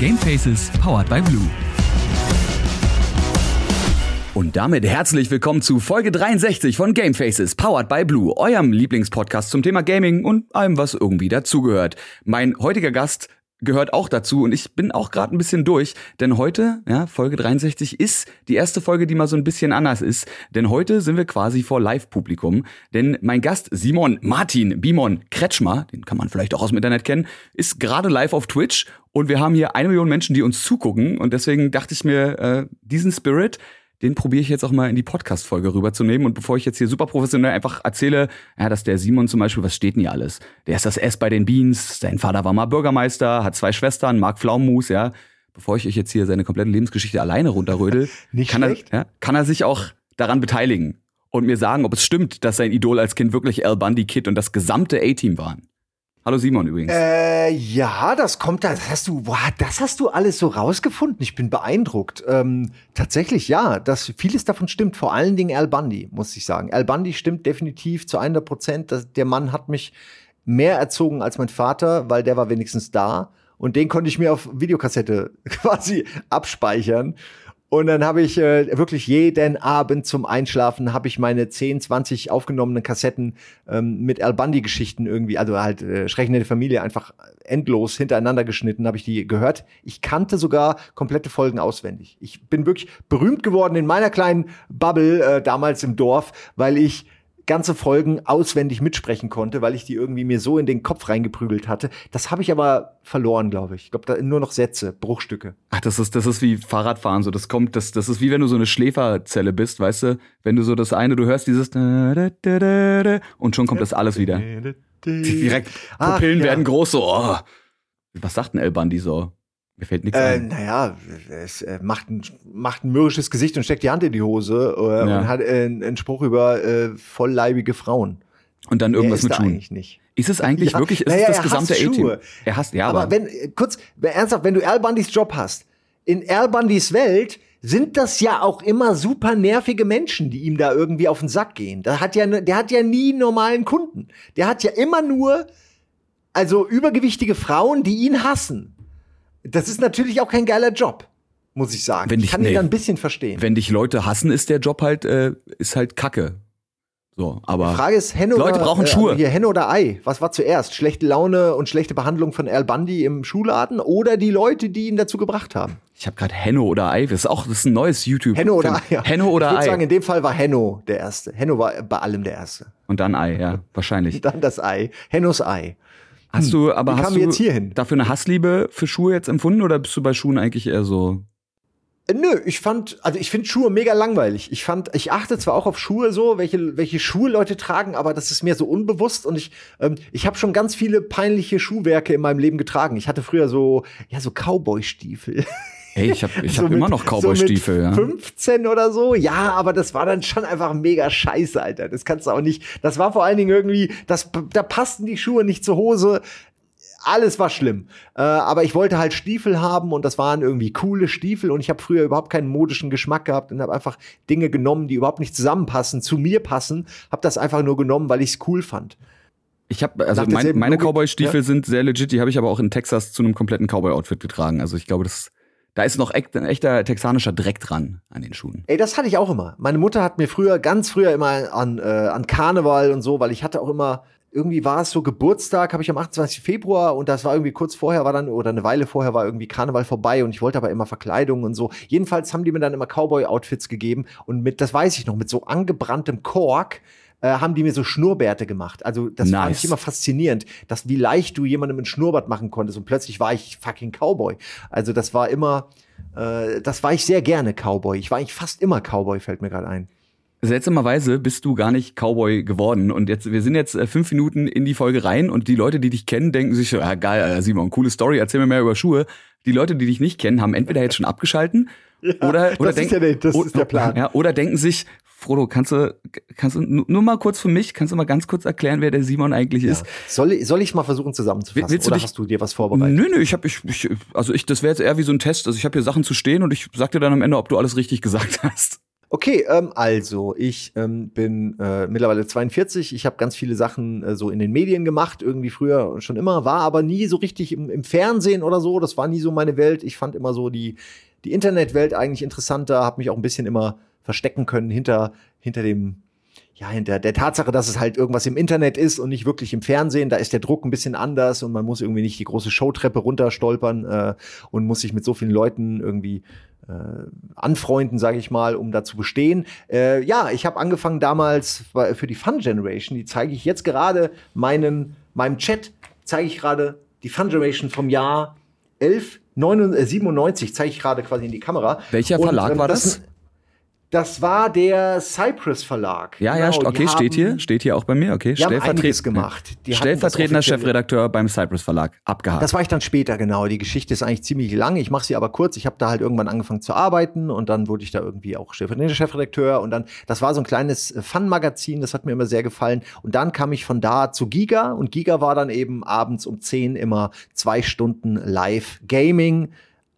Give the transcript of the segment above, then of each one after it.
Gamefaces powered by Blue. Und damit herzlich willkommen zu Folge 63 von Gamefaces, powered by Blue, eurem Lieblingspodcast zum Thema Gaming und allem, was irgendwie dazugehört. Mein heutiger Gast gehört auch dazu und ich bin auch gerade ein bisschen durch, denn heute, ja, Folge 63 ist die erste Folge, die mal so ein bisschen anders ist, denn heute sind wir quasi vor Live-Publikum, denn mein Gast Simon Martin Bimon Kretschmer, den kann man vielleicht auch aus dem Internet kennen, ist gerade live auf Twitch und wir haben hier eine Million Menschen, die uns zugucken und deswegen dachte ich mir, äh, diesen Spirit, den probiere ich jetzt auch mal in die Podcast-Folge rüberzunehmen. Und bevor ich jetzt hier super professionell einfach erzähle, ja, dass der Simon zum Beispiel, was steht denn hier alles? Der ist das S bei den Beans, sein Vater war mal Bürgermeister, hat zwei Schwestern, Mark Pflaumenmus, ja. Bevor ich euch jetzt hier seine komplette Lebensgeschichte alleine runterrödel, kann, er, ja, kann er sich auch daran beteiligen und mir sagen, ob es stimmt, dass sein Idol als Kind wirklich Al Bundy Kid und das gesamte A-Team waren. Hallo Simon übrigens. Äh, ja, das kommt da. Das hast du, boah, das hast du alles so rausgefunden. Ich bin beeindruckt. Ähm, tatsächlich, ja, das, vieles davon stimmt. Vor allen Dingen Al Bundy, muss ich sagen. Al Bundy stimmt definitiv zu 100 Prozent. dass Der Mann hat mich mehr erzogen als mein Vater, weil der war wenigstens da. Und den konnte ich mir auf Videokassette quasi abspeichern. Und dann habe ich äh, wirklich jeden Abend zum Einschlafen habe ich meine 10, 20 aufgenommenen Kassetten ähm, mit Al Bundy Geschichten irgendwie, also halt äh, Schrecken der Familie einfach endlos hintereinander geschnitten, habe ich die gehört. Ich kannte sogar komplette Folgen auswendig. Ich bin wirklich berühmt geworden in meiner kleinen Bubble äh, damals im Dorf, weil ich ganze Folgen auswendig mitsprechen konnte, weil ich die irgendwie mir so in den Kopf reingeprügelt hatte. Das habe ich aber verloren, glaube ich. Ich glaube, da nur noch Sätze, Bruchstücke. Ach, das ist, das ist wie Fahrradfahren, so. Das kommt, das, das ist wie wenn du so eine Schläferzelle bist, weißt du? Wenn du so das eine, du hörst dieses und schon kommt das alles wieder. Direkt, Ach, Pupillen ja. werden groß, so, oh. Was sagt ein El Bandi so? Mir fällt nichts Äh, ein. naja, es äh, macht, ein, macht ein mürrisches Gesicht und steckt die Hand in die Hose äh, Ja. und hat äh, einen Spruch über äh, vollleibige Frauen. Und dann irgendwas mit da Schuhen. eigentlich nicht. Ist es eigentlich Ja, wirklich, ist naja, das er gesamte hasst A-Team? Er hasst, ja, aber, aber, wenn, äh, kurz, ernsthaft, wenn du Al Bundys Job hast, in Al Bundys Welt sind das ja auch immer super nervige Menschen, die ihm da irgendwie auf den Sack gehen. Der hat ja, ne- der hat ja nie normalen Kunden. Der hat ja immer nur, also übergewichtige Frauen, die ihn hassen. Das ist natürlich auch kein geiler Job, muss ich sagen. Wenn ich ich- kann nee. da ein bisschen verstehen. wenn dich Leute hassen, ist der Job halt, äh, ist halt Kacke. So, aber Die Frage ist, Henne Leute oder, brauchen äh, Schuhe. hier, Henne oder Ei? Was war zuerst? Schlechte Laune und schlechte Behandlung von Al Bundy im Schuhladen oder die Leute, die ihn dazu gebracht haben? ich habe gerade Henno oder Ei. Das ist auch, das ist ein neues YouTube. Henno oder Ei? Ja. Henno oder ich würde Ei. sagen, in dem Fall war Henno der Erste. Henno war bei allem der Erste. Und dann Ei, ja, wahrscheinlich. Dann das Ei. Hennos Ei. Hast du, aber hast du wir jetzt hierhin? dafür eine Hassliebe für Schuhe jetzt empfunden oder bist du bei Schuhen eigentlich eher so? Äh, Nö, ich fand, also ich finde Schuhe mega langweilig. Ich fand, ich achte zwar auch auf Schuhe so, welche, welche Schuhe Leute tragen, aber das ist mir so unbewusst und ich, ähm, ich habe schon ganz viele peinliche Schuhwerke in meinem Leben getragen. Ich hatte früher so, ja, so Cowboy-Stiefel. Ey, ich habe ich So hab mit- immer noch Cowboy-Stiefel, so ja. mit 15 oder so. Ja, aber das war dann schon einfach mega scheiße, Alter. Das kannst du auch nicht. Das war vor allen Dingen irgendwie, das, da passten die Schuhe nicht zur Hose. Alles war schlimm. Äh, aber ich wollte halt Stiefel haben und das waren irgendwie coole Stiefel und ich habe früher überhaupt keinen modischen Geschmack gehabt und habe einfach Dinge genommen, die überhaupt nicht zusammenpassen, zu mir passen. Habe das einfach nur genommen, weil ich es cool fand. Ich habe also mein, meine Cowboy-Stiefel ja? sind sehr legit. Die habe ich aber auch in Texas zu einem kompletten Cowboy-Outfit getragen. Also ich glaube, das da ist noch echt, ein echter texanischer Dreck dran an den Schuhen. Ey, das hatte ich auch immer. Meine Mutter hat mir früher, ganz früher immer an, äh, an Karneval und so, weil ich hatte auch immer, irgendwie war es so Geburtstag, habe ich am 28. Februar und das war irgendwie kurz vorher war dann, oder eine Weile vorher war irgendwie Karneval vorbei und ich wollte aber immer Verkleidung und so. Jedenfalls haben die mir dann immer Cowboy-Outfits gegeben und mit, das weiß ich noch, mit so angebranntem Kork äh, haben die mir so Schnurrbärte gemacht. Also das fand Nice. ich immer faszinierend, dass wie leicht du jemandem einen Schnurrbart machen konntest und plötzlich war ich fucking Cowboy. Also das war immer, äh, das war ich sehr gerne Cowboy. Ich war eigentlich fast immer Cowboy, fällt mir gerade ein. Seltsamerweise bist du gar nicht Cowboy geworden. Und jetzt, wir sind jetzt äh, fünf Minuten in die Folge rein und die Leute, die dich kennen, denken sich ja geil, Simon, coole Story, erzähl mir mehr über Schuhe. Die Leute, die dich nicht kennen, haben entweder jetzt schon abgeschalten oder, oder das ist ja der- das ist der Plan. Ja, oder denken sich, Frodo, kannst du, kannst du nu- nur mal kurz für mich, kannst du mal ganz kurz erklären, wer der Simon eigentlich ist? Soll, ich- soll ich mal versuchen zusammenzufassen? Willst du oder dich- hast du dir was vorbereitet? Nö, nö, ich habe ich, ich also ich das wäre jetzt eher wie so ein Test, also ich habe hier Sachen zu stehen und ich sag dir dann am Ende, ob du alles richtig gesagt hast. Okay, ähm, also ich ähm, bin äh, mittlerweile 42. Ich habe ganz viele Sachen äh, so in den Medien gemacht, irgendwie früher schon immer, war aber nie so richtig im, im Fernsehen oder so. Das war nie so meine Welt. Ich fand immer so die, die Internetwelt eigentlich interessanter, habe mich auch ein bisschen immer verstecken können hinter, hinter dem ja, hinter der Tatsache, dass es halt irgendwas im Internet ist und nicht wirklich im Fernsehen, da ist der Druck ein bisschen anders und man muss irgendwie nicht die große Showtreppe runterstolpern äh, und muss sich mit so vielen Leuten irgendwie äh, anfreunden, sage ich mal, um da zu bestehen. Äh, ja, ich habe angefangen damals für die Fun Generation, die zeige ich jetzt gerade meinen, meinem Chat, zeige ich gerade die Fun Generation vom Jahr 11, 97, zeige ich gerade quasi in die Kamera. Welcher Verlag und, ähm, war das? Das war der Cypress Verlag. Ja, genau, ja, okay, steht hier, steht hier auch bei mir, okay. Stellvertret gemacht. Die stellvertretender Chefredakteur beim Cypress Verlag, abgehakt. Das war ich dann später, genau. Die Geschichte ist eigentlich ziemlich lang. Ich mache sie aber kurz. Ich habe da halt irgendwann angefangen zu arbeiten und dann wurde ich da irgendwie auch stellvertretender Chefredakteur und dann, das war so ein kleines Fun-Magazin, das hat mir immer sehr gefallen. Und dann kam ich von da zu Giga und Giga war dann eben abends um 10 immer zwei Stunden live Gaming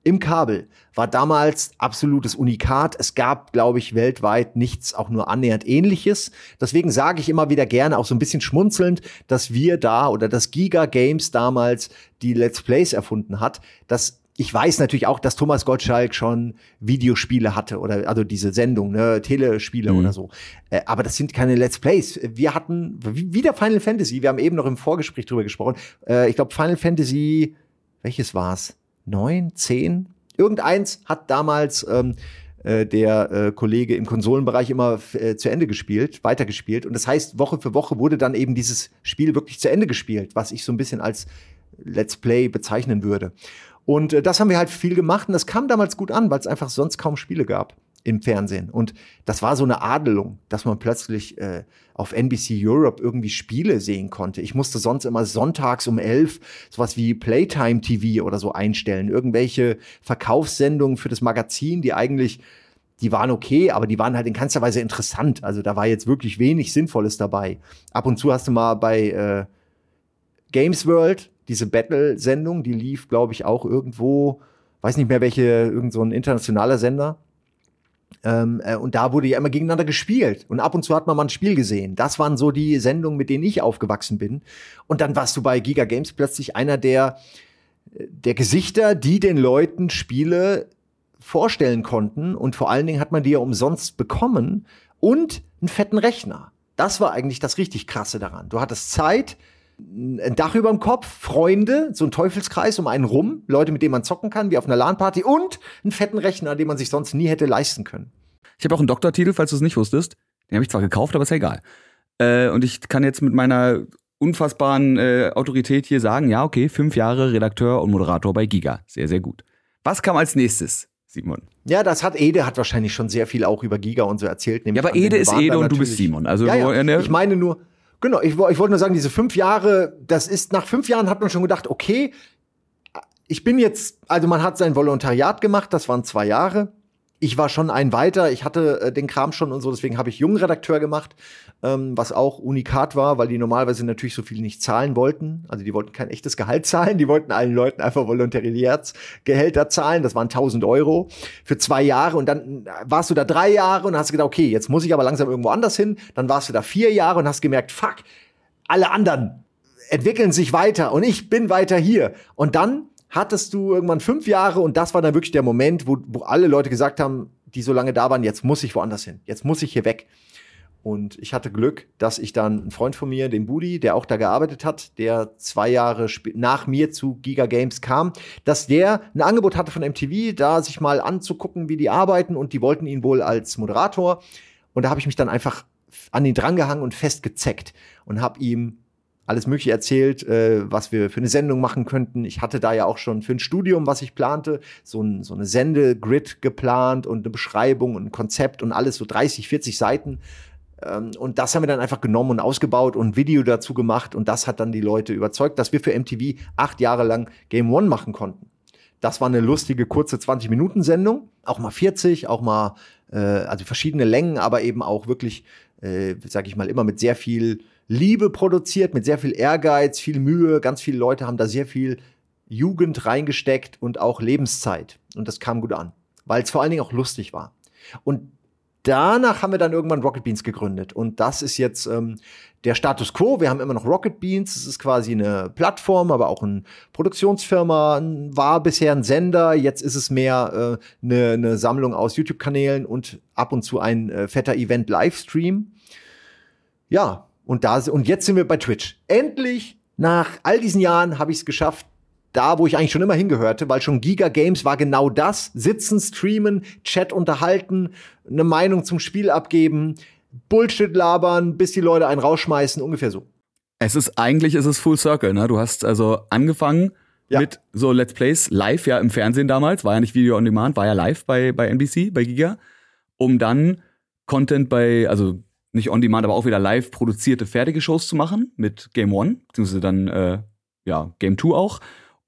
im Kabel war damals absolutes Unikat. Es gab, glaube ich, weltweit nichts auch nur annähernd ähnliches. Deswegen sage ich immer wieder gerne, auch so ein bisschen schmunzelnd, dass wir da oder dass Giga Games damals die Let's Plays erfunden hat. Das ich weiß natürlich auch, dass Thomas Gottschalk schon Videospiele hatte oder also diese Sendung, ne, Telespiele mhm. oder so. Äh, aber das sind keine Let's Plays. Wir hatten wieder Final Fantasy. Wir haben eben noch im Vorgespräch drüber gesprochen. Äh, ich glaube Final Fantasy, welches war's? neun, zehn. Irgendeins hat damals ähm, äh, der äh, Kollege im Konsolenbereich immer äh, zu Ende gespielt, weitergespielt. Und das heißt, Woche für Woche wurde dann eben dieses Spiel wirklich zu Ende gespielt, was ich so ein bisschen als Let's Play bezeichnen würde. Und äh, das haben wir halt viel gemacht und das kam damals gut an, weil es einfach sonst kaum Spiele gab im Fernsehen. Und das war so eine Adelung, dass man plötzlich äh, auf NBC Europe irgendwie Spiele sehen konnte. Ich musste sonst immer sonntags um elf sowas wie Playtime TV oder so einstellen. Irgendwelche Verkaufssendungen für das Magazin, die eigentlich, die waren okay, aber die waren halt in keinster Weise interessant. Also da war jetzt wirklich wenig Sinnvolles dabei. Ab und zu hast du mal bei äh, Games World diese Battle-Sendung, die lief, glaube ich, auch irgendwo, weiß nicht mehr welche, irgend so ein internationaler Sender ähm, äh, und da wurde ja immer gegeneinander gespielt. Und ab und zu hat man mal ein Spiel gesehen. Das waren so die Sendungen, mit denen ich aufgewachsen bin. Und dann warst du bei Giga Games plötzlich einer der, der Gesichter, die den Leuten Spiele vorstellen konnten. Und vor allen Dingen hat man die ja umsonst bekommen und einen fetten Rechner. Das war eigentlich das richtig krasse daran. Du hattest Zeit, ein Dach über dem Kopf, Freunde, so ein Teufelskreis um einen rum, Leute, mit denen man zocken kann, wie auf einer LAN-Party und einen fetten Rechner, den man sich sonst nie hätte leisten können. Ich habe auch einen Doktortitel, falls du es nicht wusstest. Den habe ich zwar gekauft, aber ist ja egal. Äh, und ich kann jetzt mit meiner unfassbaren äh, Autorität hier sagen, ja, okay, fünf Jahre Redakteur und Moderator bei Giga. Sehr, sehr gut. Was kam als nächstes, Simon? Ja, das hat Ede hat wahrscheinlich schon sehr viel auch über Giga und so erzählt. Ja, aber Ede ist Ede und du bist Simon. Also ja, ja. Ne? ich meine nur, Genau, ich, ich wollte nur sagen, diese fünf Jahre, das ist, nach fünf Jahren hat man schon gedacht, okay, ich bin jetzt, also man hat sein Volontariat gemacht, das waren zwei Jahre ich war schon ein weiter, ich hatte äh, den Kram schon und so, deswegen habe ich Jungredakteur gemacht, ähm, was auch unikat war, weil die normalerweise natürlich so viel nicht zahlen wollten. Also die wollten kein echtes Gehalt zahlen, die wollten allen Leuten einfach Volontariatsgehälter zahlen, das waren 1000 Euro für zwei Jahre und dann warst du da drei Jahre und hast gedacht, okay, jetzt muss ich aber langsam irgendwo anders hin, dann warst du da vier Jahre und hast gemerkt, fuck, alle anderen entwickeln sich weiter und ich bin weiter hier. Und dann hattest du irgendwann fünf Jahre und das war dann wirklich der Moment, wo, wo alle Leute gesagt haben, die so lange da waren, jetzt muss ich woanders hin, jetzt muss ich hier weg. Und ich hatte Glück, dass ich dann ein Freund von mir, den Budi, der auch da gearbeitet hat, der zwei Jahre nach mir zu Giga Games kam, dass der ein Angebot hatte von MTV, da sich mal anzugucken, wie die arbeiten und die wollten ihn wohl als Moderator. Und da habe ich mich dann einfach an ihn drangehangen und festgezeckt und habe ihm alles Mögliche erzählt, äh, was wir für eine Sendung machen könnten. Ich hatte da ja auch schon für ein Studium, was ich plante, so, ein, so eine Sendegrid geplant und eine Beschreibung und ein Konzept und alles so 30, 40 Seiten. Ähm, und das haben wir dann einfach genommen und ausgebaut und ein Video dazu gemacht. Und das hat dann die Leute überzeugt, dass wir für MTV acht Jahre lang Game One machen konnten. Das war eine lustige, kurze 20-Minuten-Sendung. Auch mal 40, auch mal, äh, also verschiedene Längen, aber eben auch wirklich, äh, sag ich mal, immer mit sehr viel Liebe produziert, mit sehr viel Ehrgeiz, viel Mühe. Ganz viele Leute haben da sehr viel Jugend reingesteckt und auch Lebenszeit. Und das kam gut an, weil es vor allen Dingen auch lustig war. Und danach haben wir dann irgendwann Rocket Beans gegründet. Und das ist jetzt ähm, der Status quo. Wir haben immer noch Rocket Beans. Es ist quasi eine Plattform, aber auch eine Produktionsfirma. War bisher ein Sender. Jetzt ist es mehr äh, eine, eine Sammlung aus YouTube-Kanälen und ab und zu ein äh, fetter Event-Livestream. Ja, und da und jetzt sind wir bei Twitch. Endlich nach all diesen Jahren habe ich es geschafft, da, wo ich eigentlich schon immer hingehörte, weil schon Giga Games war genau das. Sitzen, streamen, Chat unterhalten, eine Meinung zum Spiel abgeben, Bullshit labern, bis die Leute einen rausschmeißen, ungefähr so. Es ist eigentlich ist es Full Circle, ne? Du hast also angefangen ja. mit so Let's Plays live ja im Fernsehen damals, war ja nicht Video on Demand, war ja live bei bei NBC, bei Giga, um dann Content bei also nicht on Demand, aber auch wieder live produzierte fertige Shows zu machen mit Game One, beziehungsweise dann äh, ja Game Two auch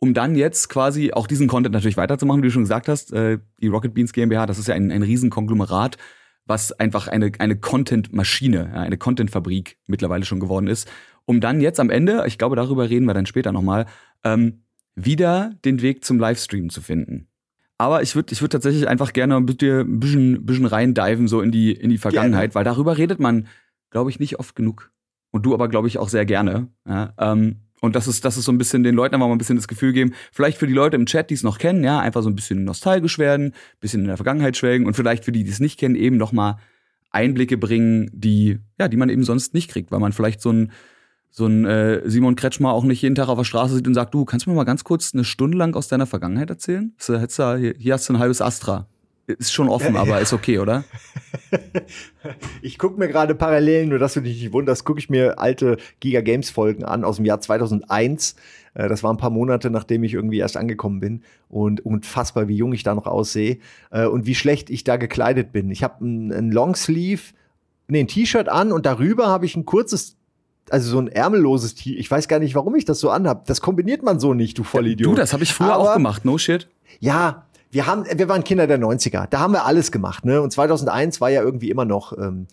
um dann jetzt quasi auch diesen Content natürlich weiterzumachen, wie du schon gesagt hast. Äh, die Rocket Beans GmbH, das ist ja ein, ein Riesenkonglomerat, was einfach eine, eine Content-Maschine, eine Content-Fabrik mittlerweile schon geworden ist, um dann jetzt am Ende, ich glaube, darüber reden wir dann später nochmal, ähm, wieder den Weg zum Livestream zu finden. Aber ich würde ich würd tatsächlich einfach gerne mit dir ein bisschen, bisschen reindiven so in die, in die Vergangenheit, gerne. weil darüber redet man, glaube ich, nicht oft genug. Und du aber, glaube ich, auch sehr gerne. Ja, ähm, und das ist, das ist so ein bisschen den Leuten einfach mal ein bisschen das Gefühl geben, vielleicht für die Leute im Chat, die es noch kennen, ja, einfach so ein bisschen nostalgisch werden, bisschen in der Vergangenheit schwelgen und vielleicht für die, die es nicht kennen, eben noch mal Einblicke bringen, die, ja, die man eben sonst nicht kriegt, weil man vielleicht so ein, so ein äh, Simon Kretschmer auch nicht jeden Tag auf der Straße sieht und sagt, du, kannst du mir mal ganz kurz eine Stunde lang aus deiner Vergangenheit erzählen? Hier hast du ein halbes Astra. Ist schon offen, aber ist okay, oder? ich gucke mir gerade parallel, nur dass du dich nicht wunderst, gucke ich mir alte Giga Games Folgen an aus dem Jahr 2001. Äh, das war ein paar Monate, nachdem ich irgendwie erst angekommen bin und unfassbar, wie jung ich da noch aussehe äh, und wie schlecht ich da gekleidet bin. Ich habe ein, ein Longsleeve, nee, ein T-Shirt an und darüber habe ich ein kurzes also so ein ärmelloses T. Ich weiß gar nicht, warum ich das so anhab. Das kombiniert man so nicht, du Vollidiot. Du, das habe ich früher Aber, auch gemacht, no shit. Ja, wir haben, wir waren Kinder der 90er. Da haben wir alles gemacht, ne? Und 2001 war ja irgendwie immer noch, ähm,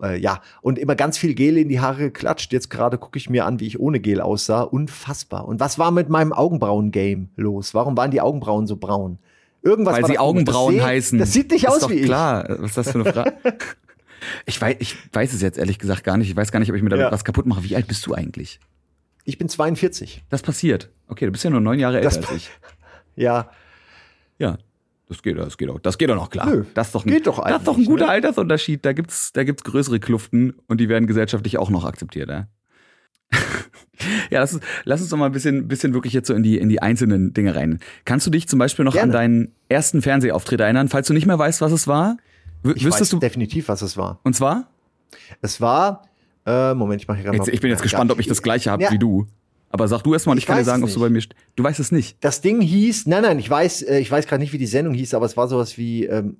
äh, ja, und immer ganz viel Gel in die Haare geklatscht. Jetzt gerade gucke ich mir an, wie ich ohne Gel aussah. Unfassbar. Und was war mit meinem Augenbrauen-Game los? Warum waren die Augenbrauen so braun? Irgendwas Weil sie Augenbrauen das heißen. Das sieht nicht das aus wie klar. ich. Was ist das für eine Frage? ich, weiß, ich weiß es jetzt ehrlich gesagt gar nicht. Ich weiß gar nicht, ob ich mir damit ja. was kaputt mache. Wie alt bist du eigentlich? Ich bin 42. Das passiert. Okay, du bist ja nur neun Jahre älter das, als ich. Ja. Ja, das geht, das geht auch, das geht doch noch klar. Nö, das ist doch ein, geht doch das ist doch ein guter ne? Altersunterschied. Da gibt's, da gibt's größere Kluften und die werden gesellschaftlich auch noch akzeptiert. Ja, ja lass, uns, lass uns doch mal ein bisschen, bisschen wirklich jetzt so in die, in die einzelnen Dinge rein. Kannst du dich zum Beispiel noch Gerne. an deinen ersten Fernsehauftritt erinnern, falls du nicht mehr weißt, was es war? W ich weiß du definitiv, was es war. Und zwar? Es war, äh, Moment, ich mache hier gerade mal. Ich bin jetzt gespannt, ob ich das gleiche habe ja. wie du. Aber sag du erst mal, ich, ich kann dir sagen, ob du bei mir. Du weißt es nicht. Das Ding hieß, nein, nein, ich weiß, äh, ich weiß gerade nicht, wie die Sendung hieß, aber es war sowas wie ähm,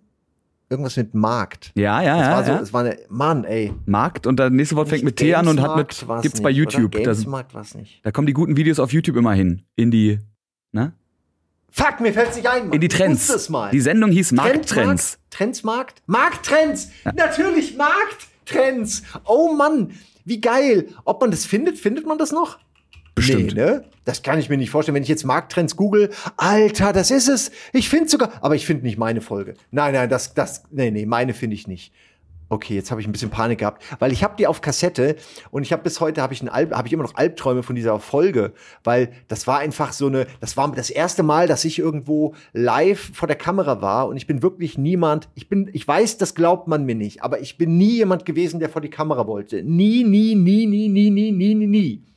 irgendwas mit Markt. Ja, ja, ja. War so, ja. Es war eine, Mann, ey. Markt und das nächste Wort fängt mit T an und hat mit, gibt's nicht, bei YouTube. Gamesmarkt war's nicht. Da kommen die guten Videos auf YouTube immer hin. In die, ne? Fuck, mir fällt's nicht ein. Mann. In die Trends. Es mal. Die Sendung hieß Markttrends. Trendsmarkt? Markttrends! Ja. Natürlich Markttrends! Oh Mann, wie geil. Ob man das findet, findet man das noch? Bestimmt. Nee, ne? Das kann ich mir nicht vorstellen. Wenn ich jetzt Markttrends google, Alter, das ist es. Ich finde sogar, aber ich finde nicht meine Folge. Nein, nein, das, das, nee, nee, meine finde ich nicht. Okay, jetzt habe ich ein bisschen Panik gehabt, weil ich habe die auf Kassette und ich habe bis heute habe ich ein habe ich immer noch Albträume von dieser Folge, weil das war einfach so eine, das war das erste Mal, dass ich irgendwo live vor der Kamera war und ich bin wirklich niemand, ich bin, ich weiß, das glaubt man mir nicht, aber ich bin nie jemand gewesen, der vor die Kamera wollte. Nie, nie, nie, nie, nie, nie, nie, nie, nie.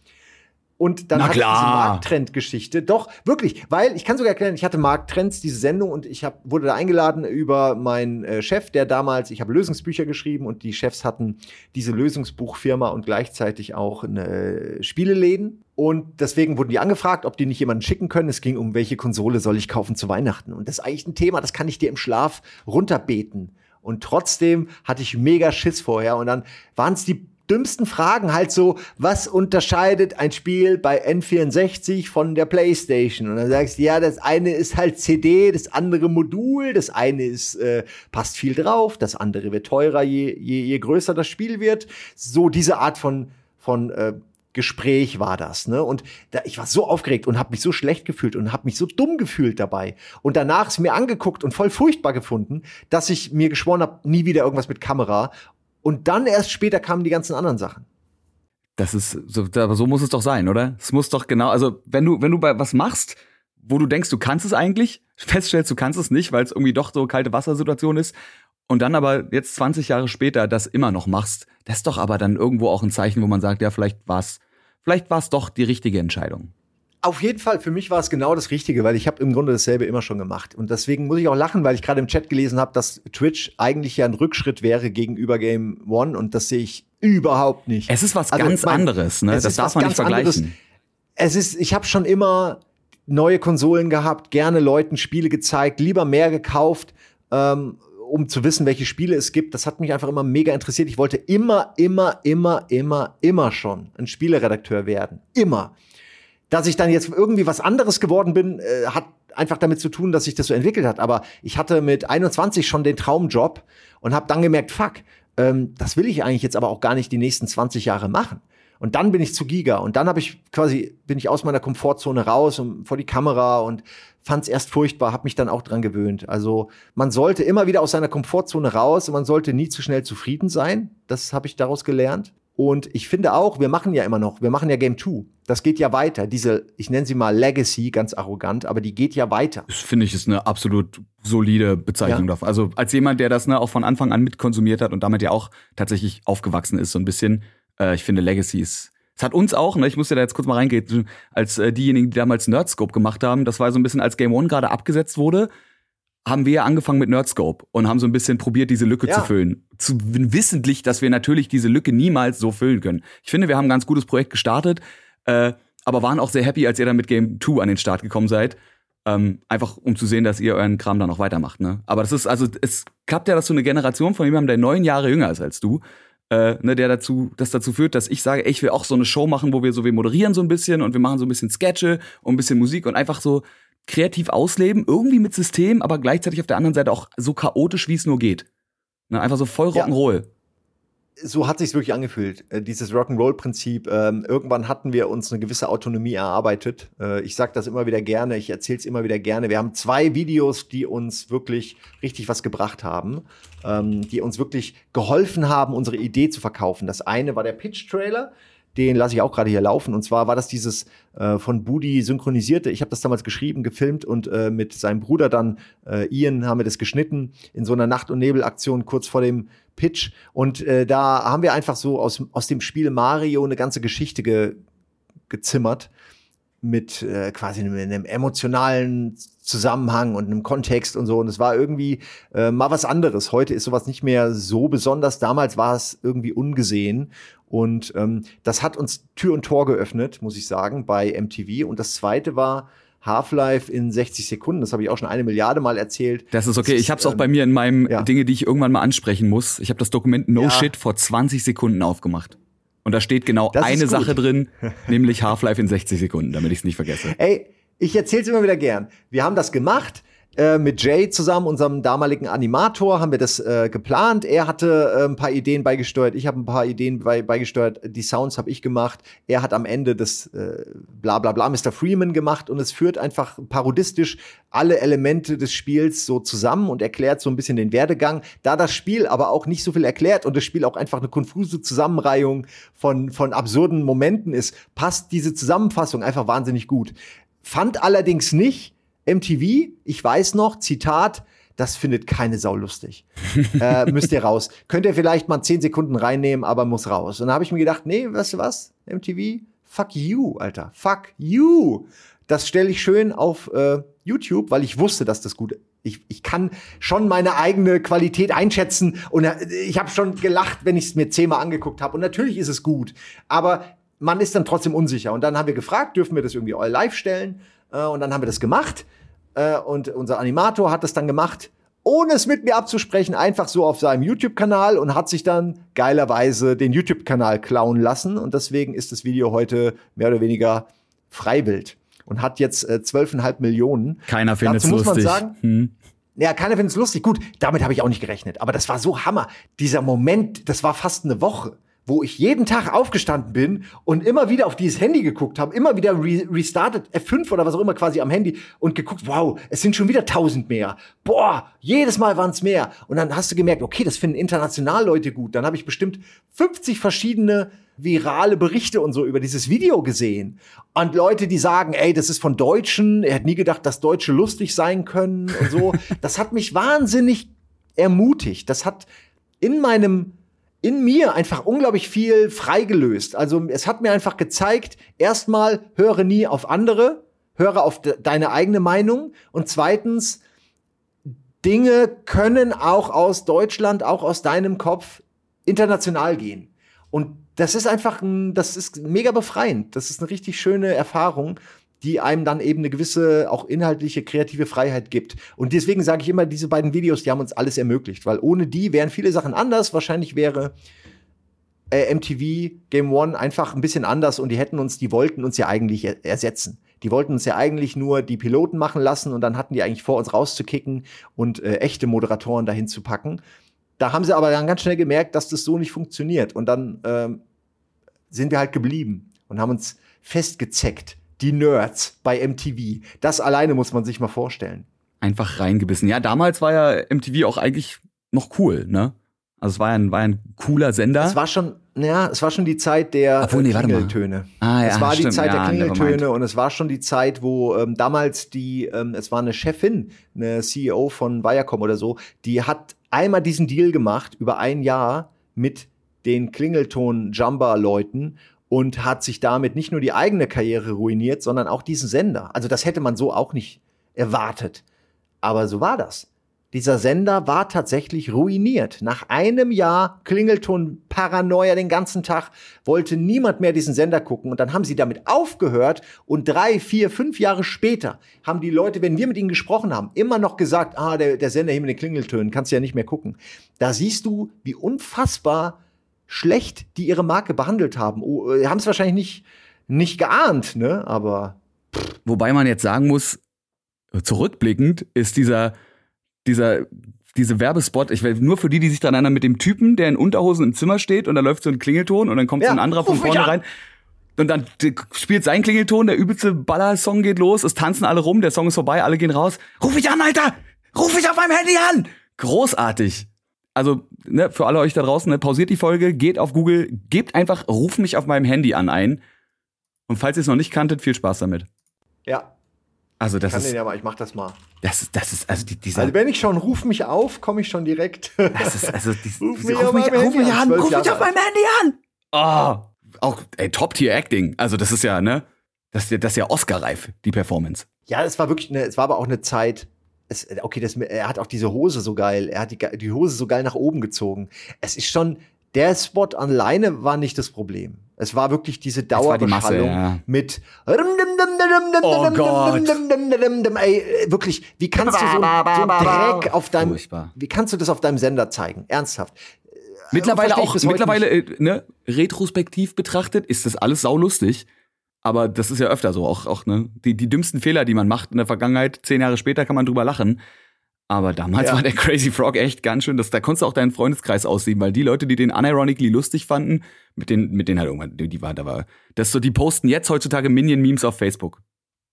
Und dann Na hatte klar. diese Markttrend-Geschichte. Doch, wirklich, weil ich kann sogar erklären, ich hatte Markttrends, diese Sendung, und ich hab, wurde da eingeladen über meinen äh, Chef, der damals, ich habe Lösungsbücher geschrieben und die Chefs hatten diese Lösungsbuchfirma und gleichzeitig auch eine äh, Spieleläden. Und deswegen wurden die angefragt, ob die nicht jemanden schicken können. Es ging um, welche Konsole soll ich kaufen zu Weihnachten. Und das ist eigentlich ein Thema, das kann ich dir im Schlaf runterbeten. Und trotzdem hatte ich mega Schiss vorher. Und dann waren es die dümmsten Fragen halt so, was unterscheidet ein Spiel bei N64 von der PlayStation? Und dann sagst du, ja, das eine ist halt CD, das andere Modul, das eine ist, äh, passt viel drauf, das andere wird teurer, je, je, je größer das Spiel wird. So diese Art von, von äh, Gespräch war das, ne? Und da, ich war so aufgeregt und habe mich so schlecht gefühlt und habe mich so dumm gefühlt dabei. Und danach ist mir angeguckt und voll furchtbar gefunden, dass ich mir geschworen habe, nie wieder irgendwas mit Kamera. Und dann erst später kamen die ganzen anderen Sachen. Das ist so, aber so muss es doch sein, oder? Es muss doch genau, also wenn du wenn du bei was machst, wo du denkst, du kannst es eigentlich, feststellst, du kannst es nicht, weil es irgendwie doch so kalte Wassersituation ist und dann aber jetzt 20 Jahre später das immer noch machst, das ist doch aber dann irgendwo auch ein Zeichen, wo man sagt, ja, vielleicht war's, vielleicht war's doch die richtige Entscheidung. Auf jeden Fall, für mich war es genau das Richtige, weil ich habe im Grunde dasselbe immer schon gemacht. Und deswegen muss ich auch lachen, weil ich gerade im Chat gelesen habe, dass Twitch eigentlich ja ein Rückschritt wäre gegenüber Game One und das sehe ich überhaupt nicht. Es ist was also, ganz mein, anderes, ne? Das darf man nicht vergleichen. Anderes. Es ist, ich habe schon immer neue Konsolen gehabt, gerne Leuten Spiele gezeigt, lieber mehr gekauft. Ähm, um zu wissen, welche Spiele es gibt. Das hat mich einfach immer mega interessiert. Ich wollte immer, immer, immer, immer, immer schon ein Spieleredakteur werden. Immer. Dass ich dann jetzt irgendwie was anderes geworden bin, äh, hat einfach damit zu tun, dass sich das so entwickelt hat. Aber ich hatte mit 21 schon den Traumjob und habe dann gemerkt, fuck, ähm, das will ich eigentlich jetzt aber auch gar nicht die nächsten 20 Jahre machen. Und dann bin ich zu Giga und dann habe ich quasi bin ich aus meiner Komfortzone raus und vor die Kamera und fand es erst furchtbar, habe mich dann auch dran gewöhnt. Also man sollte immer wieder aus seiner Komfortzone raus und man sollte nie zu schnell zufrieden sein. Das habe ich daraus gelernt. Und ich finde auch, wir machen ja immer noch, wir machen ja Game 2. Das geht ja weiter. Diese, ich nenne sie mal Legacy, ganz arrogant, aber die geht ja weiter. Das finde ich ist eine absolut solide Bezeichnung ja. dafür. Also als jemand, der das ne, auch von Anfang an mitkonsumiert hat und damit ja auch tatsächlich aufgewachsen ist, so ein bisschen, äh, ich finde Legacy ist es hat uns auch, ne, ich muss ja da jetzt kurz mal reingehen, als äh, diejenigen, die damals Nerdscope gemacht haben, das war so ein bisschen, als Game One gerade abgesetzt wurde, haben wir ja angefangen mit Nerdscope und haben so ein bisschen probiert, diese Lücke ja. zu füllen. Zu wissentlich, dass wir natürlich diese Lücke niemals so füllen können. Ich finde, wir haben ein ganz gutes Projekt gestartet, äh, aber waren auch sehr happy, als ihr dann mit Game 2 an den Start gekommen seid. Ähm, einfach um zu sehen, dass ihr euren Kram dann noch weitermacht. Ne? Aber das ist, also es klappt ja, dass so eine Generation von jemandem, der neun Jahre jünger ist als du, äh, ne, der dazu, das dazu führt, dass ich sage, ey, ich will auch so eine Show machen, wo wir so, wir moderieren so ein bisschen und wir machen so ein bisschen Sketche und ein bisschen Musik und einfach so kreativ ausleben, irgendwie mit System, aber gleichzeitig auf der anderen Seite auch so chaotisch, wie es nur geht. Ne, einfach so voll Rock'n'Roll. Ja so hat sich's wirklich angefühlt. Äh, dieses Rock'n'Roll-Prinzip. Ähm, irgendwann hatten wir uns eine gewisse Autonomie erarbeitet. Äh, ich sage das immer wieder gerne. Ich erzähle es immer wieder gerne. Wir haben zwei Videos, die uns wirklich richtig was gebracht haben, ähm, die uns wirklich geholfen haben, unsere Idee zu verkaufen. Das eine war der Pitch-Trailer den lasse ich auch gerade hier laufen. Und zwar war das dieses äh, von Budi synchronisierte. Ich habe das damals geschrieben, gefilmt und äh, mit seinem Bruder dann, äh, Ian, haben wir das geschnitten in so einer Nacht- und Nebelaktion kurz vor dem Pitch. Und äh, da haben wir einfach so aus, aus dem Spiel Mario eine ganze Geschichte ge gezimmert mit äh, quasi einem, einem, emotionalen Zusammenhang und einem Kontext und so. Und es war irgendwie äh, mal was anderes. Heute ist sowas nicht mehr so besonders. Damals war es irgendwie ungesehen. Und ähm, das hat uns Tür und Tor geöffnet, muss ich sagen, bei MTV. Und das zweite war Half-Life in 60 Sekunden. Das habe ich auch schon eine Milliarde Mal erzählt. Das ist okay. ich habe es auch bei mir in meinem ja. Dinge, die ich irgendwann mal ansprechen muss. Ich habe das Dokument No ja. Shit vor 20 Sekunden aufgemacht. Und da steht genau das eine Sache drin, nämlich Half-Life in 60 Sekunden, damit ich es nicht vergesse. Ey, ich erzähle es immer wieder gern. Wir haben das gemacht. Äh, mit Jay zusammen, unserem damaligen Animator, haben wir das äh, geplant. Er hatte äh, ein paar Ideen beigesteuert, ich habe ein paar Ideen bei, beigesteuert, die Sounds habe ich gemacht. Er hat am Ende das äh, bla bla bla Mr. Freeman gemacht und es führt einfach parodistisch alle Elemente des Spiels so zusammen und erklärt so ein bisschen den Werdegang. Da das Spiel aber auch nicht so viel erklärt und das Spiel auch einfach eine konfuse Zusammenreihung von, von absurden Momenten ist, passt diese Zusammenfassung einfach wahnsinnig gut. Fand allerdings nicht, MTV, ich weiß noch, Zitat, das findet keine Sau lustig. äh, müsst ihr raus. Könnt ihr vielleicht mal zehn Sekunden reinnehmen, aber muss raus. Und dann habe ich mir gedacht, nee, weißt du was, MTV, fuck you, Alter, fuck you. Das stelle ich schön auf äh, YouTube, weil ich wusste, dass das gut ist. Ich, ich kann schon meine eigene Qualität einschätzen und äh, ich habe schon gelacht, wenn ich es mir zehnmal angeguckt habe. Und natürlich ist es gut, aber man ist dann trotzdem unsicher. Und dann haben wir gefragt, dürfen wir das irgendwie live stellen? Äh, und dann haben wir das gemacht. Äh, und unser Animator hat das dann gemacht, ohne es mit mir abzusprechen, einfach so auf seinem YouTube-Kanal und hat sich dann geilerweise den YouTube-Kanal klauen lassen. Und deswegen ist das Video heute mehr oder weniger freiwild und hat jetzt äh, 12,5 Millionen. Keiner findet es lustig. Muss man sagen, hm. Ja, keiner findet es lustig. Gut, damit habe ich auch nicht gerechnet. Aber das war so Hammer. Dieser Moment, das war fast eine Woche wo ich jeden Tag aufgestanden bin und immer wieder auf dieses Handy geguckt habe, immer wieder re restartet, F5 oder was auch immer quasi am Handy und geguckt, wow, es sind schon wieder tausend mehr. Boah, jedes Mal waren es mehr. Und dann hast du gemerkt, okay, das finden international Leute gut. Dann habe ich bestimmt 50 verschiedene virale Berichte und so über dieses Video gesehen. Und Leute, die sagen, ey, das ist von Deutschen, er hat nie gedacht, dass Deutsche lustig sein können und so. das hat mich wahnsinnig ermutigt. Das hat in meinem in mir einfach unglaublich viel freigelöst. Also es hat mir einfach gezeigt, erstmal höre nie auf andere, höre auf de deine eigene Meinung und zweitens Dinge können auch aus Deutschland, auch aus deinem Kopf international gehen. Und das ist einfach, ein, das ist mega befreiend. Das ist eine richtig schöne Erfahrung die einem dann eben eine gewisse, auch inhaltliche, kreative Freiheit gibt. Und deswegen sage ich immer, diese beiden Videos, die haben uns alles ermöglicht, weil ohne die wären viele Sachen anders. Wahrscheinlich wäre äh, MTV Game One einfach ein bisschen anders und die hätten uns, die wollten uns ja eigentlich er ersetzen. Die wollten uns ja eigentlich nur die Piloten machen lassen und dann hatten die eigentlich vor, uns rauszukicken und äh, echte Moderatoren dahin zu packen. Da haben sie aber dann ganz schnell gemerkt, dass das so nicht funktioniert. Und dann ähm, sind wir halt geblieben und haben uns festgezeckt die Nerds bei MTV. Das alleine muss man sich mal vorstellen. Einfach reingebissen. Ja, damals war ja MTV auch eigentlich noch cool, ne? Also es war ja ein, war ein cooler Sender. Es war schon, ja, es war schon die Zeit der Obwohl, nee, Klingeltöne. Ah, ja, es war stimmt. die Zeit ja, der Klingeltöne und es war schon die Zeit, wo ähm, damals die, ähm, es war eine Chefin, eine CEO von Viacom oder so, die hat einmal diesen Deal gemacht über ein Jahr mit den Klingelton-Jumba-Leuten und hat sich damit nicht nur die eigene Karriere ruiniert, sondern auch diesen Sender. Also das hätte man so auch nicht erwartet. Aber so war das. Dieser Sender war tatsächlich ruiniert. Nach einem Jahr Klingelton Paranoia den ganzen Tag, wollte niemand mehr diesen Sender gucken. Und dann haben sie damit aufgehört und drei, vier, fünf Jahre später haben die Leute, wenn wir mit ihnen gesprochen haben, immer noch gesagt, ah, der, der Sender hier mit den Klingeltönen, kannst du ja nicht mehr gucken. Da siehst du, wie unfassbar schlecht die ihre Marke behandelt haben. Oh, äh, haben es wahrscheinlich nicht, nicht geahnt, ne? Aber. Wobei man jetzt sagen muss, zurückblickend ist dieser, dieser, diese Werbespot, ich will nur für die, die sich daran erinnern, mit dem Typen, der in Unterhosen im Zimmer steht und da läuft so ein Klingelton und dann kommt ja, so ein anderer von vorne rein. Und dann spielt sein Klingelton, der übelste Baller-Song geht los, es tanzen alle rum, der Song ist vorbei, alle gehen raus. Ruf mich an, Alter! Ruf mich auf meinem Handy an! Großartig also ne, für alle euch da draußen, ne, pausiert die Folge, geht auf Google, gebt einfach, ruf mich auf meinem Handy an ein. Und falls ihr es noch nicht kanntet, viel Spaß damit. Ja. Also das ich kann ist. Den ja mal, ich mach das mal. Das ist, das ist, also die, dieser. Also wenn ich schon ruf mich auf, komme ich schon direkt. Das ist, also die, ruf, diese, mich, ruf, mich, ruf mich an, ruf mich auf meinem Handy an. Oh, auch ey, Top-Tier-Acting. Also das ist ja, ne? Das, das ist ja Oscar-reif, die Performance. Ja, es war wirklich, eine, es war aber auch eine Zeit, es, okay, das, er hat auch diese Hose so geil, er hat die, die Hose so geil nach oben gezogen. Es ist schon, der Spot alleine war nicht das Problem. Es war wirklich diese Dauerbeschallung ja. mit Oh Gott. Ey, wirklich, wie kannst du so, so einen Dreck auf deinem, Furchtbar. wie kannst du das auf deinem Sender zeigen? Ernsthaft. Mittlerweile ich auch, mittlerweile, äh, ne, retrospektiv betrachtet, ist das alles saulustig. Aber das ist ja öfter so, auch, auch ne, die, die dümmsten Fehler, die man macht in der Vergangenheit, zehn Jahre später kann man drüber lachen. Aber damals Ja. war der Crazy Frog echt ganz schön, das, da konntest du auch deinen Freundeskreis aussehen, weil die Leute, die den unironically lustig fanden, mit denen, mit denen halt irgendwann, die, war, da war, das so, die posten jetzt heutzutage Minion-Memes auf Facebook.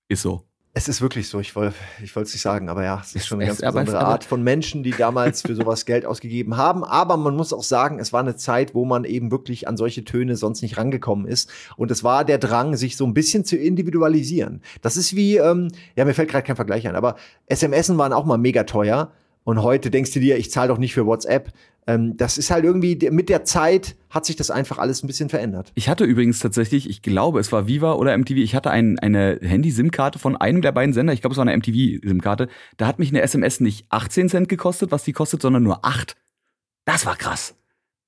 Ist so. Es ist wirklich so, ich wollte ich es nicht sagen, aber ja, es ist schon eine ganz aber es- besondere aber- Art von Menschen, die damals für sowas Geld ausgegeben haben. Aber man muss auch sagen, es war eine Zeit, wo man eben wirklich an solche Töne sonst nicht rangekommen ist. Und es war der Drang, sich so ein bisschen zu individualisieren. Das ist wie, ähm, ja, mir fällt gerade kein Vergleich ein, aber SMSen waren auch mal mega teuer. Und heute denkst du dir, ich zahle doch nicht für WhatsApp. Ähm, das ist halt irgendwie, mit der Zeit hat sich das einfach alles ein bisschen verändert. Ich hatte übrigens tatsächlich, ich glaube, es war Viva oder MTV, ich hatte ein, eine Handy-SIM-Karte von einem der beiden Sender, ich glaube, es war eine MTV-SIM-Karte, da hat mich eine SMS nicht 18 Cent gekostet, was die kostet, sondern nur 8. Das war krass.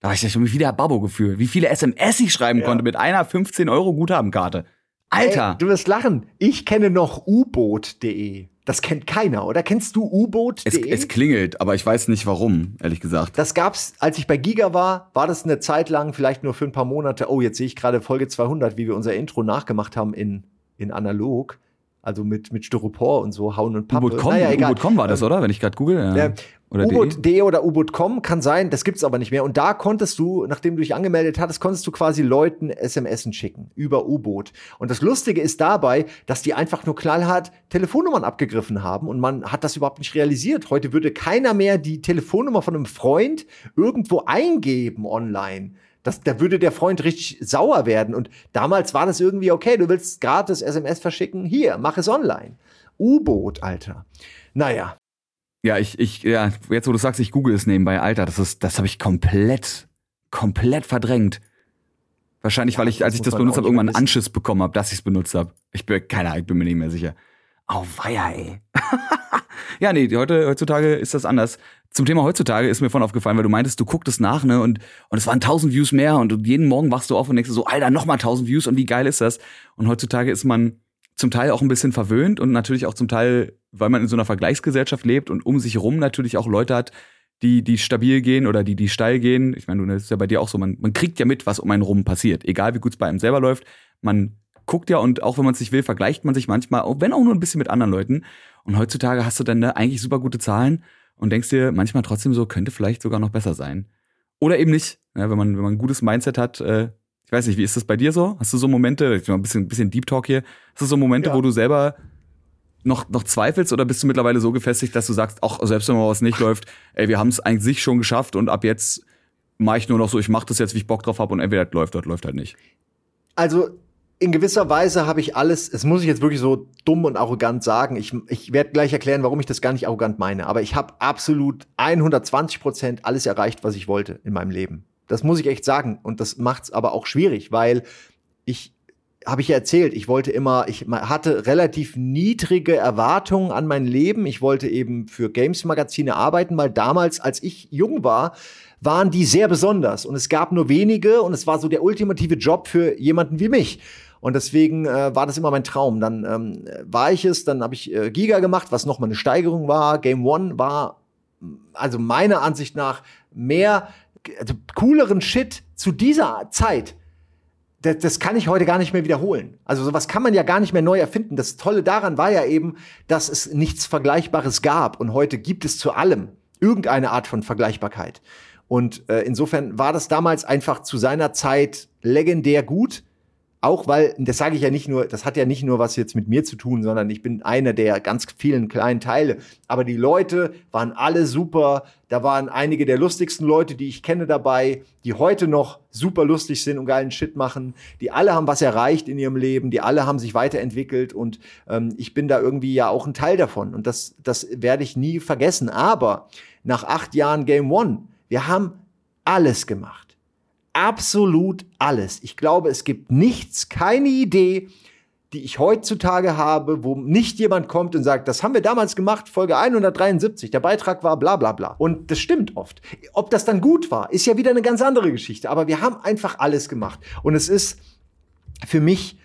Da war ich ja schon wieder Babbo gefühlt, wie viele SMS ich schreiben Ja. konnte mit einer 15 Euro Guthabenkarte. Alter! Ey, du wirst lachen. Ich kenne noch U-Boot.de. Das kennt keiner, oder? Kennst du es, U-Boot.de? es klingelt, aber ich weiß nicht warum, ehrlich gesagt. Das gab's, als ich bei Giga war, war das eine Zeit lang, vielleicht nur für ein paar Monate. Oh, jetzt sehe ich gerade Folge 200, wie wir unser Intro nachgemacht haben in, in analog. Also mit, mit Styropor und so, Hauen und Pappe. U-Boot.com naja, U-Boot.com war das, ähm, oder? Wenn ich gerade google. Ja. Oder U-Boot.de oder U-Boot.com kann sein, das gibt's aber nicht mehr. Und da konntest du, nachdem du dich angemeldet hattest, konntest du quasi Leuten SMS schicken über U-Boot. Und das Lustige ist dabei, dass die einfach nur knallhart Telefonnummern abgegriffen haben und man hat das überhaupt nicht realisiert. Heute würde keiner mehr die Telefonnummer von einem Freund irgendwo eingeben online. Das, da würde der Freund richtig sauer werden. Und damals war das irgendwie okay, du willst gratis SMS verschicken, hier, mach es online. U-Boot, Alter. Naja. Ja, ich, ich, ja, jetzt wo du sagst, ich google es nebenbei, Alter, das ist, das habe ich komplett, komplett verdrängt. Wahrscheinlich, ja, weil ich, als ich das benutzt habe, irgendwann einen Anschiss bekommen habe, dass ich es benutzt habe. Ich bin, keine Ahnung, ich bin mir nicht mehr sicher. Au weia, ey. ja, nee, heute, heutzutage ist das anders. Zum Thema heutzutage ist mir von aufgefallen, weil du meintest, du gucktest nach, ne, und, und es waren tausend Views mehr und jeden Morgen wachst du auf und denkst so, Alter, nochmal tausend Views und wie geil ist das? Und heutzutage ist man zum Teil auch ein bisschen verwöhnt und natürlich auch zum Teil, weil man in so einer Vergleichsgesellschaft lebt und um sich rum natürlich auch Leute hat, die, die stabil gehen oder die, die steil gehen. Ich meine, das ist ja bei dir auch so, man, man kriegt ja mit, was um einen rum passiert. Egal wie gut es bei einem selber läuft. Man guckt ja und auch wenn man es nicht will, vergleicht man sich manchmal, auch wenn auch nur ein bisschen mit anderen Leuten. Und heutzutage hast du dann ne, eigentlich super gute Zahlen und denkst dir manchmal trotzdem so, könnte vielleicht sogar noch besser sein. Oder eben nicht. Ja, wenn man, wenn man ein gutes Mindset hat, äh, ich weiß nicht, wie ist das bei dir so? Hast du so Momente, ich mal ein bisschen, ein bisschen Deep Talk hier, hast du so Momente, ja. wo du selber noch, noch zweifelst oder bist du mittlerweile so gefestigt, dass du sagst, auch selbst wenn mal was nicht läuft, ey, wir haben es eigentlich schon geschafft und ab jetzt mache ich nur noch so, ich mache das jetzt, wie ich Bock drauf habe und entweder läuft oder läuft halt nicht. Also in gewisser Weise habe ich alles, es muss ich jetzt wirklich so dumm und arrogant sagen. Ich, ich werde gleich erklären, warum ich das gar nicht arrogant meine. Aber ich habe absolut 120 Prozent alles erreicht, was ich wollte in meinem Leben. Das muss ich echt sagen. Und das macht es aber auch schwierig, weil ich, habe ich ja erzählt, ich wollte immer, ich hatte relativ niedrige Erwartungen an mein Leben. Ich wollte eben für Games-Magazine arbeiten, weil damals, als ich jung war, waren die sehr besonders. Und es gab nur wenige und es war so der ultimative Job für jemanden wie mich. Und deswegen äh, war das immer mein Traum. Dann ähm, war ich es, dann habe ich äh, Giga gemacht, was nochmal eine Steigerung war. Game One war, also meiner Ansicht nach, mehr also cooleren Shit zu dieser Zeit. Das, das kann ich heute gar nicht mehr wiederholen. Also sowas kann man ja gar nicht mehr neu erfinden. Das Tolle daran war ja eben, dass es nichts Vergleichbares gab. Und heute gibt es zu allem irgendeine Art von Vergleichbarkeit. Und äh, insofern war das damals einfach zu seiner Zeit legendär gut. Auch weil, das sage ich ja nicht nur, das hat ja nicht nur was jetzt mit mir zu tun, sondern ich bin einer der ganz vielen kleinen Teile. Aber die Leute waren alle super. Da waren einige der lustigsten Leute, die ich kenne dabei, die heute noch super lustig sind und geilen Shit machen. Die alle haben was erreicht in ihrem Leben, die alle haben sich weiterentwickelt und ähm, ich bin da irgendwie ja auch ein Teil davon. Und das, das werde ich nie vergessen. Aber nach acht Jahren Game One, wir haben alles gemacht absolut alles. Ich glaube, es gibt nichts, keine Idee, die ich heutzutage habe, wo nicht jemand kommt und sagt, das haben wir damals gemacht, Folge 173, der Beitrag war bla bla bla. Und das stimmt oft. Ob das dann gut war, ist ja wieder eine ganz andere Geschichte. Aber wir haben einfach alles gemacht. Und es ist für mich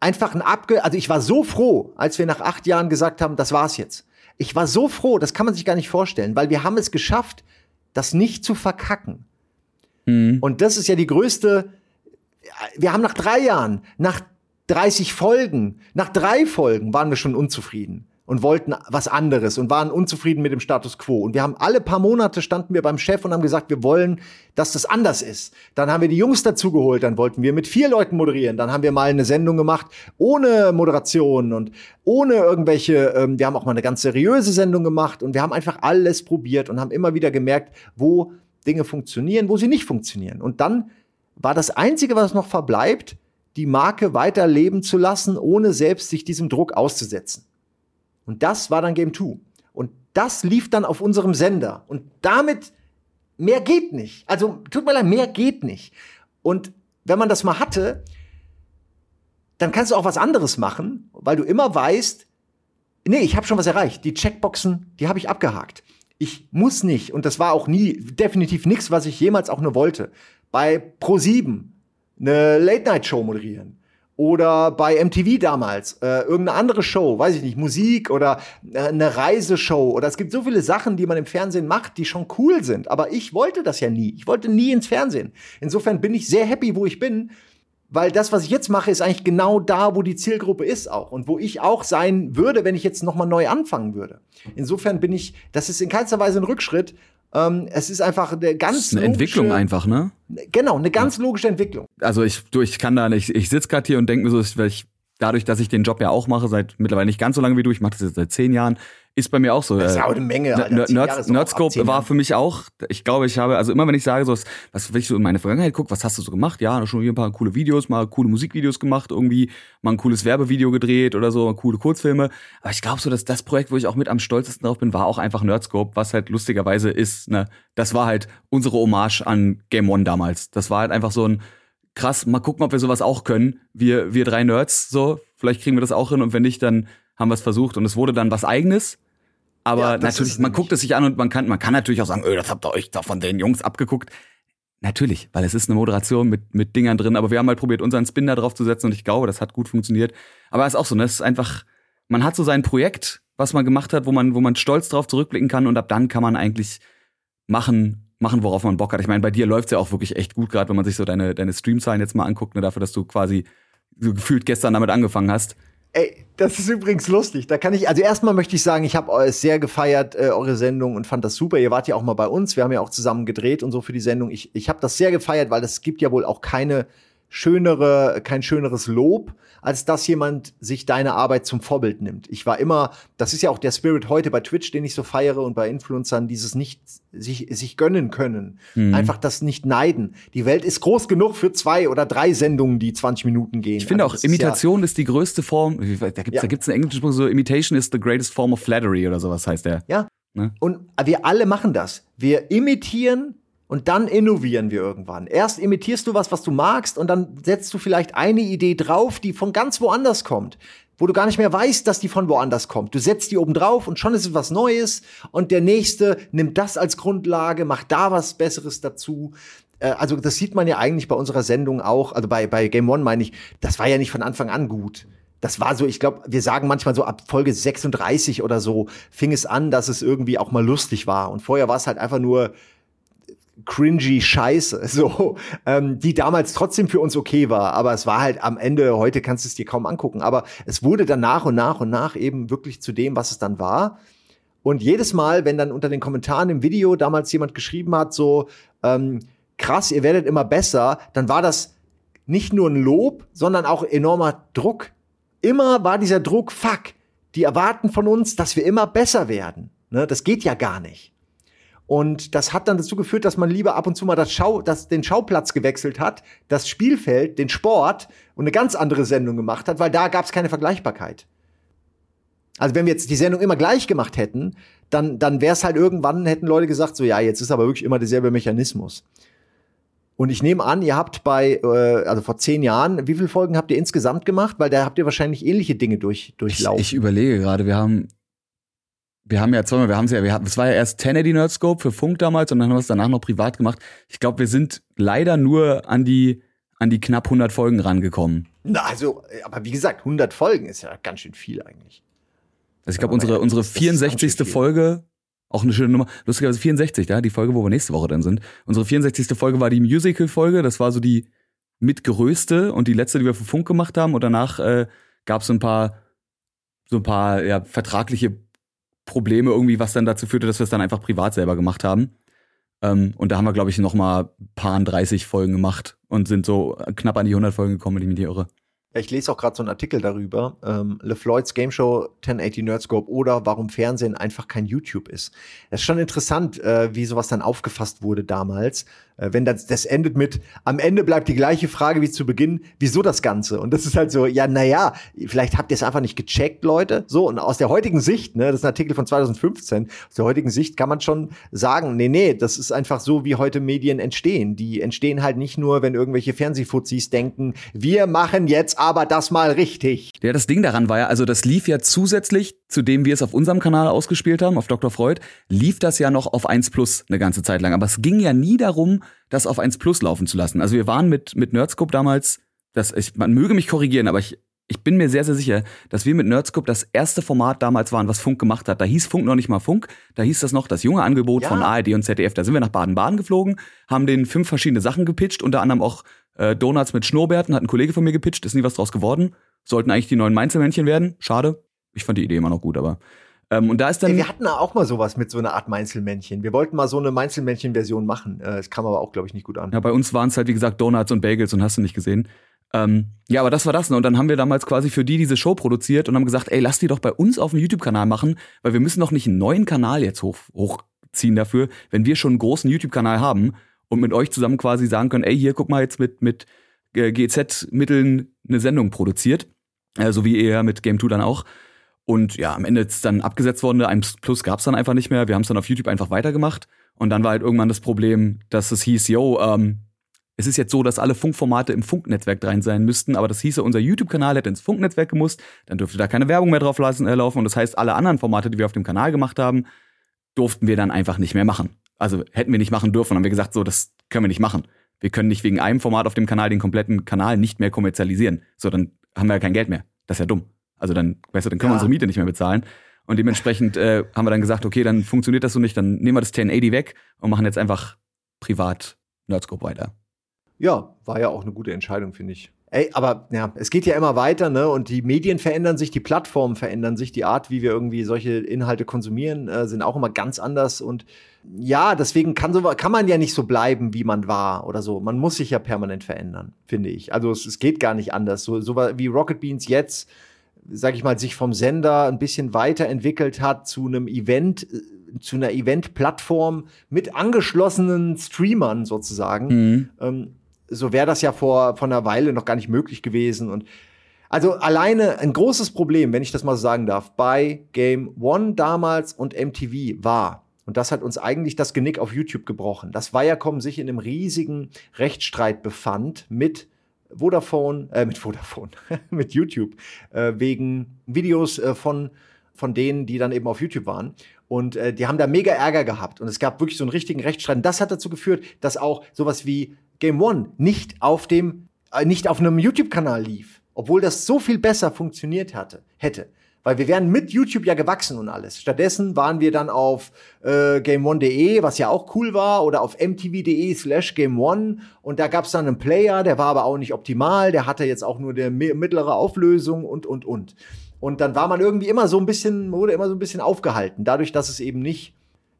einfach ein Abge... Also ich war so froh, als wir nach acht Jahren gesagt haben, das war's jetzt. Ich war so froh, das kann man sich gar nicht vorstellen, weil wir haben es geschafft, das nicht zu verkacken. Mhm. Und das ist ja die größte. Wir haben nach drei Jahren, nach 30 Folgen, nach drei Folgen waren wir schon unzufrieden und wollten was anderes und waren unzufrieden mit dem Status quo. Und wir haben alle paar Monate standen wir beim Chef und haben gesagt, wir wollen, dass das anders ist. Dann haben wir die Jungs dazugeholt, dann wollten wir mit vier Leuten moderieren. Dann haben wir mal eine Sendung gemacht ohne Moderation und ohne irgendwelche, ähm, wir haben auch mal eine ganz seriöse Sendung gemacht und wir haben einfach alles probiert und haben immer wieder gemerkt, wo Dinge funktionieren, wo sie nicht funktionieren. Und dann war das Einzige, was noch verbleibt, die Marke weiterleben zu lassen, ohne selbst sich diesem Druck auszusetzen. Und das war dann Game 2. Und das lief dann auf unserem Sender. Und damit, mehr geht nicht. Also, tut mir leid, mehr geht nicht. Und wenn man das mal hatte, dann kannst du auch was anderes machen, weil du immer weißt, nee, ich habe schon was erreicht. Die Checkboxen, die habe ich abgehakt. Ich muss nicht, und das war auch nie definitiv nichts, was ich jemals auch nur wollte, bei Pro7 eine Late-Night-Show moderieren. Oder bei MTV damals, äh, irgendeine andere Show, weiß ich nicht, Musik oder äh, eine Reiseshow. Oder es gibt so viele Sachen, die man im Fernsehen macht, die schon cool sind. Aber ich wollte das ja nie. Ich wollte nie ins Fernsehen. Insofern bin ich sehr happy, wo ich bin. Weil das, was ich jetzt mache, ist eigentlich genau da, wo die Zielgruppe ist auch und wo ich auch sein würde, wenn ich jetzt noch mal neu anfangen würde. Insofern bin ich, das ist in keinster Weise ein Rückschritt. Ähm, es ist einfach eine ganz das ist eine Entwicklung einfach, ne? Genau, eine ganz logische Entwicklung. Also ich, du, ich kann da nicht, ich sitze gerade hier und denke mir so, weil ich dadurch, dass ich den Job ja auch mache, seit mittlerweile nicht ganz so lange wie du, ich mache das jetzt seit zehn Jahren, ist bei mir auch so. Das ist äh, auch eine Menge. Alter. Nerd, Zehn Jahre Nerd, ist auch Nerdscope war Jahren. für mich auch, ich glaube, ich habe, also immer wenn ich sage, so, was, was wenn ich so in meine Vergangenheit gucke, was hast du so gemacht? Ja, schon hier ein paar coole Videos, mal coole Musikvideos gemacht, irgendwie mal ein cooles Werbevideo gedreht oder so, coole Kurzfilme. Aber ich glaube so, dass das Projekt, wo ich auch mit am stolzesten drauf bin, war auch einfach Nerdscope, was halt lustigerweise ist, ne, das war halt unsere Hommage an Game One damals. Das war halt einfach so ein, krass, mal gucken, ob wir sowas auch können. Wir, wir drei Nerds, so, vielleicht kriegen wir das auch hin und wenn nicht, dann haben wir es versucht und es wurde dann was eigenes. Aber Ja, natürlich, man guckt es sich an und man kann, man kann natürlich auch sagen, öh, das habt ihr euch da von den Jungs abgeguckt. Natürlich, weil es ist eine Moderation mit, mit Dingern drin, aber wir haben halt probiert, unseren Spin da drauf zu setzen und ich glaube, das hat gut funktioniert. Aber es ist auch so, ne, es ist einfach, man hat so sein Projekt, was man gemacht hat, wo man, wo man stolz drauf zurückblicken kann und ab dann kann man eigentlich machen, machen, worauf man Bock hat. Ich meine, bei dir läuft's ja auch wirklich echt gut, gerade wenn man sich so deine, deine Streamzahlen jetzt mal anguckt, ne, dafür, dass du quasi so gefühlt gestern damit angefangen hast. Ey, das ist übrigens lustig. Da kann ich, also erstmal möchte ich sagen, ich habe es sehr gefeiert, äh, eure Sendung und fand das super. Ihr wart ja auch mal bei uns. Wir haben ja auch zusammen gedreht und so für die Sendung. Ich, ich habe das sehr gefeiert, weil es gibt ja wohl auch keine schönere, kein schöneres Lob, als dass jemand sich deine Arbeit zum Vorbild nimmt. Ich war immer, das ist ja auch der Spirit heute bei Twitch, den ich so feiere und bei Influencern, dieses nicht sich, sich gönnen können. Mhm. Einfach das nicht neiden. Die Welt ist groß genug für zwei oder drei Sendungen, die 20 Minuten gehen. Ich finde Also auch, das ist ja- Imitation ist die größte Form, da gibt's, Ja. da gibt's einen englischen Spruch, so Imitation is the greatest form of flattery oder sowas heißt der. Ja. Ne? Und wir alle machen das. Wir imitieren und dann innovieren wir irgendwann. Erst imitierst du was, was du magst, und dann setzt du vielleicht eine Idee drauf, die von ganz woanders kommt, wo du gar nicht mehr weißt, dass die von woanders kommt. Du setzt die oben drauf und schon ist es was Neues und der nächste nimmt das als Grundlage, macht da was Besseres dazu. Äh, Also das sieht man ja eigentlich bei unserer Sendung auch, also bei, bei Game One meine ich, das war ja nicht von Anfang an gut. Das war so, ich glaube, wir sagen manchmal so ab Folge 36 oder so fing es an, dass es irgendwie auch mal lustig war. Und vorher war es halt einfach nur cringy Scheiße, so, ähm, die damals trotzdem für uns okay war. Aber es war halt am Ende, heute kannst du es dir kaum angucken. Aber es wurde dann nach und nach und nach eben wirklich zu dem, was es dann war. Und jedes Mal, wenn dann unter den Kommentaren im Video damals jemand geschrieben hat, so, ähm, krass, ihr werdet immer besser, dann war das nicht nur ein Lob, sondern auch enormer Druck. Immer war dieser Druck, fuck, die erwarten von uns, dass wir immer besser werden. Ne, das geht ja gar nicht. Und das hat dann dazu geführt, dass man lieber ab und zu mal das Schau, das, den Schauplatz gewechselt hat, das Spielfeld, den Sport und eine ganz andere Sendung gemacht hat, weil da gab es keine Vergleichbarkeit. Also wenn wir jetzt die Sendung immer gleich gemacht hätten, dann, dann wäre es halt irgendwann, hätten Leute gesagt, so ja, jetzt ist aber wirklich immer derselbe Mechanismus. Und ich nehme an, ihr habt bei, äh, also vor zehn Jahren, wie viele Folgen habt ihr insgesamt gemacht? Weil da habt ihr wahrscheinlich ähnliche Dinge durch, Ich, durchlaufen. ich überlege gerade, wir haben, wir haben ja zweimal, wir haben es ja, wir hatten, es war ja erst 1080 Nerdscope für Funk damals und dann haben wir es danach noch privat gemacht. Ich glaube, wir sind leider nur an die, an die knapp 100 Folgen rangekommen. Na, also, äh, aber wie gesagt, 100 Folgen ist ja ganz schön viel eigentlich. Also ich glaube, unsere, unsere das- das ist ganz 64. schön viel. Folge, auch eine schöne Nummer, lustigerweise 64, ja, die Folge, wo wir nächste Woche dann sind. Unsere 64. Folge war die Musical-Folge, das war so die mitgrößte und die letzte, die wir für Funk gemacht haben. Und danach äh, gab es so ein paar, so ein paar ja, vertragliche Probleme irgendwie, was dann dazu führte, dass wir es dann einfach privat selber gemacht haben. Ähm, und da haben wir, glaube ich, noch mal paar 30 Folgen gemacht und sind so knapp an die 100 Folgen gekommen, wenn ich mich nicht irre. Ich lese auch gerade so einen Artikel darüber, ähm, LeFloids Game Show 1080 Nerdscope oder warum Fernsehen einfach kein YouTube ist. Es ist schon interessant, äh, wie sowas dann aufgefasst wurde damals. Äh, wenn das, das endet mit, am Ende bleibt die gleiche Frage wie zu Beginn, wieso das Ganze? Und das ist halt so, ja, naja, vielleicht habt ihr es einfach nicht gecheckt, Leute. So, und aus der heutigen Sicht, ne, das ist ein Artikel von 2015, aus der heutigen Sicht kann man schon sagen, nee, nee, das ist einfach so, wie heute Medien entstehen. Die entstehen halt nicht nur, wenn irgendwelche Fernsehfuzis denken, wir machen jetzt aber das mal richtig. Ja, das Ding daran war ja, also das lief ja zusätzlich zu dem wir es auf unserem Kanal ausgespielt haben, auf Dr. Freud, lief das ja noch auf 1 Plus eine ganze Zeit lang. Aber es ging ja nie darum, das auf 1 Plus laufen zu lassen. Also wir waren mit, mit Nerdscope damals, das, ich, man möge mich korrigieren, aber ich, ich bin mir sehr, sehr sicher, dass wir mit Nerdscope das erste Format damals waren, was Funk gemacht hat. Da hieß Funk noch nicht mal Funk, da hieß das noch das junge Angebot Ja. von ARD und ZDF. Da sind wir nach Baden-Baden geflogen, haben den fünf verschiedene Sachen gepitcht, unter anderem auch Äh, Donuts mit Schnurrbärten hat ein Kollege von mir gepitcht, ist nie was draus geworden. Sollten eigentlich die neuen Mainzelmännchen werden. Schade. Ich fand die Idee immer noch gut, aber. Ähm, und da ist dann. Ey, wir hatten auch mal sowas mit so einer Art Mainzelmännchen. Wir wollten mal so eine Mainzelmännchen-Version machen. Äh, es kam aber auch, glaube ich, nicht gut an. Ja, bei uns waren es halt, wie gesagt, Donuts und Bagels und hast du nicht gesehen. Ähm, ja, aber das war das. Ne? Und dann haben wir damals quasi für die diese Show produziert und haben gesagt, ey, lass die doch bei uns auf dem YouTube-Kanal machen, weil wir müssen doch nicht einen neuen Kanal jetzt hoch, hochziehen dafür, wenn wir schon einen großen YouTube-Kanal haben und mit euch zusammen quasi sagen können, ey, hier, guck mal jetzt mit, mit äh, GZ-Mitteln eine Sendung produziert. Äh, so wie ihr mit Game 2 dann auch. Und ja, am Ende ist dann abgesetzt worden, ein Plus gab's dann einfach nicht mehr. Wir haben es dann auf YouTube einfach weitergemacht. Und dann war halt irgendwann das Problem, dass es hieß, yo, ähm, es ist jetzt so, dass alle Funkformate im Funknetzwerk drin sein müssten, aber das hieße, unser YouTube-Kanal hätte ins Funknetzwerk gemusst, dann dürfte da keine Werbung mehr drauf lassen, äh, laufen. Und das heißt, alle anderen Formate, die wir auf dem Kanal gemacht haben, durften wir dann einfach nicht mehr machen. Also hätten wir nicht machen dürfen, haben wir gesagt, so, das können wir nicht machen. Wir können nicht wegen einem Format auf dem Kanal den kompletten Kanal nicht mehr kommerzialisieren. So, dann haben wir ja kein Geld mehr. Das ist ja dumm. Also dann, weißt du, dann können ja. wir unsere Miete nicht mehr bezahlen. Und dementsprechend äh, haben wir dann gesagt, okay, dann funktioniert das so nicht, dann nehmen wir das 1080 weg und machen jetzt einfach privat Nerdscope weiter. Ja, war ja auch eine gute Entscheidung, finde ich. Ey, aber ja, es geht ja immer weiter, ne? Und die Medien verändern sich, die Plattformen verändern sich, die Art, wie wir irgendwie solche Inhalte konsumieren, äh, sind auch immer ganz anders. Und ja, deswegen kann, so, kann man ja nicht so bleiben, wie man war oder so. Man muss sich ja permanent verändern, finde ich. Also es, es geht gar nicht anders. So, so wie Rocket Beans jetzt, sag ich mal, sich vom Sender ein bisschen weiterentwickelt hat zu einem Event, äh, zu einer Event-Plattform mit angeschlossenen Streamern sozusagen. Mhm. Ähm, so wäre das ja vor, vor einer Weile noch gar nicht möglich gewesen. Und also alleine ein großes Problem, wenn ich das mal so sagen darf, bei Game One damals und MTV war, und das hat uns eigentlich das Genick auf YouTube gebrochen, dass Viacom sich in einem riesigen Rechtsstreit befand mit Vodafone, äh, mit Vodafone, mit YouTube, äh, wegen Videos äh, von, von denen, die dann eben auf YouTube waren. Und äh, die haben da mega Ärger gehabt. Und es gab wirklich so einen richtigen Rechtsstreit. Und das hat dazu geführt, dass auch sowas wie Game One nicht auf dem, äh, nicht auf einem YouTube-Kanal lief, obwohl das so viel besser funktioniert hatte, hätte. Weil wir wären mit YouTube ja gewachsen und alles. Stattdessen waren wir dann auf äh, GameOne.de, was ja auch cool war, oder auf mtv.de slash GameOne. Und da gab es dann einen Player, der war aber auch nicht optimal, der hatte jetzt auch nur eine mittlere Auflösung und, und, und. Und dann war man irgendwie immer so ein bisschen, wurde immer so ein bisschen aufgehalten, dadurch, dass es eben nicht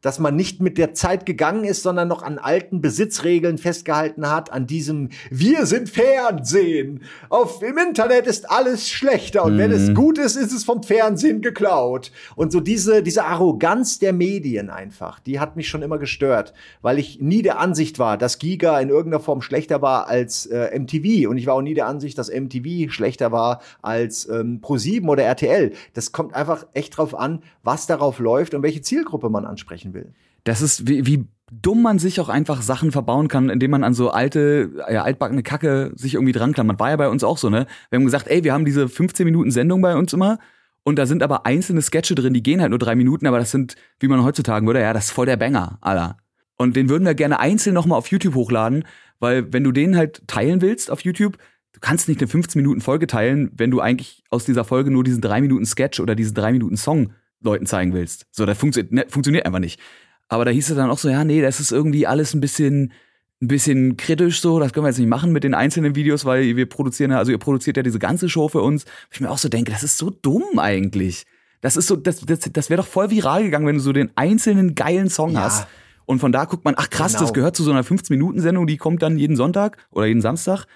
dass man nicht mit der Zeit gegangen ist, sondern noch an alten Besitzregeln festgehalten hat, an diesem Wir sind Fernsehen. Auf, Im Internet ist alles schlechter und mhm. wenn es mhm. gut ist, ist es vom Fernsehen geklaut. Und so diese, diese Arroganz der Medien einfach, die hat mich schon immer gestört, weil ich nie der Ansicht war, dass Giga in irgendeiner Form schlechter war als äh, MTV. Und ich war auch nie der Ansicht, dass MTV schlechter war als ähm, Pro7 oder RTL. Das kommt einfach echt drauf an, was darauf läuft und welche Zielgruppe man ansprechen will will. Das ist, wie, wie dumm man sich auch einfach Sachen verbauen kann, indem man an so alte, ja, altbackene Kacke sich irgendwie dran klammert. War ja bei uns auch so, ne? Wir haben gesagt, ey, wir haben diese 15 Minuten Sendung bei uns immer und da sind aber einzelne Sketche drin, die gehen halt nur drei Minuten, aber das sind, wie man heutzutage würde, ja, das ist voll der Banger, Alter. Und den würden wir gerne einzeln nochmal auf YouTube hochladen, weil wenn du den halt teilen willst auf YouTube, du kannst nicht eine 15 Minuten Folge teilen, wenn du eigentlich aus dieser Folge nur diesen drei Minuten Sketch oder diesen drei Minuten Song Leuten zeigen willst. So, das funktio ne, funktioniert einfach nicht. Aber da hieß es dann auch so, ja, nee, das ist irgendwie alles ein bisschen, ein bisschen kritisch so, das können wir jetzt nicht machen mit den einzelnen Videos, weil wir produzieren ja, also ihr produziert ja diese ganze Show für uns. Ich mir auch so denke, das ist so dumm eigentlich. Das ist so, das, das, das wäre doch voll viral gegangen, wenn du so den einzelnen geilen Song ja. hast. Und von da guckt man, ach krass, genau. das gehört zu so einer 15-Minuten-Sendung, die kommt dann jeden Sonntag oder jeden Samstag.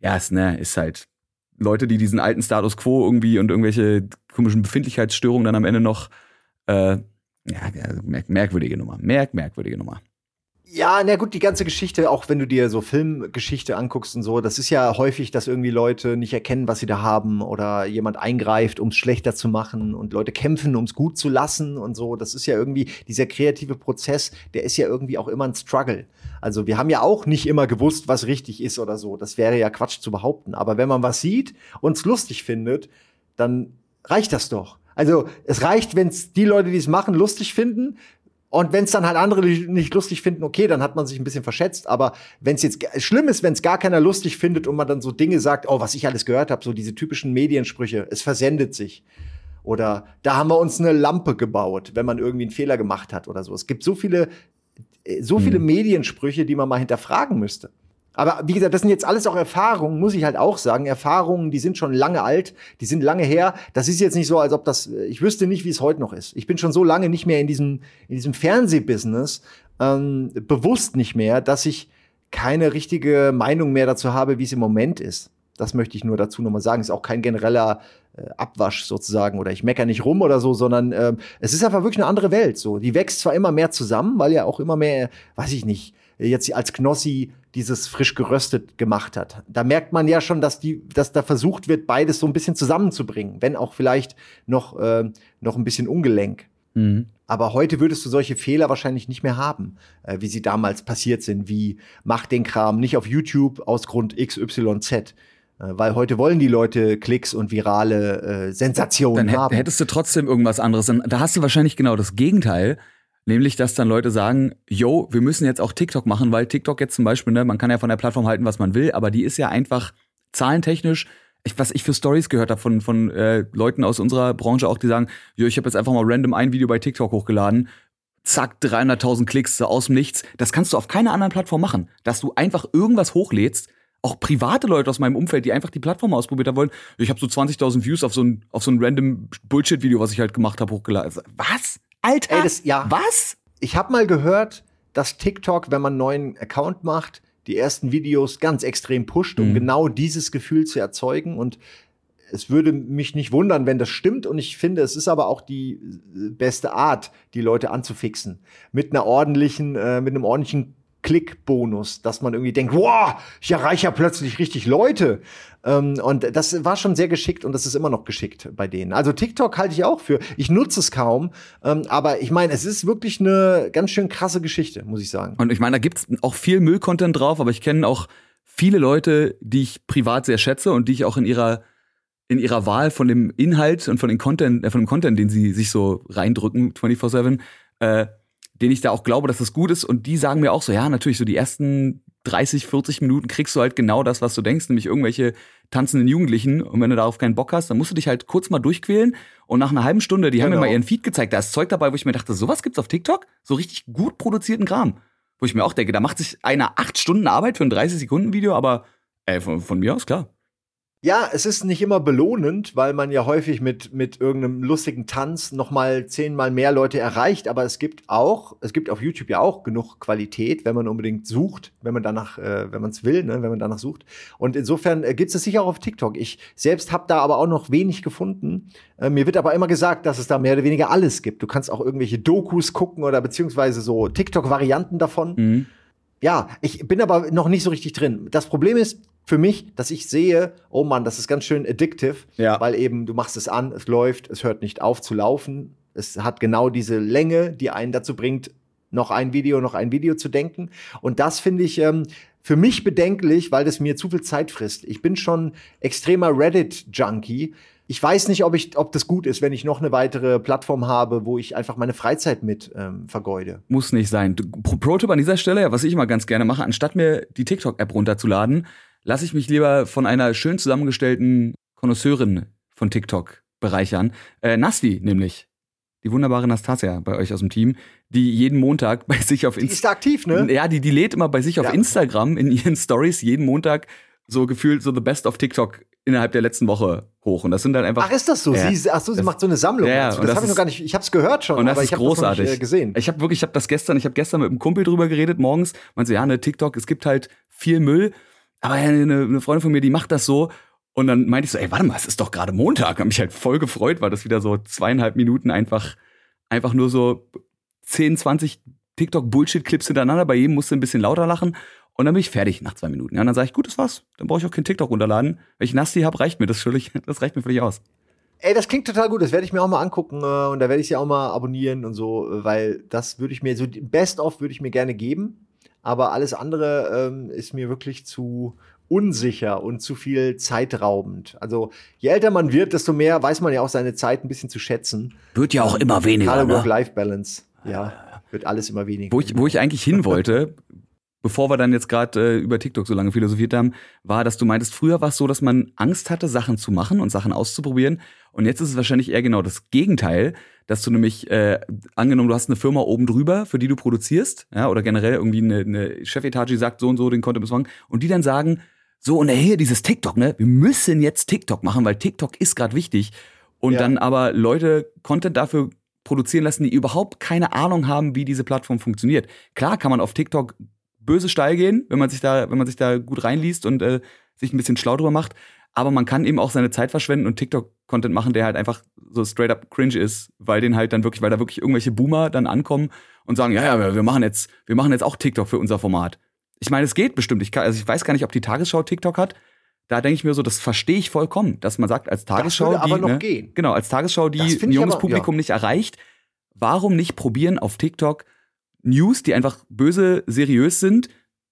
Ja, ist, ne, ist halt Leute, die diesen alten Status quo irgendwie und irgendwelche komischen Befindlichkeitsstörungen dann am Ende noch, äh, ja, merk merkwürdige Nummer, merk merkwürdige Nummer. Ja, na gut, die ganze Geschichte, auch wenn du dir so Filmgeschichte anguckst und so, das ist ja häufig, dass irgendwie Leute nicht erkennen, was sie da haben oder jemand eingreift, um es schlechter zu machen und Leute kämpfen, um es gut zu lassen und so. Das ist ja irgendwie dieser kreative Prozess, der ist ja irgendwie auch immer ein Struggle. Also wir haben ja auch nicht immer gewusst, was richtig ist oder so. Das wäre ja Quatsch zu behaupten. Aber wenn man was sieht und es lustig findet, dann reicht das doch. Also es reicht, wenn es die Leute, die es machen, lustig finden. Und wenn es dann halt andere nicht lustig finden, okay, dann hat man sich ein bisschen verschätzt. Aber wenn es jetzt schlimm ist, wenn es gar keiner lustig findet und man dann so Dinge sagt, oh, was ich alles gehört habe, so diese typischen Mediensprüche, es versendet sich. Oder da haben wir uns eine Lampe gebaut, wenn man irgendwie einen Fehler gemacht hat oder so. Es gibt so viele, äh, so viele mhm. Mediensprüche, die man mal hinterfragen müsste. Aber wie gesagt, das sind jetzt alles auch Erfahrungen, muss ich halt auch sagen. Erfahrungen, die sind schon lange alt, die sind lange her. Das ist jetzt nicht so, als ob das, ich wüsste nicht, wie es heute noch ist. Ich bin schon so lange nicht mehr in diesem, in diesem Fernsehbusiness, ähm, bewusst nicht mehr, dass ich keine richtige Meinung mehr dazu habe, wie es im Moment ist. Das möchte ich nur dazu nochmal sagen. Ist auch kein genereller äh, Abwasch sozusagen oder ich mecker nicht rum oder so, sondern äh, es ist einfach wirklich eine andere Welt. So, die wächst zwar immer mehr zusammen, weil ja auch immer mehr, weiß ich nicht, jetzt als Knossi dieses frisch geröstet gemacht hat. Da merkt man ja schon, dass die, dass da versucht wird, beides so ein bisschen zusammenzubringen, wenn auch vielleicht noch äh, noch ein bisschen ungelenk. Mhm. Aber heute würdest du solche Fehler wahrscheinlich nicht mehr haben, äh, wie sie damals passiert sind, wie mach den Kram nicht auf YouTube aus Grund XYZ. Äh, weil heute wollen die Leute Klicks und virale äh, Sensationen Dann haben. hättest du trotzdem irgendwas anderes. Da hast du wahrscheinlich genau das Gegenteil. Nämlich, dass dann Leute sagen, yo, wir müssen jetzt auch TikTok machen, weil TikTok jetzt zum Beispiel, ne, man kann ja von der Plattform halten, was man will, aber die ist ja einfach zahlentechnisch, ich, was ich für Stories gehört habe von, von äh, Leuten aus unserer Branche auch, die sagen, yo, ich habe jetzt einfach mal random ein Video bei TikTok hochgeladen, zack, 300.000 Klicks so aus dem Nichts. Das kannst du auf keiner anderen Plattform machen, dass du einfach irgendwas hochlädst, auch private Leute aus meinem Umfeld, die einfach die Plattform ausprobiert haben wollen. Ich habe so 20.000 Views auf so ein auf so ein random Bullshit-Video, was ich halt gemacht habe, hochgeladen. Was? Alter, Ey, das, ja. was? Ich habe mal gehört, dass TikTok, wenn man einen neuen Account macht, die ersten Videos ganz extrem pusht, um Mhm. genau dieses Gefühl zu erzeugen. Und es würde mich nicht wundern, wenn das stimmt. Und ich finde, es ist aber auch die äh, beste Art, die Leute anzufixen. Mit einer ordentlichen, äh, mit einem ordentlichen Klickbonus, dass man irgendwie denkt, wow, ich erreiche ja plötzlich richtig Leute. Ähm, und das war schon sehr geschickt und das ist immer noch geschickt bei denen. Also TikTok halte ich auch für. Ich nutze es kaum, ähm, aber ich meine, es ist wirklich eine ganz schön krasse Geschichte, muss ich sagen. Und ich meine, da gibt's auch viel Müll-Content drauf, aber ich kenne auch viele Leute, die ich privat sehr schätze und die ich auch in ihrer in ihrer Wahl von dem Inhalt und von dem Content, äh, von dem Content, den sie sich so reindrücken 24/7, äh, den ich da auch glaube, dass das gut ist und die sagen mir auch so, ja, natürlich so die ersten 30, 40 Minuten kriegst du halt genau das, was du denkst, nämlich irgendwelche tanzenden Jugendlichen und wenn du darauf keinen Bock hast, dann musst du dich halt kurz mal durchquälen und nach einer halben Stunde, die haben mir Genau. mal ihren Feed gezeigt, da ist Zeug dabei, wo ich mir dachte, sowas gibt's auf TikTok? So richtig gut produzierten Kram. Wo ich mir auch denke, da macht sich einer acht Stunden Arbeit für ein 30-Sekunden-Video, aber ey, von, von mir aus klar. Ja, es ist nicht immer belohnend, weil man ja häufig mit, mit irgendeinem lustigen Tanz noch mal zehnmal mehr Leute erreicht. Aber es gibt auch, es gibt auf YouTube ja auch genug Qualität, wenn man unbedingt sucht, wenn man danach, äh, wenn man es will, ne, wenn man danach sucht. Und insofern äh, gibt es sicher auch auf TikTok. Ich selbst habe da aber auch noch wenig gefunden. Äh, mir wird aber immer gesagt, dass es da mehr oder weniger alles gibt. Du kannst auch irgendwelche Dokus gucken oder beziehungsweise so TikTok-Varianten davon. Mhm. Ja, ich bin aber noch nicht so richtig drin. Das Problem ist für mich, dass ich sehe, oh Mann, das ist ganz schön addictive, Ja. weil eben du machst es an, es läuft, es hört nicht auf zu laufen. Es hat genau diese Länge, die einen dazu bringt, noch ein Video, noch ein Video zu denken. Und das finde ich ähm, für mich bedenklich, weil das mir zu viel Zeit frisst. Ich bin schon extremer Reddit-Junkie. Ich weiß nicht, ob, ich, ob das gut ist, wenn ich noch eine weitere Plattform habe, wo ich einfach meine Freizeit mit ähm, vergeude. Muss nicht sein. Pro-Tipp an dieser Stelle, ja, was ich immer ganz gerne mache, anstatt mir die TikTok-App runterzuladen, lasse ich mich lieber von einer schön zusammengestellten Konnoisseurin von TikTok bereichern. Äh, Nasti nämlich. Die wunderbare Nastasia bei euch aus dem Team, die jeden Montag bei sich auf Die ist Instagram. aktiv, ne? Ja, die, die lädt immer bei sich auf Ja. Instagram in ihren Stories jeden Montag so gefühlt so the best of TikTok innerhalb der letzten Woche hoch. Und das sind dann einfach. Ach, ist das so? Ja. Sie, ach so, sie Das- macht so eine Sammlung. Ja, das das habe ich noch gar nicht. Ich habe es gehört schon, Und das aber ist ich habe großartig. nicht äh, gesehen. Ich habe wirklich, ich habe das gestern, ich habe gestern mit einem Kumpel drüber geredet morgens. Meinte so, ja, ne TikTok, es gibt halt viel Müll, aber eine, eine Freundin von mir, die macht das so. Und dann meinte ich so, ey, warte mal, es ist doch gerade Montag. Hab mich halt voll gefreut, weil das wieder so zweieinhalb Minuten einfach, einfach nur so 10, 20 TikTok-Bullshit-Clips hintereinander. Bei jedem musste ein bisschen lauter lachen. Und dann bin ich fertig nach zwei Minuten. Ja, und dann sage ich, gut, das war's. Dann brauche ich auch kein TikTok runterladen. Wenn ich Nasti hab, reicht mir das völlig, das reicht mir völlig aus. Ey, das klingt total gut. Das werde ich mir auch mal angucken äh, und da werde ich sie auch mal abonnieren und so, äh, weil das würde ich mir so Best of würde ich mir gerne geben, aber alles andere ähm, ist mir wirklich zu unsicher und zu viel zeitraubend. Also je älter man wird, desto mehr weiß man ja auch seine Zeit ein bisschen zu schätzen. Wird ja auch immer weniger. Gerade Ne? Work-Life-Balance. Ja, wird alles immer weniger. Wo ich, wo ich eigentlich hin wollte, bevor wir dann jetzt gerade äh, über TikTok so lange philosophiert haben, war, dass du meintest, früher war es so, dass man Angst hatte, Sachen zu machen und Sachen auszuprobieren. Und jetzt ist es wahrscheinlich eher genau das Gegenteil, dass du nämlich, äh, angenommen, du hast eine Firma oben drüber, für die du produzierst, ja, oder generell irgendwie eine, eine Chefetage sagt so und so, den Content machen, und die dann sagen, so, und hier dieses TikTok, ne, wir müssen jetzt TikTok machen, weil TikTok ist gerade wichtig. Und ja. dann aber Leute Content dafür produzieren lassen, die überhaupt keine Ahnung haben, wie diese Plattform funktioniert. Klar kann man auf TikTok böse steil gehen, wenn man sich da, wenn man sich da gut reinliest und äh, sich ein bisschen schlau drüber macht. Aber man kann eben auch seine Zeit verschwenden und TikTok-Content machen, der halt einfach so straight up cringe ist, weil den halt dann wirklich, weil da wirklich irgendwelche Boomer dann ankommen und sagen, ja, ja, wir machen jetzt, wir machen jetzt auch TikTok für unser Format. Ich meine, es geht bestimmt. Ich, kann, also ich weiß gar nicht, ob die Tagesschau TikTok hat. Da denke ich mir so, das verstehe ich vollkommen, dass man sagt, als Tagesschau, das würde aber die, noch ne, gehen. genau, als Tagesschau, die ein junges aber, Publikum ja. nicht erreicht, warum nicht probieren auf TikTok News, die einfach böse seriös sind,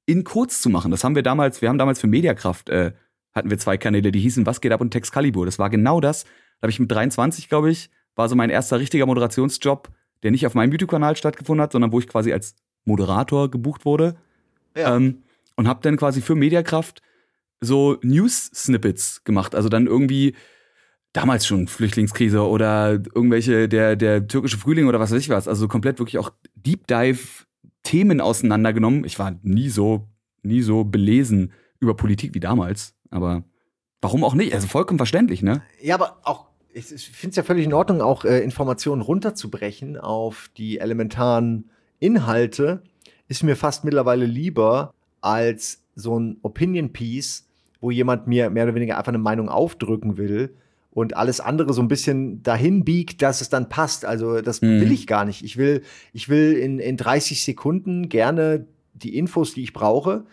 in kurz zu machen. Das haben wir damals, wir haben damals für Mediakraft, äh, hatten wir zwei Kanäle, die hießen Was geht ab und Texcalibur. Das war genau das. Da habe ich mit 23, glaube ich, war so mein erster richtiger Moderationsjob, der nicht auf meinem YouTube-Kanal stattgefunden hat, sondern wo ich quasi als Moderator gebucht wurde. Ja. Ähm, und habe dann quasi für Mediakraft so News-Snippets gemacht. Also dann irgendwie damals schon Flüchtlingskrise oder irgendwelche, der, der türkische Frühling oder was weiß ich was. Also komplett wirklich auch Deep Dive Themen auseinandergenommen. Ich war nie so, nie so belesen über Politik wie damals, aber warum auch nicht? Also vollkommen verständlich, ne? Ja, aber auch, ich, finde es ja völlig in Ordnung, auch äh, Informationen runterzubrechen auf die elementaren Inhalte, ist mir fast mittlerweile lieber als so ein Opinion-Piece, wo jemand mir mehr oder weniger einfach eine Meinung aufdrücken will und alles andere so ein bisschen dahin biegt, dass es dann passt. Also das mhm. will ich gar nicht. Ich will, ich will in, in 30 Sekunden gerne die Infos, die ich brauche.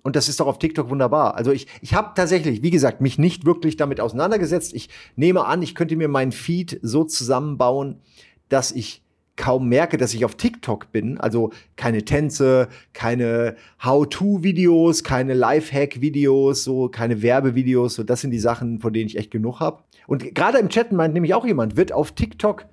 Und das ist doch auf TikTok wunderbar. Also ich, ich habe tatsächlich, wie gesagt, mich nicht wirklich damit auseinandergesetzt. Ich nehme an, ich könnte mir meinen Feed so zusammenbauen, dass ich kaum merke, dass ich auf TikTok bin. Also keine Tänze, keine How-to-Videos, keine Lifehack-Videos, so keine Werbevideos. So, das sind die Sachen, von denen ich echt genug habe. Und gerade im Chat meint nämlich auch jemand, wird auf TikTok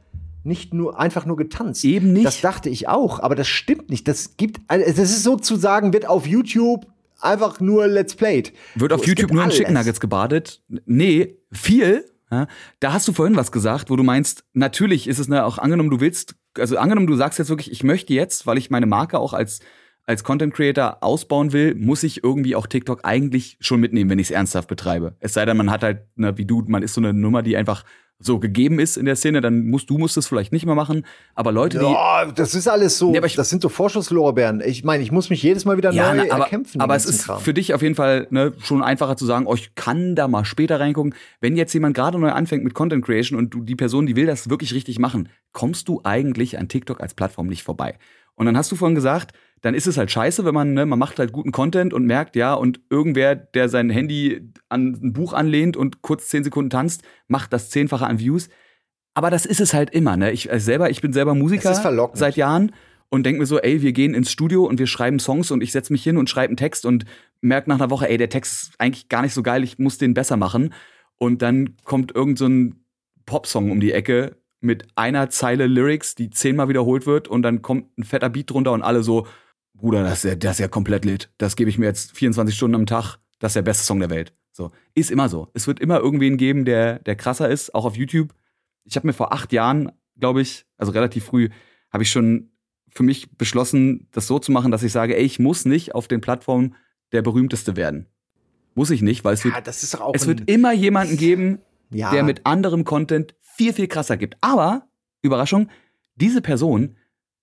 nicht nur einfach nur getanzt. Eben nicht. Das dachte ich auch, aber das stimmt nicht. Das gibt, das ist sozusagen, wird auf YouTube einfach nur Let's Played. Wird auf YouTube nur in Chicken Nuggets gebadet? Nee, viel. Ja, da hast du vorhin was gesagt, wo du meinst, natürlich ist es ne, auch angenommen, du willst also angenommen, du sagst jetzt wirklich, ich möchte jetzt, weil ich meine Marke auch als als Content Creator ausbauen will, muss ich irgendwie auch TikTok eigentlich schon mitnehmen, wenn ich es ernsthaft betreibe. Es sei denn, man hat halt, ne, wie du, man ist so eine Nummer, die einfach so gegeben ist in der Szene, dann musst du musst es vielleicht nicht mehr machen. Aber Leute, die. Ja, das ist alles so. Ja, ich, das sind so Vorschusslorbeeren. Ich meine, ich muss mich jedes Mal wieder ja, neu aber, erkämpfen. Aber es ist Kram. für dich auf jeden Fall ne, schon einfacher zu sagen, oh, ich kann da mal später reingucken. Wenn jetzt jemand gerade neu anfängt mit Content Creation und du die Person, die will das wirklich richtig machen, kommst du eigentlich an TikTok als Plattform nicht vorbei. Und dann hast du vorhin gesagt, dann ist es halt scheiße, wenn man, ne, man macht halt guten Content und merkt, ja, und irgendwer, der sein Handy an ein Buch anlehnt und kurz zehn Sekunden tanzt, macht das zehnfache an Views. Aber das ist es halt immer, ne? Ich also selber, ich bin selber Musiker seit Jahren und denke mir so, ey, wir gehen ins Studio und wir schreiben Songs und ich setze mich hin und schreibe einen Text und merke nach einer Woche, ey, der Text ist eigentlich gar nicht so geil, ich muss den besser machen. Und dann kommt irgend so ein Popsong um die Ecke mit einer Zeile Lyrics, die zehnmal wiederholt wird und dann kommt ein fetter Beat drunter und alle so, Bruder, das ist ja, das ist ja komplett lit. Das gebe ich mir jetzt 24 Stunden am Tag. Das ist der beste Song der Welt. So. Ist immer so. Es wird immer irgendwen geben, der, der krasser ist, auch auf YouTube. Ich habe mir vor acht Jahren, glaube ich, also relativ früh, habe ich schon für mich beschlossen, das so zu machen, dass ich sage, ey, ich muss nicht auf den Plattformen der berühmteste werden. Muss ich nicht, weil es wird, es wird immer jemanden geben, ja. der mit anderem Content viel, viel krasser gibt. Aber, Überraschung, diese Person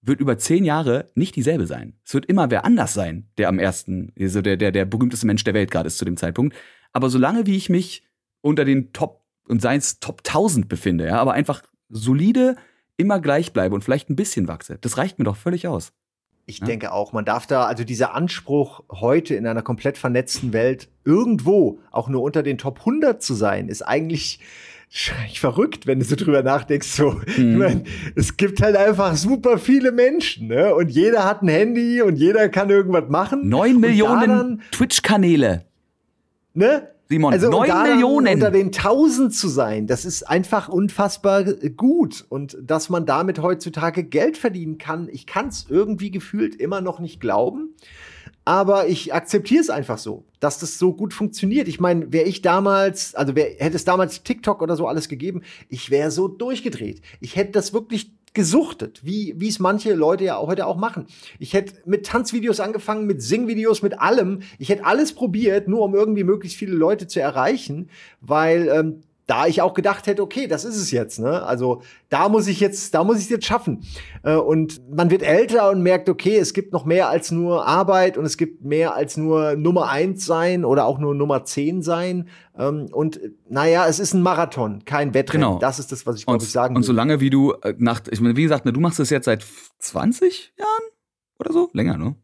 wird über zehn Jahre nicht dieselbe sein. Es wird immer wer anders sein, der am ersten, also der, der, der berühmteste Mensch der Welt gerade ist zu dem Zeitpunkt. Aber solange wie ich mich unter den Top und seins Top 1000 befinde, ja, aber einfach solide immer gleich bleibe und vielleicht ein bisschen wachse, das reicht mir doch völlig aus. Ich ja? denke auch, man darf da, also dieser Anspruch, heute in einer komplett vernetzten Welt irgendwo auch nur unter den Top 100 zu sein, ist eigentlich verrückt, wenn du so drüber nachdenkst. So, mhm. ich mein, es gibt halt einfach super viele Menschen, ne? Und jeder hat ein Handy und jeder kann irgendwas machen. Neun Millionen Twitch-Kanäle. Ne? Simon, also neun Millionen. Unter den tausend zu sein, das ist einfach unfassbar gut. Und dass man damit heutzutage Geld verdienen kann, ich kann es irgendwie gefühlt immer noch nicht glauben. Aber ich akzeptiere es einfach so, dass das so gut funktioniert. Ich meine, wäre ich damals, also wär, hätte es damals TikTok oder so alles gegeben, ich wäre so durchgedreht. Ich hätte das wirklich gesuchtet, wie wie es manche Leute ja auch heute auch machen. Ich hätte mit Tanzvideos angefangen, mit Singvideos, mit allem. Ich hätte alles probiert, nur um irgendwie möglichst viele Leute zu erreichen, weil ähm, da ich auch gedacht hätte, okay, das ist es jetzt, ne? Also da muss ich jetzt, da muss ich es jetzt schaffen. Äh, und man wird älter und merkt, okay, es gibt noch mehr als nur Arbeit und es gibt mehr als nur Nummer eins sein oder auch nur Nummer zehn sein. Ähm, und naja, es ist ein Marathon, kein Wettrennen. Genau. Das ist das, was ich glaube ich sagen will. Und solange wie du äh, nach, ich meine, wie gesagt, ne, du machst das jetzt seit 20 Jahren oder so? Länger, ne?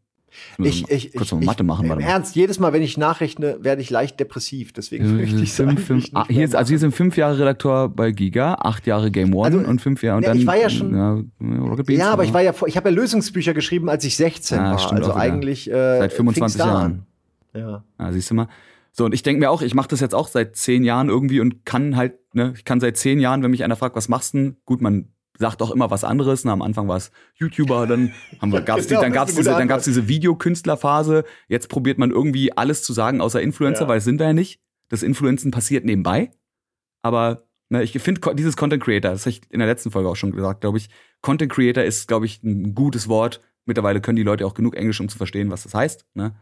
Ich, ich, kurz mal Mathe machen. Im Ernst, jedes Mal, wenn ich nachrechne, werde ich leicht depressiv. Deswegen möchte ich fünf, ah, hier ist, Also hier sind fünf Jahre Redakteur bei Giga, acht Jahre Game One also, und fünf Jahre und ja, dann. Ich war ja schon. Ja, Beats, ja aber ich war ja, ich habe ja Lösungsbücher geschrieben, als ich 16 ja, war. Stimmt, also eigentlich äh, seit 25 Jahren. Ja. ja. Siehst du mal. So, und ich denke mir auch, ich mache das jetzt auch seit zehn Jahren irgendwie und kann halt, ne, ich kann seit zehn Jahren, wenn mich einer fragt, was machst du denn? Gut, man sagt auch immer was anderes. Na, am Anfang war es YouTuber, dann haben wir, gab's genau, die, dann gab's diese, dann gab's diese Videokünstlerphase. Jetzt probiert man irgendwie alles zu sagen außer Influencer, ja. weil es sind wir ja nicht. Das Influenzen passiert nebenbei. Aber ne, ich finde dieses Content Creator, das habe ich in der letzten Folge auch schon gesagt, glaube ich. Content Creator ist, glaube ich, ein gutes Wort. Mittlerweile können die Leute auch genug Englisch, um zu verstehen, was das heißt. Ne?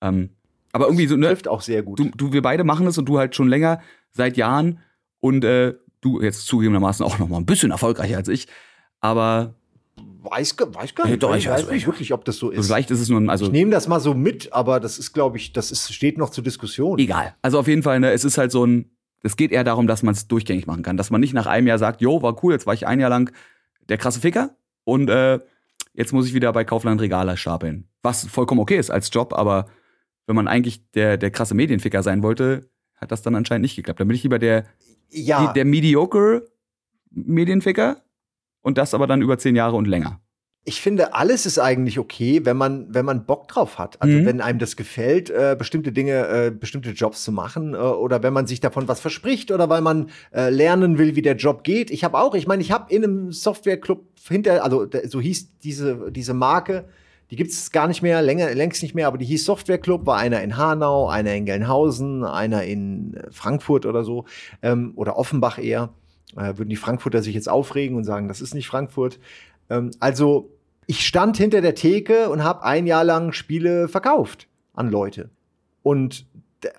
Ähm, aber irgendwie so, ne, trifft auch sehr gut. Du, du, wir beide machen das und du halt schon länger, seit Jahren. Und äh, Du jetzt zugegebenermaßen auch noch mal ein bisschen erfolgreicher als ich, aber weiß, weiß gar nicht. Hey, doch, ich weiß nicht wirklich, ob das so ist. Vielleicht ist es nur, also ich nehme das mal so mit, aber das ist, glaube ich, das ist, steht noch zur Diskussion. Egal. Also auf jeden Fall, ne, es ist halt so ein, es geht eher darum, dass man es durchgängig machen kann, dass man nicht nach einem Jahr sagt, jo, war cool, jetzt war ich ein Jahr lang der krasse Ficker und äh, jetzt muss ich wieder bei Kaufland Regale stapeln. Was vollkommen okay ist als Job, aber wenn man eigentlich der, der krasse Medienficker sein wollte, hat das dann anscheinend nicht geklappt. Dann bin ich lieber der ja. Die, der mediocre Medienficker und das aber dann über zehn Jahre und länger. Ich finde, alles ist eigentlich okay, wenn man, wenn man Bock drauf hat. Also mhm. wenn einem das gefällt, äh, bestimmte Dinge, äh, bestimmte Jobs zu machen äh, oder wenn man sich davon was verspricht oder weil man äh, lernen will, wie der Job geht. Ich habe auch, ich meine, ich habe in einem Softwareclub hinter, also so hieß diese, diese Marke, die gibt es gar nicht mehr, länger, längst nicht mehr, aber die hieß Software Club, war einer in Hanau, einer in Gelnhausen, einer in äh, Frankfurt oder so, ähm, oder Offenbach eher. Äh, würden die Frankfurter sich jetzt aufregen und sagen, das ist nicht Frankfurt. Ähm, also ich stand hinter der Theke und habe ein Jahr lang Spiele verkauft an Leute. Und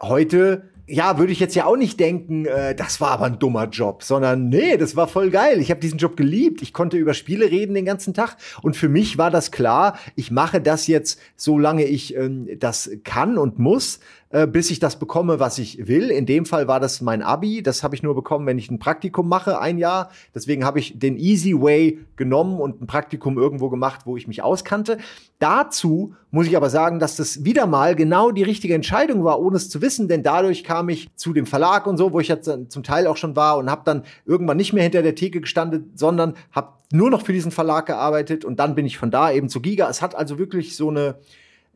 heute ja, würde ich jetzt ja auch nicht denken, äh, das war aber ein dummer Job, sondern nee, das war voll geil. Ich habe diesen Job geliebt. Ich konnte über Spiele reden den ganzen Tag und für mich war das klar, ich mache das jetzt, solange ich ähm, das kann und muss, äh, bis ich das bekomme, was ich will. In dem Fall war das mein Abi. Das habe ich nur bekommen, wenn ich ein Praktikum mache, ein Jahr. Deswegen habe ich den Easy Way genommen und ein Praktikum irgendwo gemacht, wo ich mich auskannte. Dazu muss ich aber sagen, dass das wieder mal genau die richtige Entscheidung war, ohne es zu wissen, denn dadurch kam ich zu dem Verlag und so, wo ich jetzt zum Teil auch schon war und habe dann irgendwann nicht mehr hinter der Theke gestanden, sondern habe nur noch für diesen Verlag gearbeitet und dann bin ich von da eben zu Giga. Es hat also wirklich so eine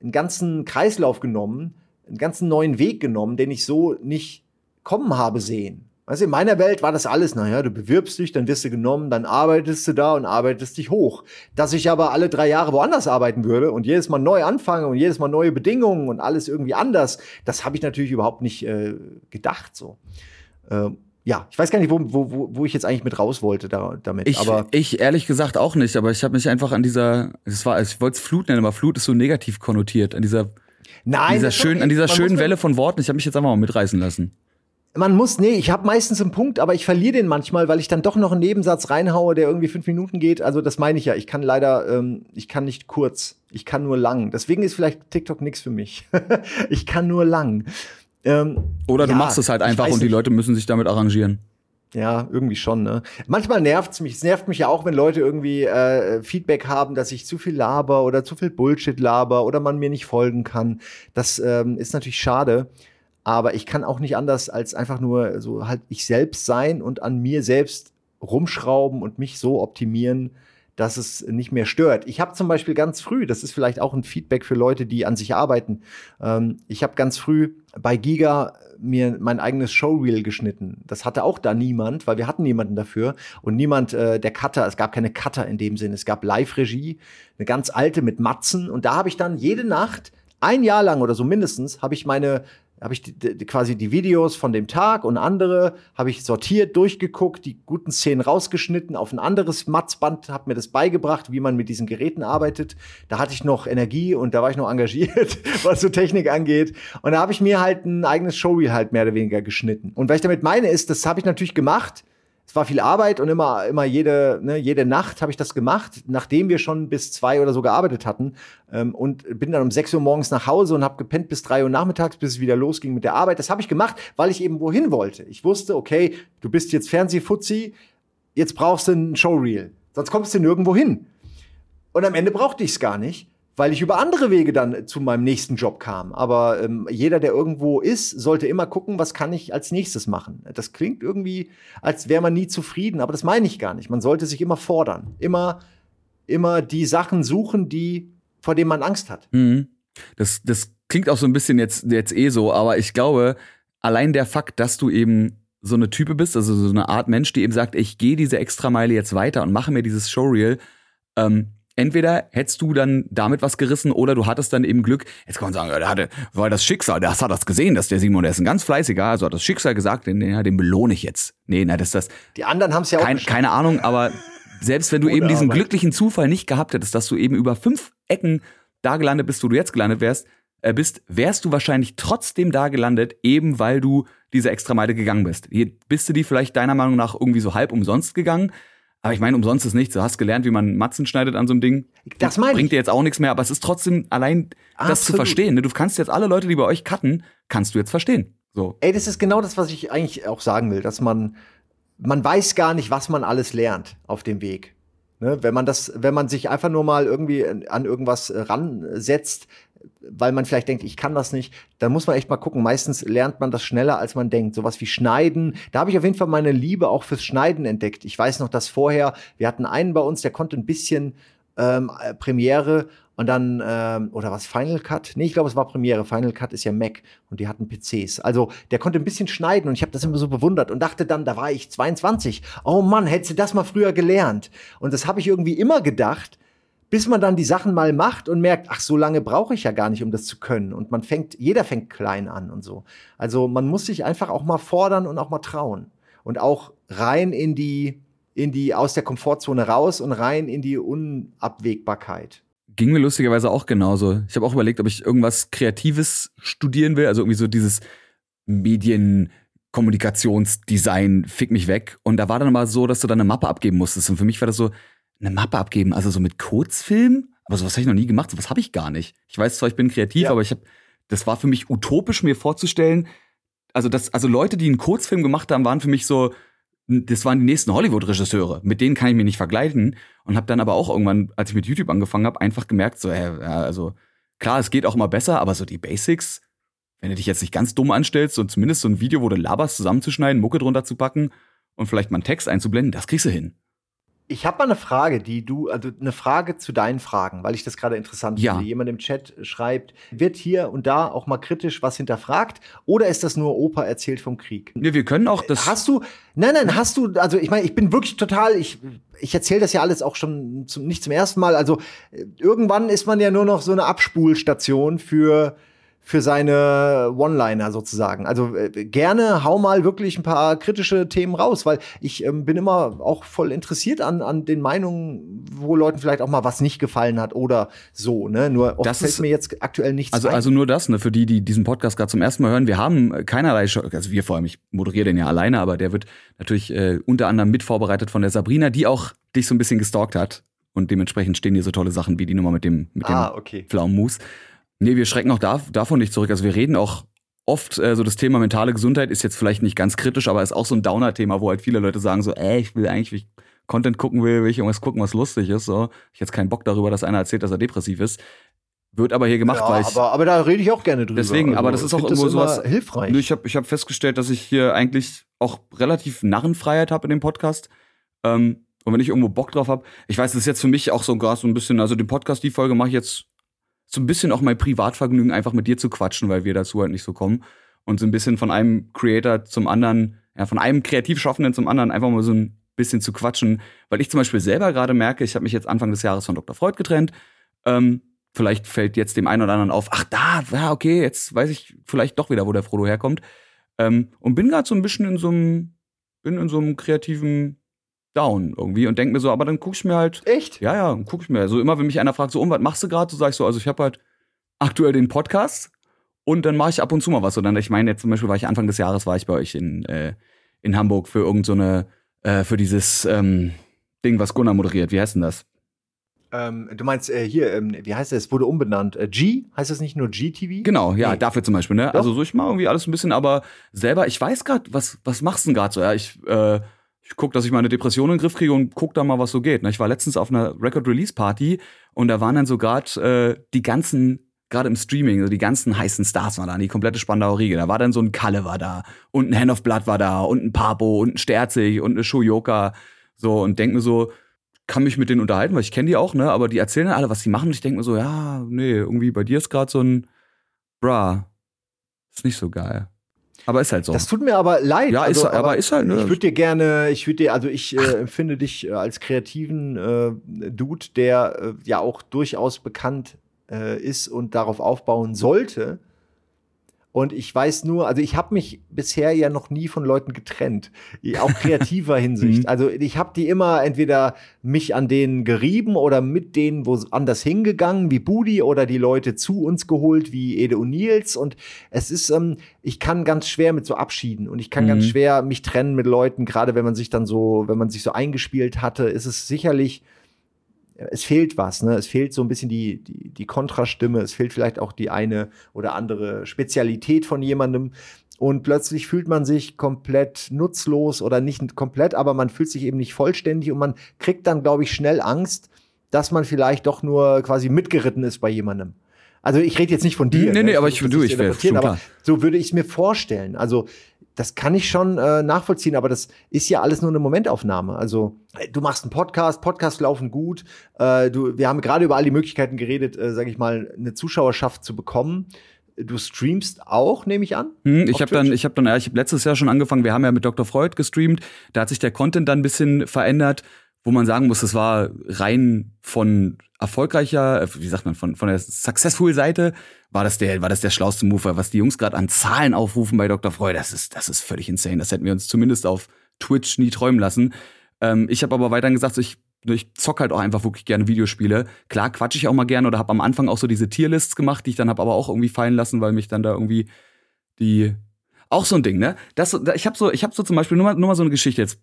einen ganzen Kreislauf genommen, einen ganzen neuen Weg genommen, den ich so nicht kommen habe sehen. Du, in meiner Welt war das alles, naja, du bewirbst dich, dann wirst du genommen, dann arbeitest du da und arbeitest dich hoch. Dass ich aber alle drei Jahre woanders arbeiten würde und jedes Mal neu anfange und jedes Mal neue Bedingungen und alles irgendwie anders, das habe ich natürlich überhaupt nicht äh, gedacht so. Ähm, ja, ich weiß gar nicht, wo, wo, wo ich jetzt eigentlich mit raus wollte da, damit. Ich, aber ich ehrlich gesagt auch nicht, aber ich habe mich einfach an dieser, es war, ich wollte es Flut nennen, aber Flut ist so negativ konnotiert, an dieser Nein, dieser schön, an dieser schönen Welle von Worten. Ich habe mich jetzt einfach mal mitreißen lassen. Man muss, nee, ich habe meistens einen Punkt, aber ich verliere den manchmal, weil ich dann doch noch einen Nebensatz reinhaue, der irgendwie fünf Minuten geht. Also das meine ich ja. Ich kann leider, ähm, ich kann nicht kurz, ich kann nur lang. Deswegen ist vielleicht TikTok nichts für mich. ich kann nur lang. Ähm, Oder du ja, machst es halt einfach und die Leute müssen sich damit arrangieren. Ja, irgendwie schon, ne? Manchmal nervt's mich. Es nervt mich ja auch, wenn Leute irgendwie äh, Feedback haben, dass ich zu viel laber oder zu viel Bullshit laber oder man mir nicht folgen kann. Das ähm, ist natürlich schade. Aber ich kann auch nicht anders als einfach nur so halt ich selbst sein und an mir selbst rumschrauben und mich so optimieren, dass es nicht mehr stört. Ich habe zum Beispiel ganz früh, das ist vielleicht auch ein Feedback für Leute, die an sich arbeiten. Ähm, ich habe ganz früh bei Giga mir mein eigenes Showreel geschnitten. Das hatte auch da niemand, weil wir hatten niemanden dafür und niemand äh, der Cutter. Es gab keine Cutter in dem Sinne. Es gab Live-Regie, eine ganz alte mit Matzen und da habe ich dann jede Nacht ein Jahr lang oder so mindestens habe ich meine habe ich die, quasi die Videos von dem Tag und andere habe ich sortiert, durchgeguckt, die guten Szenen rausgeschnitten, auf ein anderes Matzband, habe mir das beigebracht, wie man mit diesen Geräten arbeitet. Da hatte ich noch Energie und da war ich noch engagiert, was so Technik angeht. Und da habe ich mir halt ein eigenes Showreel halt mehr oder weniger geschnitten. Und was ich damit meine ist, das habe ich natürlich gemacht, es war viel Arbeit und immer, immer jede, ne, jede Nacht habe ich das gemacht, nachdem wir schon bis zwei oder so gearbeitet hatten. Ähm, und bin dann um sechs Uhr morgens nach Hause und habe gepennt bis drei Uhr nachmittags, bis es wieder losging mit der Arbeit. Das habe ich gemacht, weil ich eben wohin wollte. Ich wusste, okay, du bist jetzt Fernsehfuzzi, jetzt brauchst du ein Showreel. Sonst kommst du nirgendwo hin. Und am Ende brauchte ich es gar nicht weil ich über andere Wege dann zu meinem nächsten Job kam. Aber ähm, jeder, der irgendwo ist, sollte immer gucken, was kann ich als nächstes machen. Das klingt irgendwie, als wäre man nie zufrieden, aber das meine ich gar nicht. Man sollte sich immer fordern, immer, immer die Sachen suchen, die vor denen man Angst hat. Mhm. Das, das klingt auch so ein bisschen jetzt, jetzt eh so, aber ich glaube, allein der Fakt, dass du eben so eine Type bist, also so eine Art Mensch, die eben sagt, ich gehe diese Extrameile jetzt weiter und mache mir dieses Showreel, ähm, entweder hättest du dann damit was gerissen oder du hattest dann eben Glück. Jetzt kann man sagen, der hatte, war das Schicksal, das hat das gesehen, dass der Simon, der ist ein ganz fleißiger, also hat das Schicksal gesagt, den, ja, den belohne ich jetzt. Nee, na, das ist das. Die anderen haben es ja auch. Kein, keine Ahnung, aber selbst wenn du eben diesen glücklichen Zufall nicht gehabt hättest, dass du eben über fünf Ecken da gelandet bist, wo du jetzt gelandet wärst, äh, bist, wärst du wahrscheinlich trotzdem da gelandet, eben weil du diese extra Meile gegangen bist. Hier bist du die vielleicht deiner Meinung nach irgendwie so halb umsonst gegangen, aber ich meine, umsonst ist nichts. Du hast gelernt, wie man Matzen schneidet an so einem Ding. Das meine Bringt dir jetzt auch nichts mehr, aber es ist trotzdem allein Absolut. das zu verstehen. Ne? Du kannst jetzt alle Leute, die bei euch cutten, kannst du jetzt verstehen. So. Ey, das ist genau das, was ich eigentlich auch sagen will, dass man, man weiß gar nicht, was man alles lernt auf dem Weg. Ne? Wenn man das, wenn man sich einfach nur mal irgendwie an irgendwas ransetzt, weil man vielleicht denkt, ich kann das nicht, dann muss man echt mal gucken. Meistens lernt man das schneller, als man denkt. Sowas wie Schneiden. Da habe ich auf jeden Fall meine Liebe auch fürs Schneiden entdeckt. Ich weiß noch, dass vorher, wir hatten einen bei uns, der konnte ein bisschen ähm, äh, Premiere und dann, ähm, oder was, Final Cut? Nee, ich glaube, es war Premiere. Final Cut ist ja Mac und die hatten PCs. Also der konnte ein bisschen schneiden und ich habe das immer so bewundert und dachte dann, da war ich 22. Oh Mann, hättest du das mal früher gelernt. Und das habe ich irgendwie immer gedacht bis man dann die Sachen mal macht und merkt, ach, so lange brauche ich ja gar nicht, um das zu können. Und man fängt, jeder fängt klein an und so. Also man muss sich einfach auch mal fordern und auch mal trauen. Und auch rein in die, in die, aus der Komfortzone raus und rein in die Unabwägbarkeit. Ging mir lustigerweise auch genauso. Ich habe auch überlegt, ob ich irgendwas Kreatives studieren will, also irgendwie so dieses Medien, Kommunikationsdesign, fick mich weg. Und da war dann mal so, dass du dann eine Mappe abgeben musstest. Und für mich war das so, eine Mappe abgeben, also so mit Kurzfilm? Aber sowas habe ich noch nie gemacht, sowas habe ich gar nicht. Ich weiß zwar, ich bin kreativ, ja. aber ich habe, das war für mich utopisch, mir vorzustellen, also das, also Leute, die einen Kurzfilm gemacht haben, waren für mich so, das waren die nächsten Hollywood-Regisseure. Mit denen kann ich mich nicht vergleichen. Und habe dann aber auch irgendwann, als ich mit YouTube angefangen habe, einfach gemerkt, so, ja, also klar, es geht auch immer besser, aber so die Basics, wenn du dich jetzt nicht ganz dumm anstellst und zumindest so ein Video, wo du laberst, zusammenzuschneiden, Mucke drunter zu packen und vielleicht mal einen Text einzublenden, das kriegst du hin. Ich habe mal eine Frage, die du, also eine Frage zu deinen Fragen, weil ich das gerade interessant ja. finde. Jemand im Chat schreibt, wird hier und da auch mal kritisch was hinterfragt oder ist das nur Opa erzählt vom Krieg? Nee, wir können auch das. Hast du, nein, nein, hast du, also ich meine, ich bin wirklich total, ich, ich erzähle das ja alles auch schon zum, nicht zum ersten Mal. Also irgendwann ist man ja nur noch so eine Abspulstation für für seine One-Liner sozusagen. Also äh, gerne hau mal wirklich ein paar kritische Themen raus, weil ich ähm, bin immer auch voll interessiert an, an den Meinungen, wo Leuten vielleicht auch mal was nicht gefallen hat oder so. Ne? Nur oft das fällt ist, mir jetzt aktuell nichts also, ein. Also nur das, ne, für die, die diesen Podcast gerade zum ersten Mal hören, wir haben keinerlei, Show, also wir vor allem, ich moderiere den ja alleine, aber der wird natürlich äh, unter anderem mit vorbereitet von der Sabrina, die auch dich so ein bisschen gestalkt hat. Und dementsprechend stehen hier so tolle Sachen wie die Nummer mit dem, mit dem ah, okay. Pflaumenmus. Nee, wir schrecken auch da, davon nicht zurück. Also wir reden auch oft, äh, so das Thema mentale Gesundheit ist jetzt vielleicht nicht ganz kritisch, aber ist auch so ein Downer-Thema, wo halt viele Leute sagen so, ey, ich will eigentlich, wenn ich Content gucken will, will ich irgendwas gucken, was lustig ist. So. Ich jetzt keinen Bock darüber, dass einer erzählt, dass er depressiv ist. Wird aber hier gemacht, ja, weil ich. Aber, aber da rede ich auch gerne drüber. Deswegen, also, aber das ist auch irgendwo sowas. Hilfreich. Ich habe ich hab festgestellt, dass ich hier eigentlich auch relativ Narrenfreiheit habe in dem Podcast. Ähm, und wenn ich irgendwo Bock drauf habe, ich weiß, das ist jetzt für mich auch so gerade so ein bisschen, also den Podcast, die Folge mache ich jetzt so ein bisschen auch mein Privatvergnügen, einfach mit dir zu quatschen, weil wir dazu halt nicht so kommen. Und so ein bisschen von einem Creator zum anderen, ja, von einem Kreativschaffenden zum anderen einfach mal so ein bisschen zu quatschen. Weil ich zum Beispiel selber gerade merke, ich habe mich jetzt Anfang des Jahres von Dr. Freud getrennt. Ähm, vielleicht fällt jetzt dem einen oder anderen auf, ach da, ja, okay, jetzt weiß ich vielleicht doch wieder, wo der Frodo herkommt. Ähm, und bin gerade so ein bisschen in so einem, bin in so einem kreativen Down irgendwie und denk mir so, aber dann guck ich mir halt. Echt? Ja, ja, guck ich mir. So immer, wenn mich einer fragt, so, um, was machst du gerade? So sag ich so, also ich habe halt aktuell den Podcast und dann mache ich ab und zu mal was. Und dann, ich meine, jetzt zum Beispiel war ich Anfang des Jahres, war ich bei euch in, äh, in Hamburg für irgendeine, so äh, für dieses ähm, Ding, was Gunnar moderiert. Wie heißt denn das? Ähm, du meinst äh, hier, ähm, wie heißt das? Wurde umbenannt. Äh, G? Heißt das nicht nur GTV? Genau, ja, Nee. dafür zum Beispiel, ne? Doch. Also so ich mal irgendwie alles ein bisschen, aber selber, ich weiß gerade, was, was machst du denn gerade so? Ja, ich, äh, ich guck, dass ich meine Depression in den Griff kriege und guck da mal, was so geht. Ne? Ich war letztens auf einer Record-Release-Party und da waren dann so gerade äh, die ganzen, gerade im Streaming, so die ganzen heißen Stars waren da, die komplette Spandauer Riege. Da war dann so ein Kalle war da und ein Hand of Blood war da und ein Papo und ein Sterzig und eine Shoyoka. So, und denk mir so, kann mich mit denen unterhalten, weil ich kenne die auch, ne? Aber die erzählen dann alle, was sie machen. Und ich denke mir so, ja, nee, irgendwie bei dir ist gerade so ein Bra. Ist nicht so geil. Aber ist halt so. Das tut mir aber leid. ja, ist, aber, ist halt, ne? Ich würde dir gerne, ich würde dir, also ich äh, empfinde dich äh, als kreativen äh, Dude, der äh, ja auch durchaus bekannt äh, ist und darauf aufbauen sollte. Und ich weiß nur, also ich habe mich bisher ja noch nie von Leuten getrennt, auch kreativer Hinsicht. Mhm. Also ich habe die immer entweder mich an denen gerieben oder mit denen wo anders hingegangen, wie Budi oder die Leute zu uns geholt, wie Ede und Nils. Und es ist, ähm, ich kann ganz schwer mit so Abschieden und ich kann Mhm. ganz schwer mich trennen mit Leuten, gerade wenn man sich dann so, wenn man sich so eingespielt hatte, ist es sicherlich es fehlt was, ne? Es fehlt so ein bisschen die, die, die Kontrastimme, es fehlt vielleicht auch die eine oder andere Spezialität von jemandem. Und plötzlich fühlt man sich komplett nutzlos oder nicht komplett, aber man fühlt sich eben nicht vollständig und man kriegt dann, glaube ich, schnell Angst, dass man vielleicht doch nur quasi mitgeritten ist bei jemandem. Also ich rede jetzt nicht von dir. Nee, nee, ne? aber versuch ich- du, ich zu wär- interpretieren, schon aber klar. so würde ich es mir vorstellen. Also das kann ich schon äh, nachvollziehen, aber das ist ja alles nur eine Momentaufnahme. Also äh, du machst einen Podcast, Podcasts laufen gut. Äh, du, wir haben gerade über all die Möglichkeiten geredet, äh, sage ich mal, eine Zuschauerschaft zu bekommen. Du streamst auch, nehme ich an. Hm, ich habe dann, ich habe dann, ja, ich habe letztes Jahr schon angefangen. Wir haben ja mit Dr. Freud gestreamt. Da hat sich der Content dann ein bisschen verändert, wo man sagen muss, das war rein von erfolgreicher, äh, wie sagt man, von von der successful Seite war das der, war das der schlauste Move. Was die Jungs gerade an Zahlen aufrufen bei Dr. Freud, das ist, das ist völlig insane. Das hätten wir uns zumindest auf Twitch nie träumen lassen. Ähm, ich habe aber weiterhin gesagt, ich ich zock halt auch einfach wirklich gerne Videospiele. Klar quatsch ich auch mal gerne oder habe am Anfang auch so diese Tierlists gemacht, die ich dann habe aber auch irgendwie fallen lassen, weil mich dann da irgendwie die auch so ein Ding, ne? Das, da- ich habe so, ich habe so zum Beispiel nur mal, nur mal so eine Geschichte jetzt.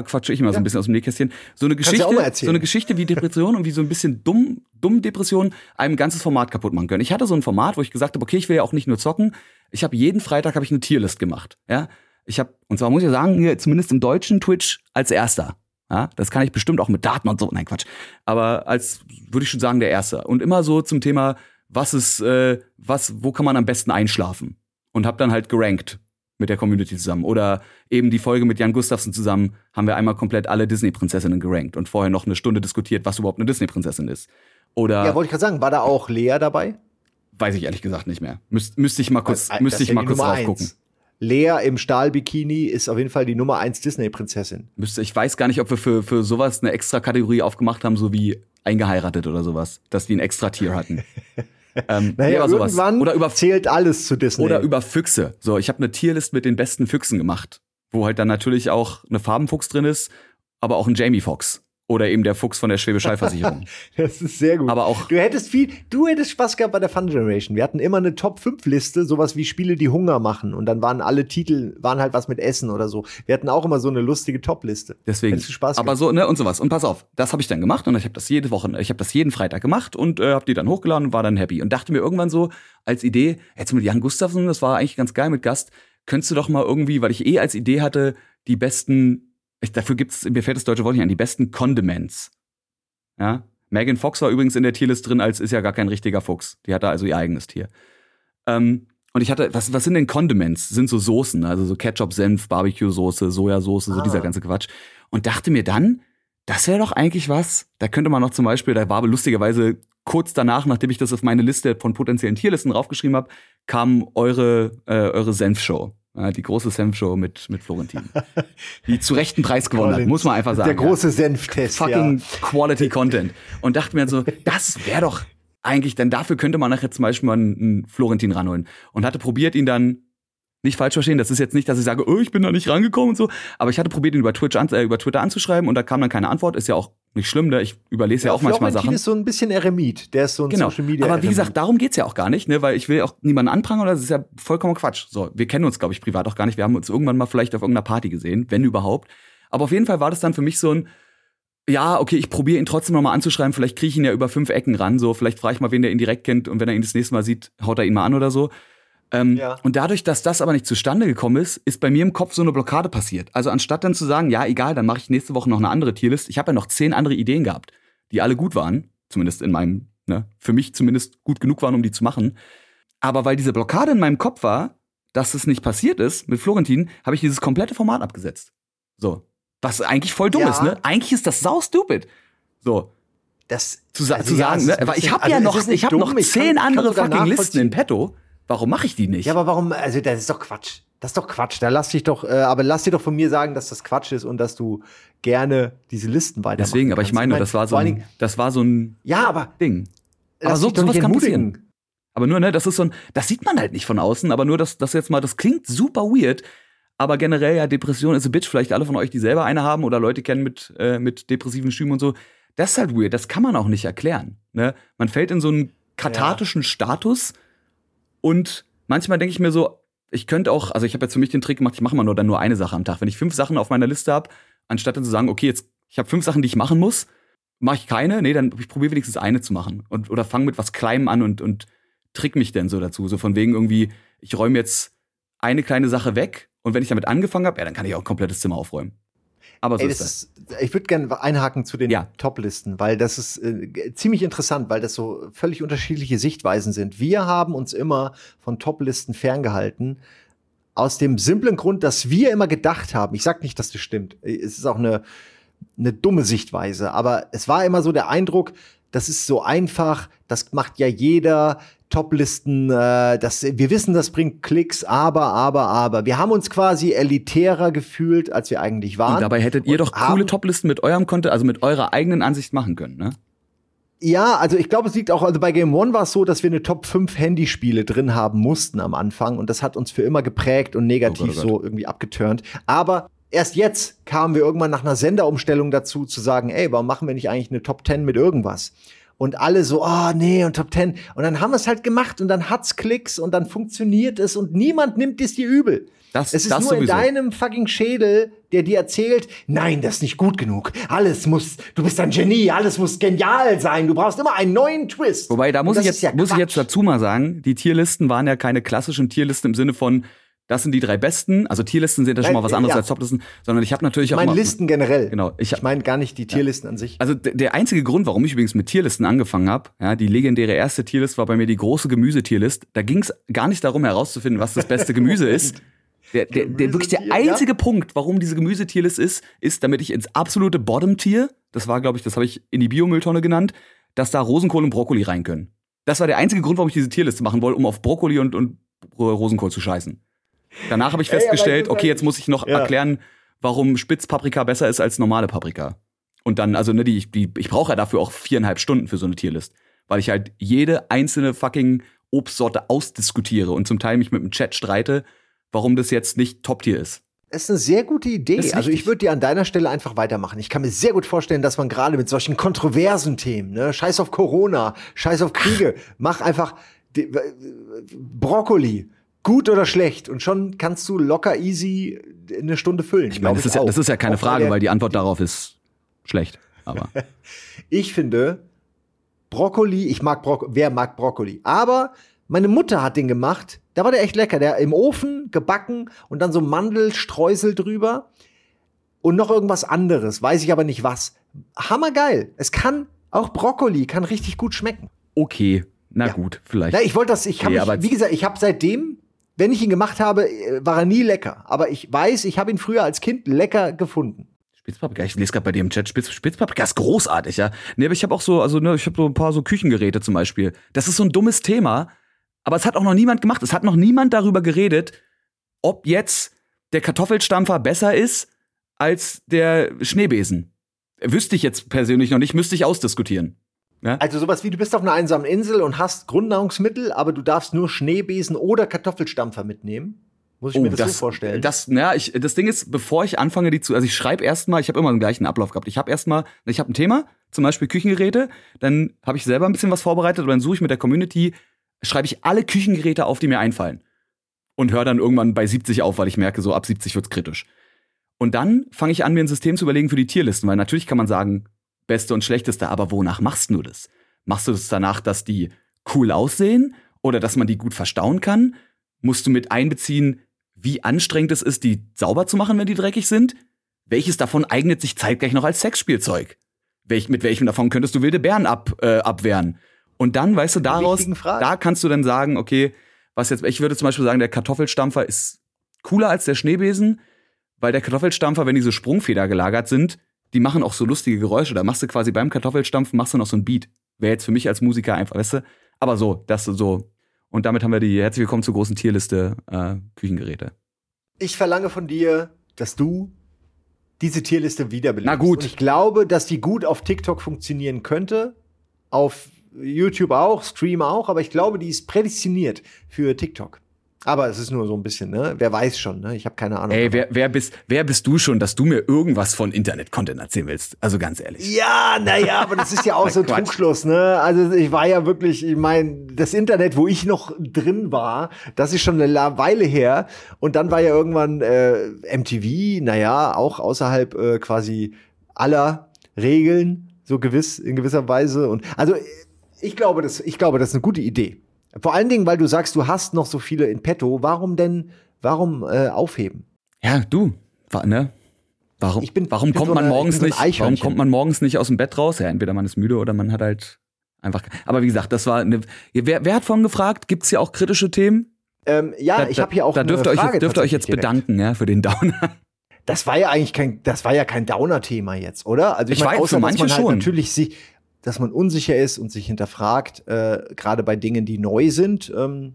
Quatsche ich immer so Ja. ein bisschen aus dem Nähkästchen. So eine Geschichte, so eine Geschichte wie Depression und wie so ein bisschen dumm, dumm Depression einem ein ganzes Format kaputt machen können. Ich hatte so ein Format, wo ich gesagt habe, okay, ich will ja auch nicht nur zocken. Ich habe jeden Freitag habe ich eine Tierlist gemacht, ja? Ich habe und zwar muss ich sagen, hier zumindest im deutschen Twitch als erster. Ja, das kann ich bestimmt auch mit Daten und so. Nein, Quatsch. Aber als würde ich schon sagen, der erste. Und immer so zum Thema, was ist, äh, was, wo kann man am besten einschlafen? Und habe dann halt gerankt mit der Community zusammen. Oder eben die Folge mit Jan Gustafsson zusammen haben wir einmal komplett alle Disney-Prinzessinnen gerankt und vorher noch eine Stunde diskutiert, was überhaupt eine Disney-Prinzessin ist. Oder Ja, wollte ich gerade sagen, war da auch Lea dabei? weiß ich ehrlich gesagt nicht mehr. Müsst, müsste ich mal kurz, Äh, müsste ich mal kurz Nummer raufgucken. eins. Lea im Stahlbikini ist auf jeden Fall die Nummer eins Disney-Prinzessin. Müsste, ich weiß gar nicht, ob wir für, für sowas eine extra Kategorie aufgemacht haben, so wie eingeheiratet oder sowas, dass die ein extra Tier hatten. ähm, Naja, sowas. irgendwann Oder über, zählt alles zu Disney. oder über Füchse. So, ich habe eine Tierlist mit den besten Füchsen gemacht, wo halt dann natürlich auch eine Farbenfuchs drin ist, aber auch ein Jamie Fox. Oder eben der Fuchs von der Schwäbisch. Das ist sehr gut. Aber auch- Du hättest viel, du hättest Spaß gehabt bei der Fun Generation. Wir hatten immer eine Top 5 Liste, sowas wie Spiele, die Hunger machen. Und dann waren alle Titel, waren halt was mit Essen oder so. Wir hatten auch immer so eine lustige Top-Liste. Deswegen. Hättest du Spaß aber gehabt. so, ne, und sowas. Und pass auf, das habe ich dann gemacht und ich habe das jede Woche, ich habe das jeden Freitag gemacht und äh, habe die dann hochgeladen und war dann happy. Und dachte mir irgendwann so als Idee, jetzt mit Jan Gustafsson, das war eigentlich ganz geil mit Gast, könntest du doch mal irgendwie, weil ich eh als Idee hatte, die besten, ich, dafür gibt's, mir fällt das deutsche Wort nicht an, die besten Condiments. Ja. Megan Fox war übrigens in der Tierlist drin, als ist ja gar kein richtiger Fuchs. Die hatte also ihr eigenes Tier. Ähm, und ich hatte, was, was sind denn Condiments? Sind so Soßen, also so Ketchup, Senf, Barbecue-Soße, Sojasauce, so Ah. dieser ganze Quatsch. Und dachte mir dann, das wäre doch eigentlich was. Da könnte man noch zum Beispiel, da war lustigerweise kurz danach, nachdem ich das auf meine Liste von potenziellen Tierlisten draufgeschrieben habe, kam eure, äh, eure Senf-Show. Die große Senf-Show mit, mit Florentin. Die zu rechten Preis gewonnen hat, muss man einfach sagen. Der große Senftest. Fucking ja. Quality Content. Und dachte mir so, das wäre doch, eigentlich, dann dafür könnte man nachher zum Beispiel mal einen, einen Florentin ranholen. Und hatte probiert, ihn dann nicht falsch verstehen, das ist jetzt nicht, dass ich sage, oh, ich bin da nicht rangekommen und so, aber ich hatte probiert, ihn über, Twitch an, äh, über Twitter anzuschreiben und da kam dann keine Antwort, ist ja auch nicht schlimm, ne? ich überlese ja, ja auch manchmal Florentin Sachen. ist so ein bisschen Eremit, der ist so ein Genau, Social Media aber wie Eremit. gesagt, darum geht's ja auch gar nicht, ne? weil ich will auch niemanden anprangern, das ist ja vollkommen Quatsch. So, wir kennen uns, glaube ich, privat auch gar nicht, wir haben uns irgendwann mal vielleicht auf irgendeiner Party gesehen, wenn überhaupt. Aber auf jeden Fall war das dann für mich so ein, ja, okay, ich probiere ihn trotzdem noch mal anzuschreiben, vielleicht kriege ich ihn ja über fünf Ecken ran, so, vielleicht frage ich mal, wen der ihn direkt kennt und wenn er ihn das nächste Mal sieht, haut er ihn mal an oder so. Ähm, Ja. Und dadurch, dass das aber nicht zustande gekommen ist, ist bei mir im Kopf so eine Blockade passiert. Also anstatt dann zu sagen, ja, egal, dann mache ich nächste Woche noch eine andere Tierlist. Ich habe ja noch zehn andere Ideen gehabt, die alle gut waren, zumindest in meinem, ne, für mich zumindest gut genug waren, um die zu machen. Aber weil diese Blockade in meinem Kopf war, dass es nicht passiert ist mit Florentin, habe ich dieses komplette Format abgesetzt. So. Was eigentlich voll dumm Ja. ist, ne? Eigentlich ist das sau stupid. So. das, Zu, also zu ja, sagen, ne? Aber ich habe also ja noch, ich habe noch zehn kann andere fucking Listen in petto. Warum mache ich die nicht? Ja, aber warum? Also das ist doch Quatsch. Das ist doch Quatsch. Da lass dich doch, äh, aber lass dir doch von mir sagen, dass das Quatsch ist und dass du gerne diese Listen weitermachst. Deswegen, aber ich meine, das war so ein, das war so ein ja, aber Ding. Aber so sowas kann passieren. Aber nur, ne, das ist so ein, das sieht man halt nicht von außen, aber nur das, das jetzt mal, das klingt super weird. Aber generell ja, Depression ist a bitch. Vielleicht alle von euch, die selber eine haben oder Leute kennen mit, äh, mit depressiven Stimmen und so. Das ist halt weird. Das kann man auch nicht erklären. Ne? Man fällt in so einen kathartischen Status und manchmal denke ich mir so, ich könnte auch, also ich habe jetzt für mich den Trick gemacht, ich mache mal nur dann nur eine Sache am Tag. Wenn ich fünf Sachen auf meiner Liste habe, anstatt dann zu sagen, okay, jetzt ich habe fünf Sachen, die ich machen muss, mache ich keine. Nee, dann ich probiere wenigstens eine zu machen und oder fange mit was Kleinem an und und trick mich dann so dazu, so von wegen irgendwie, ich räume jetzt eine kleine Sache weg und wenn ich damit angefangen habe, ja, dann kann ich auch ein komplettes Zimmer aufräumen. Aber so Ey, ist das ist, ich würde gerne einhaken zu den Ja. Top-Listen, weil das ist äh, ziemlich interessant, weil das so völlig unterschiedliche Sichtweisen sind. Wir haben uns immer von Top-Listen ferngehalten, aus dem simplen Grund, dass wir immer gedacht haben, ich sag nicht, dass das stimmt, es ist auch eine, eine dumme Sichtweise, aber es war immer so der Eindruck, das ist so einfach, das macht ja jeder, Top-Listen, äh, das, wir wissen, das bringt Klicks, aber, aber, aber. Wir haben uns quasi elitärer gefühlt, als wir eigentlich waren. Und dabei hättet ihr doch coole Toplisten mit eurem Konto, also mit eurer eigenen Ansicht machen können, ne? Ja, also ich glaube, es liegt auch, also bei Game One war es so, dass wir eine Top 5 Handyspiele drin haben mussten am Anfang und das hat uns für immer geprägt und negativ Oh Gott, oh so irgendwie abgeturnt. Aber erst jetzt kamen wir irgendwann nach einer Senderumstellung dazu, zu sagen, ey, warum machen wir nicht eigentlich eine Top 10 mit irgendwas? Und alle so, oh nee, und Top 10. Und dann haben wir es halt gemacht und dann hat's Klicks und dann funktioniert es und niemand nimmt es dir übel. Das, Es ist das nur in sowieso. deinem fucking Schädel, der dir erzählt, nein, das ist nicht gut genug. Alles muss, du bist ein Genie, alles muss genial sein. Du brauchst immer einen neuen Twist. Wobei, da muss ich jetzt, ja muss ich jetzt dazu mal sagen, die Tierlisten waren ja keine klassischen Tierlisten im Sinne von, das sind die drei besten. Also Tierlisten sind ja schon mal was anderes ja. als Toplisten, sondern ich habe natürlich Ich auch meine Listen generell. Genau, ich- Ich, meine gar nicht die Tierlisten an sich. Also der einzige Grund, warum ich übrigens mit Tierlisten angefangen habe, ja, die legendäre erste Tierlist war bei mir die große Gemüsetierlist. Da ging es gar nicht darum herauszufinden, was das beste Gemüse ist. Der, der, der wirklich der Gemüsetier, ja. einzige Punkt, warum diese Gemüsetierlist ist, ist, damit ich ins absolute Bottom-Tier, das war, glaube ich, das habe ich in die Biomülltonne genannt, dass da Rosenkohl und Brokkoli rein können. Das war der einzige Grund, warum ich diese Tierliste machen wollte, um auf Brokkoli und, und Rosenkohl zu scheißen. Danach habe ich festgestellt, okay, jetzt muss ich noch Ja. erklären, warum Spitzpaprika besser ist als normale Paprika. Und dann, also, ne, die, die, ich brauche ja dafür auch viereinhalb Stunden für so eine Tierlist. Weil ich halt jede einzelne fucking Obstsorte ausdiskutiere und zum Teil mich mit dem Chat streite, warum das jetzt nicht Top-Tier ist. Das ist eine sehr gute Idee. Also ich würde dir an deiner Stelle einfach weitermachen. Ich kann mir sehr gut vorstellen, dass man gerade mit solchen kontroversen Themen, ne, Scheiß auf Corona, Scheiß auf Kriege, mach einfach Brokkoli, gut oder schlecht, und schon kannst du locker easy eine Stunde füllen. Ich meine, das, ist ja, das ist ja keine Frage, weil die Antwort darauf ist schlecht. Aber Ich finde, Brokkoli, ich mag Brokkoli, wer mag Brokkoli? Aber meine Mutter hat den gemacht, da war der echt lecker. Der im Ofen gebacken und dann so Mandelstreusel drüber und noch irgendwas anderes, weiß ich aber nicht was. Hammergeil. Es kann, auch Brokkoli kann richtig gut schmecken. okay, na Ja. gut, vielleicht. Na, ich wollte das, ich kann Nee, wie gesagt, ich habe seitdem, wenn ich ihn gemacht habe, äh, war er nie lecker. Aber ich weiß, ich habe ihn früher als Kind lecker gefunden. Spitzpaprika, ich lese gerade bei dir im Chat, Spitz, Spitzpaprika ist großartig, ja. Nee, aber ich habe auch so, also ne, ich habe so ein paar so Küchengeräte zum Beispiel. Das ist so ein dummes Thema, aber es hat auch noch niemand gemacht. Es hat noch niemand darüber geredet, ob jetzt der Kartoffelstampfer besser ist als der Schneebesen. Wüsste ich jetzt persönlich noch nicht, müsste ich ausdiskutieren. Ja? Also sowas wie, du bist auf einer einsamen Insel und hast Grundnahrungsmittel, aber du darfst nur Schneebesen oder Kartoffelstampfer mitnehmen. Muss ich oh, mir das, das, so vorstellen? Das, naja, ich, das Ding ist, bevor ich anfange, die zu, also ich schreibe erstmal, ich habe immer den gleichen Ablauf gehabt. Ich habe erstmal, ich habe ein Thema, zum Beispiel Küchengeräte, dann habe ich selber ein bisschen was vorbereitet und dann suche ich mit der Community, schreibe ich alle Küchengeräte auf, die mir einfallen. Und höre dann irgendwann bei 70 auf, weil ich merke, so ab 70 wird's kritisch. Und dann fange ich an, mir ein System zu überlegen für die Tierlisten, weil natürlich kann man sagen, beste und schlechteste, aber wonach machst du das? Machst du das danach, dass die cool aussehen oder dass man die gut verstauen kann? Musst du mit einbeziehen, wie anstrengend es ist, die sauber zu machen, wenn die dreckig sind? Welches davon eignet sich zeitgleich noch als Sexspielzeug? Welch, mit welchem davon könntest du wilde Bären ab, äh, abwehren? Und dann, weißt du, daraus, da kannst du dann sagen, okay, was jetzt, ich würde zum Beispiel sagen, der Kartoffelstampfer ist cooler als der Schneebesen, weil der Kartoffelstampfer, wenn diese Sprungfeder gelagert sind, die machen auch so lustige Geräusche. Da machst du quasi beim Kartoffelstampfen, machst du noch so ein Beat. Wäre jetzt für mich als Musiker einfach, weißt du? Aber so, das so. Und damit haben wir die herzlich willkommen zur großen Tierliste äh, Küchengeräte. Ich verlange von dir, dass du diese Tierliste wiederbelebst. Na gut. Und ich glaube, dass die gut auf TikTok funktionieren könnte. Auf YouTube auch, Stream auch, aber ich glaube, die ist prädestiniert für TikTok. Aber es ist nur so ein bisschen, ne? Wer weiß schon, ne? Ich habe keine Ahnung. Ey, wer, wer, bist, wer bist du schon, dass du mir irgendwas von Internet-Content erzählen willst? Also ganz ehrlich. Ja, naja, aber das ist ja auch so ein Trugschluss, ne? Also ich war ja wirklich, ich meine, das Internet, wo ich noch drin war, das ist schon eine Weile her. Und dann war ja irgendwann äh, MTV, naja, auch außerhalb äh, quasi aller Regeln, so gewiss, in gewisser Weise. Und also ich glaube, das, ich glaube, das ist eine gute Idee. Vor allen Dingen, weil du sagst, du hast noch so viele in petto. Warum denn, warum äh, aufheben? Ja, du, ne? Warum, bin, warum kommt so man eine, morgens so nicht, warum kommt man morgens nicht aus dem Bett raus? Ja, entweder man ist müde oder man hat halt einfach, aber wie gesagt, das war eine, wer, wer hat vorhin gefragt, gibt's hier auch kritische Themen? Ähm, ja, da, ich habe hier auch Da dürft ihr euch, dürft ihr euch jetzt direkt. bedanken, ja, für den Downer. Das war ja eigentlich kein, das war ja kein Downer-Thema jetzt, oder? Also ich, ich meine, außer, dass man halt natürlich sich, dass man unsicher ist und sich hinterfragt, äh, gerade bei Dingen, die neu sind. Ähm,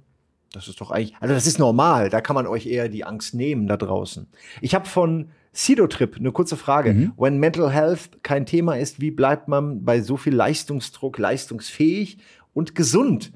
das ist doch eigentlich, also das ist normal. Da kann man euch eher die Angst nehmen da draußen. Ich habe von Sido-Trip eine kurze Frage. Mhm. When Mental Health kein Thema ist, wie bleibt man bei so viel Leistungsdruck leistungsfähig und gesund?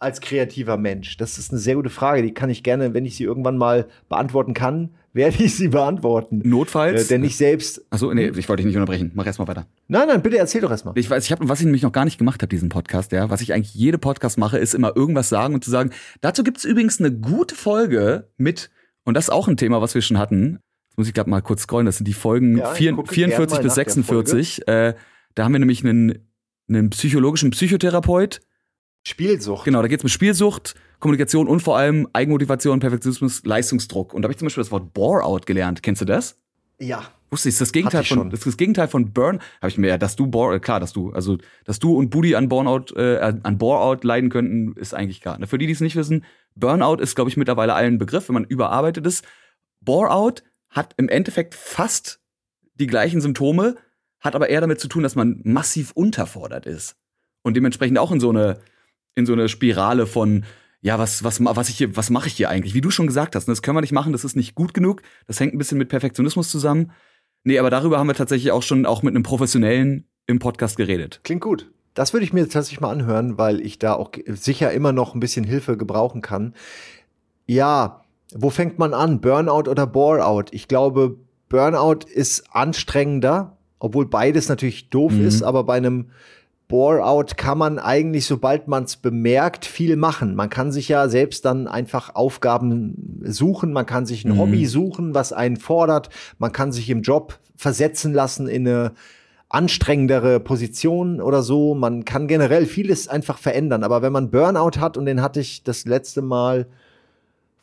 als kreativer Mensch? Das ist eine sehr gute Frage. Die kann ich gerne, wenn ich sie irgendwann mal beantworten kann, werde ich sie beantworten. Notfalls? Äh, denn ich selbst. Achso, nee, ich wollte dich nicht unterbrechen. Mach erst mal weiter. Nein, nein, bitte erzähl doch erst mal. Ich weiß, ich habe, was ich nämlich noch gar nicht gemacht habe, diesen Podcast, ja, was ich eigentlich jede Podcast mache, ist immer irgendwas sagen und zu sagen. Dazu gibt's übrigens eine gute Folge mit, und das ist auch ein Thema, was wir schon hatten. Jetzt muss ich gerade mal kurz scrollen. Das sind die Folgen ja, 44 bis 46. Äh, da haben wir nämlich einen, einen psychologischen Psychotherapeut. Spielsucht. Genau, da geht's um Spielsucht Kommunikation und vor allem Eigenmotivation, Perfektionismus, Leistungsdruck. Und da habe ich zum Beispiel das Wort Bore-out gelernt. Kennst du das? Ja. Wusste ich, das Gegenteil von, das ist das Gegenteil von Burn, habe ich mir, ja, dass du Bore, äh, klar, dass du, also, dass du und Booty an Burnout, äh, an Bore-out leiden könnten, ist eigentlich klar. Für die, die es nicht wissen, Burnout ist, glaube ich, mittlerweile allen Begriff, wenn man überarbeitet ist. Bore-out hat im Endeffekt fast die gleichen Symptome, hat aber eher damit zu tun, dass man massiv unterfordert ist. Und dementsprechend auch in so eine, in so eine Spirale von, ja, was, was, was ich hier, was mache ich hier eigentlich? Wie du schon gesagt hast, ne, das können wir nicht machen, das ist nicht gut genug. Das hängt ein bisschen mit Perfektionismus zusammen. Nee, aber darüber haben wir tatsächlich auch schon auch mit einem Professionellen im Podcast geredet. Klingt gut. Das würde ich mir tatsächlich mal anhören, weil ich da auch sicher immer noch ein bisschen Hilfe gebrauchen kann. Ja, wo fängt man an? Burnout oder Boreout? Ich glaube, Burnout ist anstrengender, obwohl beides natürlich doof mhm. ist, aber bei einem Bore-out kann man eigentlich, sobald man es bemerkt, viel machen. Man kann sich ja selbst dann einfach Aufgaben suchen, man kann sich ein mhm. Hobby suchen, was einen fordert, man kann sich im Job versetzen lassen in eine anstrengendere Position oder so. Man kann generell vieles einfach verändern. Aber wenn man Burnout hat, und den hatte ich das letzte Mal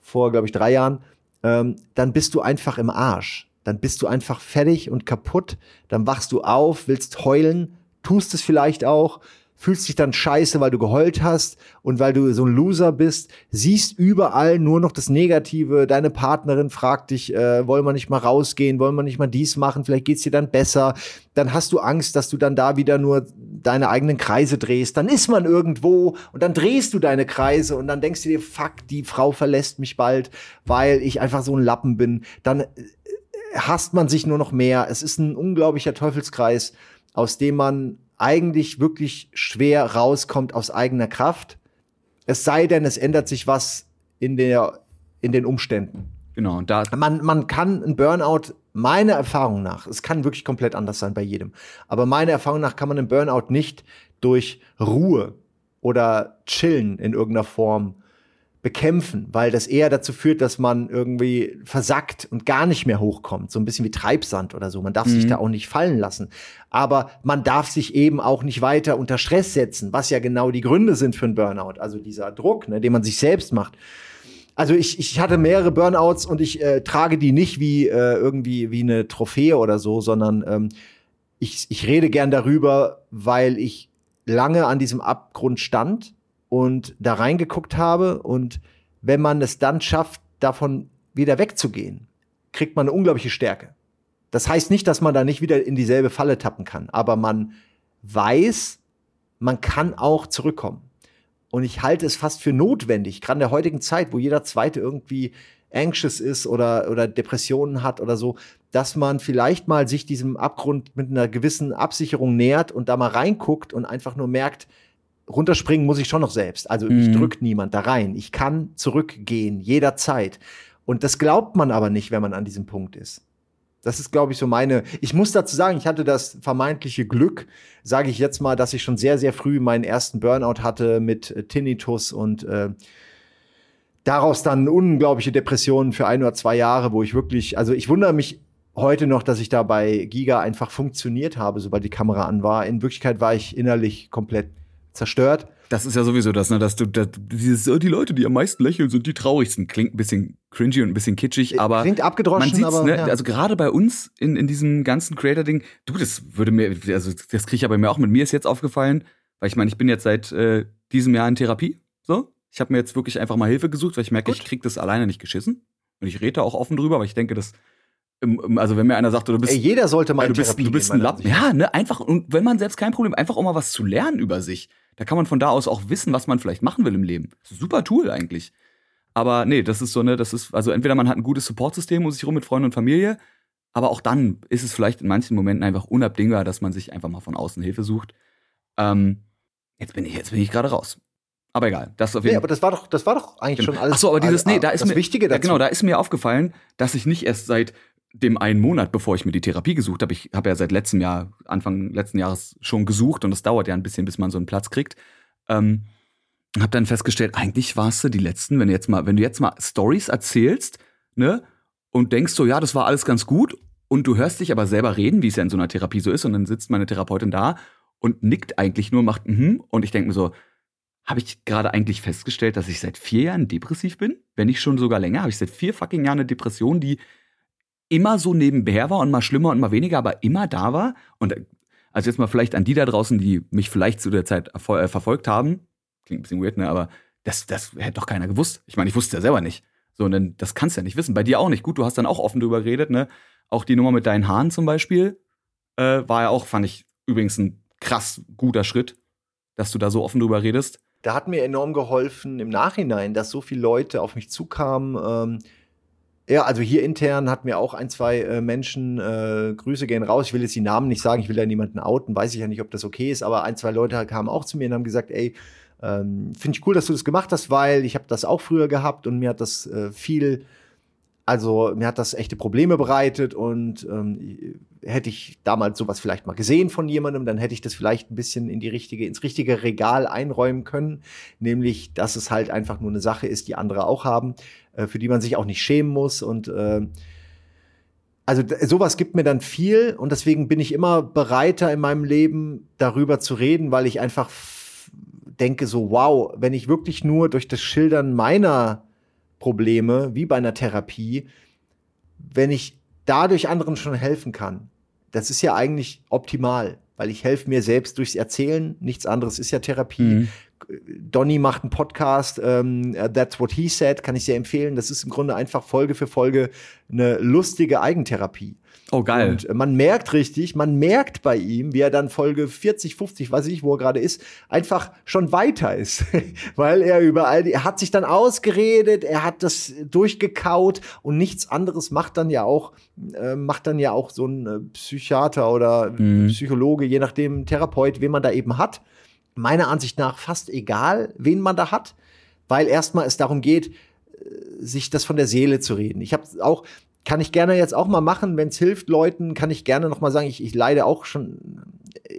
vor, glaube ich, drei Jahren, ähm, dann bist du einfach im Arsch. Dann bist du einfach fertig und kaputt. Dann wachst du auf, willst heulen, tust es vielleicht auch, fühlst dich dann scheiße, weil du geheult hast und weil du so ein Loser bist, siehst überall nur noch das Negative. Deine Partnerin fragt dich, äh, wollen wir nicht mal rausgehen, wollen wir nicht mal dies machen, vielleicht geht's dir dann besser. Dann hast du Angst, dass du dann da wieder nur deine eigenen Kreise drehst. Dann ist man irgendwo und dann drehst du deine Kreise und dann denkst du dir, fuck, die Frau verlässt mich bald, weil ich einfach so ein Lappen bin. Dann äh, hasst man sich nur noch mehr. Es ist ein unglaublicher Teufelskreis aus dem man eigentlich wirklich schwer rauskommt aus eigener Kraft. Es sei denn, es ändert sich was in der, in den Umständen. Genau, da. Man, man kann ein Burnout, meiner Erfahrung nach, es kann wirklich komplett anders sein bei jedem, aber meiner Erfahrung nach kann man einen Burnout nicht durch Ruhe oder Chillen in irgendeiner Form bekämpfen, weil das eher dazu führt, dass man irgendwie versackt und gar nicht mehr hochkommt. So ein bisschen wie Treibsand oder so. Man darf mhm. sich da auch nicht fallen lassen. Aber man darf sich eben auch nicht weiter unter Stress setzen, was ja genau die Gründe sind für einen Burnout. Also dieser Druck, ne, den man sich selbst macht. Also ich, ich hatte mehrere Burnouts und ich äh, trage die nicht wie äh, irgendwie wie eine Trophäe oder so, sondern ähm, ich, ich rede gern darüber, weil ich lange an diesem Abgrund stand und da reingeguckt habe. Und wenn man es dann schafft, davon wieder wegzugehen, kriegt man eine unglaubliche Stärke. Das heißt nicht, dass man da nicht wieder in dieselbe Falle tappen kann, aber man weiß, man kann auch zurückkommen. Und ich halte es fast für notwendig, gerade in der heutigen Zeit, wo jeder Zweite irgendwie anxious ist oder, oder Depressionen hat oder so, dass man vielleicht mal sich diesem Abgrund mit einer gewissen Absicherung nähert und da mal reinguckt und einfach nur merkt, runterspringen muss ich schon noch selbst. Also mhm. ich drück niemand da rein. Ich kann zurückgehen, jederzeit. Und das glaubt man aber nicht, wenn man an diesem Punkt ist. Das ist, glaube ich, so meine. Ich muss dazu sagen, ich hatte das vermeintliche Glück, sage ich jetzt mal, dass ich schon sehr, sehr früh meinen ersten Burnout hatte mit äh, Tinnitus und äh, daraus dann unglaubliche Depressionen für ein oder zwei Jahre, wo ich wirklich, also ich wundere mich heute noch, dass ich da bei Giga einfach funktioniert habe, sobald die Kamera an war. In Wirklichkeit war ich innerlich komplett zerstört. Das ist ja sowieso das, ne, dass du dass dieses, oh, die Leute, die am meisten lächeln, sind die traurigsten. Klingt ein bisschen cringy und ein bisschen kitschig, äh, aber klingt abgedroschen, man sieht's, aber ne, ja. also gerade bei uns in, in diesem ganzen Creator-Ding, du, das würde mir, also das kriege ich aber mir auch mit mir ist jetzt aufgefallen, weil ich meine, ich bin jetzt seit äh, diesem Jahr in Therapie, so. Ich habe mir jetzt wirklich einfach mal Hilfe gesucht, weil ich merke, Gut. ich krieg das alleine nicht geschissen. Und ich rede da auch offen drüber, weil ich denke, dass also wenn mir einer sagt, du bist Ey, jeder sollte mal du bist, du bist ein Lappen. Ja, ne, einfach und wenn man selbst kein Problem, einfach auch mal was zu lernen über sich. Da kann man von da aus auch wissen, was man vielleicht machen will im Leben. Super Tool eigentlich. Aber nee, das ist so ne, das ist also entweder man hat ein gutes Supportsystem um sich rum mit Freunden und Familie, aber auch dann ist es vielleicht in manchen Momenten einfach unabdingbar, dass man sich einfach mal von außen Hilfe sucht. Ähm, jetzt bin ich jetzt bin ich gerade raus. Aber egal, das auf jeden Nee, aber das war doch, das war doch eigentlich genau. schon alles. Ach so, aber dieses, nee, da ist das mir, Wichtige dazu. Ja, genau, da ist mir aufgefallen, dass ich nicht erst seit dem einen Monat, bevor ich mir die Therapie gesucht habe, ich habe ja seit letztem Jahr, Anfang letzten Jahres schon gesucht und es dauert ja ein bisschen, bis man so einen Platz kriegt. Ähm, habe dann festgestellt, eigentlich warst du die letzten, wenn du jetzt mal, wenn du jetzt mal Stories erzählst, ne, und denkst so, ja, das war alles ganz gut, und du hörst dich aber selber reden, wie es ja in so einer Therapie so ist, und dann sitzt meine Therapeutin da und nickt eigentlich nur, macht mhm, und ich denke mir so, habe ich gerade eigentlich festgestellt, dass ich seit vier Jahren depressiv bin? Wenn nicht schon sogar länger, habe ich seit vier fucking Jahren eine Depression, die immer so nebenher war und mal schlimmer und mal weniger, aber immer da war. Und also jetzt mal vielleicht an die da draußen, die mich vielleicht zu der Zeit äh, verfolgt haben. Klingt ein bisschen weird, ne? Aber das, das hätte doch keiner gewusst. Ich meine, ich wusste ja selber nicht. So, und dann, das kannst du ja nicht wissen. Bei dir auch nicht. Gut, du hast dann auch offen drüber geredet, ne? Auch die Nummer mit deinen Haaren zum Beispiel äh, war ja auch, fand ich übrigens ein krass guter Schritt, dass du da so offen drüber redest. Da hat mir enorm geholfen im Nachhinein, dass so viele Leute auf mich zukamen. Ähm, ja, also hier intern hat mir auch ein, zwei äh, Menschen, äh, Grüße gehen raus, ich will jetzt die Namen nicht sagen, ich will ja niemanden outen, weiß ich ja nicht, ob das okay ist, aber ein, zwei Leute kamen auch zu mir und haben gesagt, ey, ähm, finde ich cool, dass du das gemacht hast, weil ich habe das auch früher gehabt und mir hat das äh, viel also mir hat das echte Probleme bereitet und ähm, hätte ich damals sowas vielleicht mal gesehen von jemandem, dann hätte ich das vielleicht ein bisschen in die richtige, ins richtige Regal einräumen können. Nämlich, dass es halt einfach nur eine Sache ist, die andere auch haben, äh, für die man sich auch nicht schämen muss. Und äh, also sowas gibt mir dann viel und deswegen bin ich immer bereiter in meinem Leben darüber zu reden, weil ich einfach denke so, wow, wenn ich wirklich nur durch das Schildern meiner Probleme, wie bei einer Therapie, wenn ich dadurch anderen schon helfen kann. Das ist ja eigentlich optimal, weil ich helfe mir selbst durchs Erzählen. Nichts anderes ist ja Therapie. Mhm. Donny macht einen Podcast, ähm, That's What He Said, kann ich sehr empfehlen. Das ist im Grunde einfach Folge für Folge eine lustige Eigentherapie. Oh, geil. Und man merkt richtig, man merkt bei ihm, wie er dann Folge 40, 50, weiß ich nicht, wo er gerade ist, einfach schon weiter ist. Weil er überall, er hat sich dann ausgeredet, er hat das durchgekaut und nichts anderes macht dann ja auch, äh, macht dann ja auch so ein äh, Psychiater oder mhm. Psychologe, je nachdem Therapeut, wen man da eben hat. Meiner Ansicht nach fast egal, wen man da hat, weil erstmal es darum geht, äh, sich das von der Seele zu reden. Ich habe auch kann ich gerne jetzt auch mal machen, wenn es hilft Leuten, kann ich gerne noch mal sagen, ich, ich leide auch schon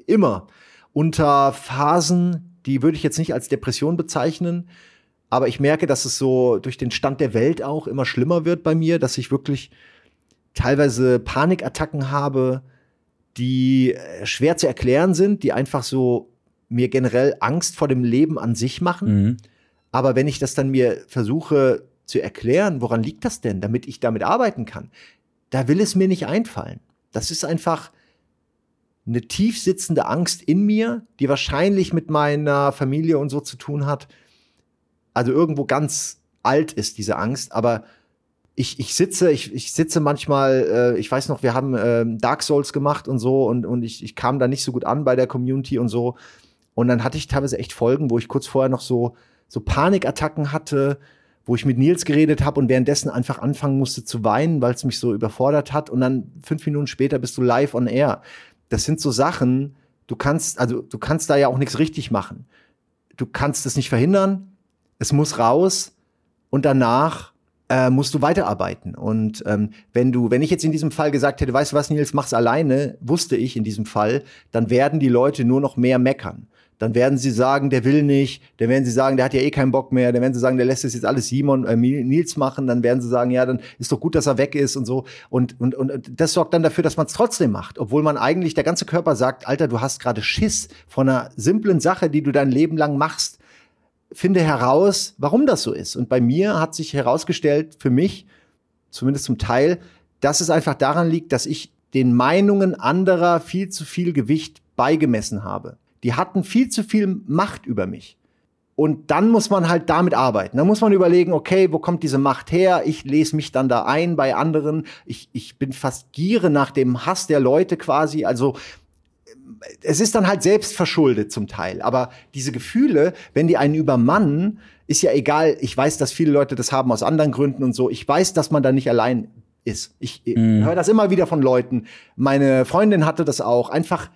immer unter Phasen, die würde ich jetzt nicht als Depression bezeichnen, aber ich merke, dass es so durch den Stand der Welt auch immer schlimmer wird bei mir, dass ich wirklich teilweise Panikattacken habe, die äh, schwer zu erklären sind, die einfach so mir generell Angst vor dem Leben an sich machen. Mhm. Aber wenn ich das dann mir versuche zu erklären, woran liegt das denn, damit ich damit arbeiten kann, da will es mir nicht einfallen. Das ist einfach eine tief sitzende Angst in mir, die wahrscheinlich mit meiner Familie und so zu tun hat. Also irgendwo ganz alt ist diese Angst, aber ich, ich sitze, ich, ich sitze manchmal, äh, ich weiß noch, wir haben äh, Dark Souls gemacht und so und, und ich, ich kam da nicht so gut an bei der Community und so. Und dann hatte ich teilweise echt Folgen, wo ich kurz vorher noch so, so Panikattacken hatte, wo ich mit Nils geredet habe und währenddessen einfach anfangen musste zu weinen, weil es mich so überfordert hat. Und dann fünf Minuten später bist du live on air. Das sind so Sachen, du kannst, also du kannst da ja auch nichts richtig machen. Du kannst es nicht verhindern, es muss raus und danach äh, musst du weiterarbeiten. Und ähm, wenn du, wenn ich jetzt in diesem Fall gesagt hätte, weißt du was, Nils, mach's alleine, wusste ich in diesem Fall, dann werden die Leute nur noch mehr meckern dann werden sie sagen, der will nicht, dann werden sie sagen, der hat ja eh keinen Bock mehr, dann werden sie sagen, der lässt es jetzt alles Simon, äh, Nils machen, dann werden sie sagen, ja, dann ist doch gut, dass er weg ist und so. Und, und, und das sorgt dann dafür, dass man es trotzdem macht, obwohl man eigentlich, der ganze Körper sagt, Alter, du hast gerade Schiss von einer simplen Sache, die du dein Leben lang machst. Finde heraus, warum das so ist. Und bei mir hat sich herausgestellt, für mich, zumindest zum Teil, dass es einfach daran liegt, dass ich den Meinungen anderer viel zu viel Gewicht beigemessen habe. Die hatten viel zu viel Macht über mich. Und dann muss man halt damit arbeiten. Dann muss man überlegen, okay, wo kommt diese Macht her? Ich lese mich dann da ein bei anderen. Ich, ich bin fast giere nach dem Hass der Leute quasi. Also es ist dann halt selbst verschuldet zum Teil. Aber diese Gefühle, wenn die einen übermannen, ist ja egal. Ich weiß, dass viele Leute das haben aus anderen Gründen und so. Ich weiß, dass man da nicht allein ist. Ich mm. höre das immer wieder von Leuten. Meine Freundin hatte das auch. Einfach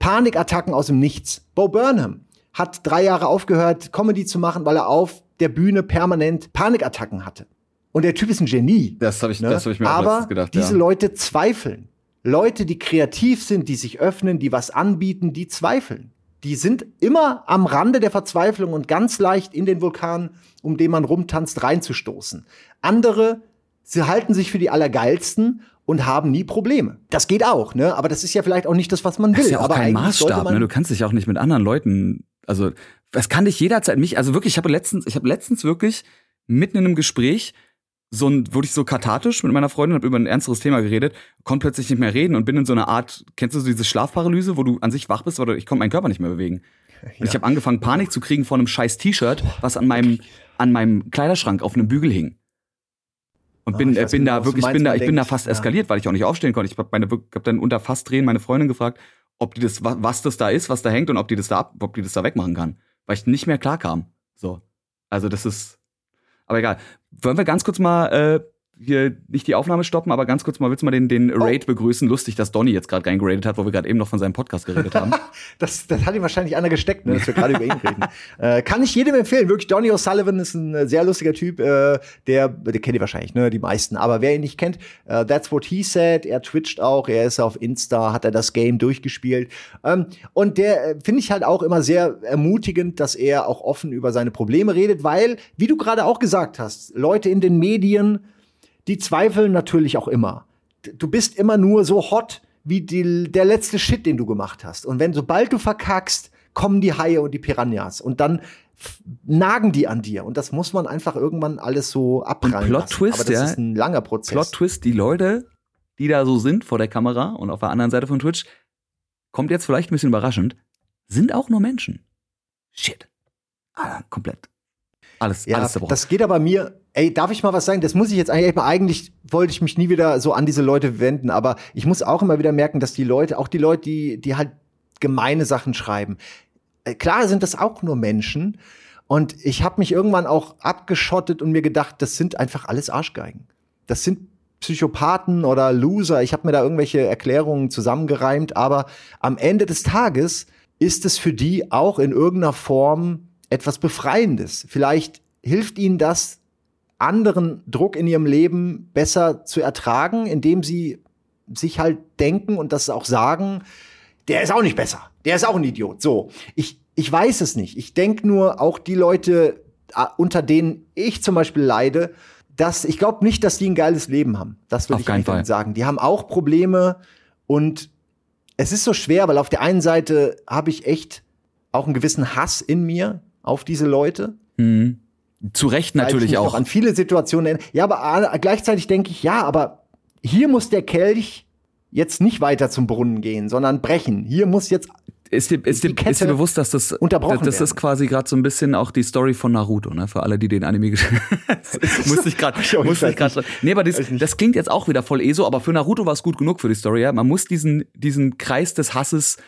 Panikattacken aus dem Nichts. Bo Burnham hat drei Jahre aufgehört, Comedy zu machen, weil er auf der Bühne permanent Panikattacken hatte. Und der Typ ist ein Genie. Das habe ich, ne? das hab ich mir Aber auch gedacht. Diese ja. Leute zweifeln. Leute, die kreativ sind, die sich öffnen, die was anbieten, die zweifeln. Die sind immer am Rande der Verzweiflung und ganz leicht in den Vulkan, um den man rumtanzt, reinzustoßen. Andere, sie halten sich für die Allergeilsten und haben nie Probleme. Das geht auch, ne? Aber das ist ja vielleicht auch nicht das, was man will. Das ist ja auch Aber kein Maßstab, ne? Du kannst dich auch nicht mit anderen Leuten, also das kann dich jederzeit mich, also wirklich, ich habe letztens, ich habe letztens wirklich mitten in einem Gespräch so ein, wurde ich so kathartisch mit meiner Freundin, habe über ein ernsteres Thema geredet, konnte plötzlich nicht mehr reden und bin in so einer Art, kennst du so diese Schlafparalyse, wo du an sich wach bist, oder ich konnte meinen Körper nicht mehr bewegen. Ja. Und ich habe angefangen Panik zu kriegen vor einem scheiß T-Shirt, was an meinem an meinem Kleiderschrank auf einem Bügel hing. Und bin, oh, bin da wirklich, bin da, ich bin da fast ja. eskaliert, weil ich auch nicht aufstehen konnte. Ich habe meine, hab dann unter Fastdrehen meine Freundin gefragt, ob die das, was das da ist, was da hängt und ob die das da ab, ob die das da wegmachen kann. Weil ich nicht mehr klar kam. So. Also das ist, aber egal. Wollen wir ganz kurz mal äh, hier nicht die Aufnahme stoppen, aber ganz kurz mal, willst du mal den, den oh. Raid begrüßen? Lustig, dass Donny jetzt gerade reingeradet hat, wo wir gerade eben noch von seinem Podcast geredet haben. das, das hat ihm wahrscheinlich einer gesteckt, ne, dass wir gerade über ihn reden. Äh, kann ich jedem empfehlen. Wirklich, Donny O'Sullivan ist ein äh, sehr lustiger Typ. Äh, der, der kennt ihr wahrscheinlich, ne, die meisten. Aber wer ihn nicht kennt, uh, that's what he said. Er twitcht auch, er ist auf Insta, hat er das Game durchgespielt. Ähm, und der äh, finde ich halt auch immer sehr ermutigend, dass er auch offen über seine Probleme redet, weil, wie du gerade auch gesagt hast, Leute in den Medien die zweifeln natürlich auch immer. Du bist immer nur so hot wie die, der letzte Shit, den du gemacht hast. Und wenn sobald du verkackst, kommen die Haie und die Piranhas und dann nagen die an dir und das muss man einfach irgendwann alles so abprallen Plot Twist, Aber das ja, ist ein langer Prozess. Plot Twist, die Leute, die da so sind vor der Kamera und auf der anderen Seite von Twitch, kommt jetzt vielleicht ein bisschen überraschend, sind auch nur Menschen. Shit. ah, komplett. Alles, Ja, alles zerbrochen. das geht aber mir. Ey, darf ich mal was sagen? Das muss ich jetzt eigentlich, eigentlich wollte ich mich nie wieder so an diese Leute wenden, aber ich muss auch immer wieder merken, dass die Leute, auch die Leute, die, die halt gemeine Sachen schreiben, äh, klar sind das auch nur Menschen. Und ich habe mich irgendwann auch abgeschottet und mir gedacht, das sind einfach alles Arschgeigen. Das sind Psychopathen oder Loser. Ich habe mir da irgendwelche Erklärungen zusammengereimt, aber am Ende des Tages ist es für die auch in irgendeiner Form etwas Befreiendes. Vielleicht hilft ihnen das, anderen Druck in ihrem Leben besser zu ertragen, indem sie sich halt denken und das auch sagen, der ist auch nicht besser. Der ist auch ein Idiot. So, ich, ich weiß es nicht. Ich denke nur, auch die Leute, äh, unter denen ich zum Beispiel leide, dass ich glaube nicht, dass die ein geiles Leben haben. Das Auf ich einfach Fall. sagen. Die haben auch Probleme und es ist so schwer, weil auf der einen Seite habe ich echt auch einen gewissen Hass in mir auf diese Leute. Mhm. Zu Recht natürlich auch. An viele Situationen. Ja, aber äh, gleichzeitig denke ich, ja, aber hier muss der Kelch jetzt nicht weiter zum Brunnen gehen, sondern brechen. Hier muss jetzt Ist dir, ist, dir, ist dir bewusst, dass das, unterbrochen das, das ist quasi gerade so ein bisschen auch die Story von Naruto, ne? Für alle, die den Anime gespielt Musste ich gerade, musste ich gerade. Nee, aber das, das klingt jetzt auch wieder voll ESO, aber für Naruto war es gut genug für die Story, ja? Man muss diesen, diesen Kreis des Hasses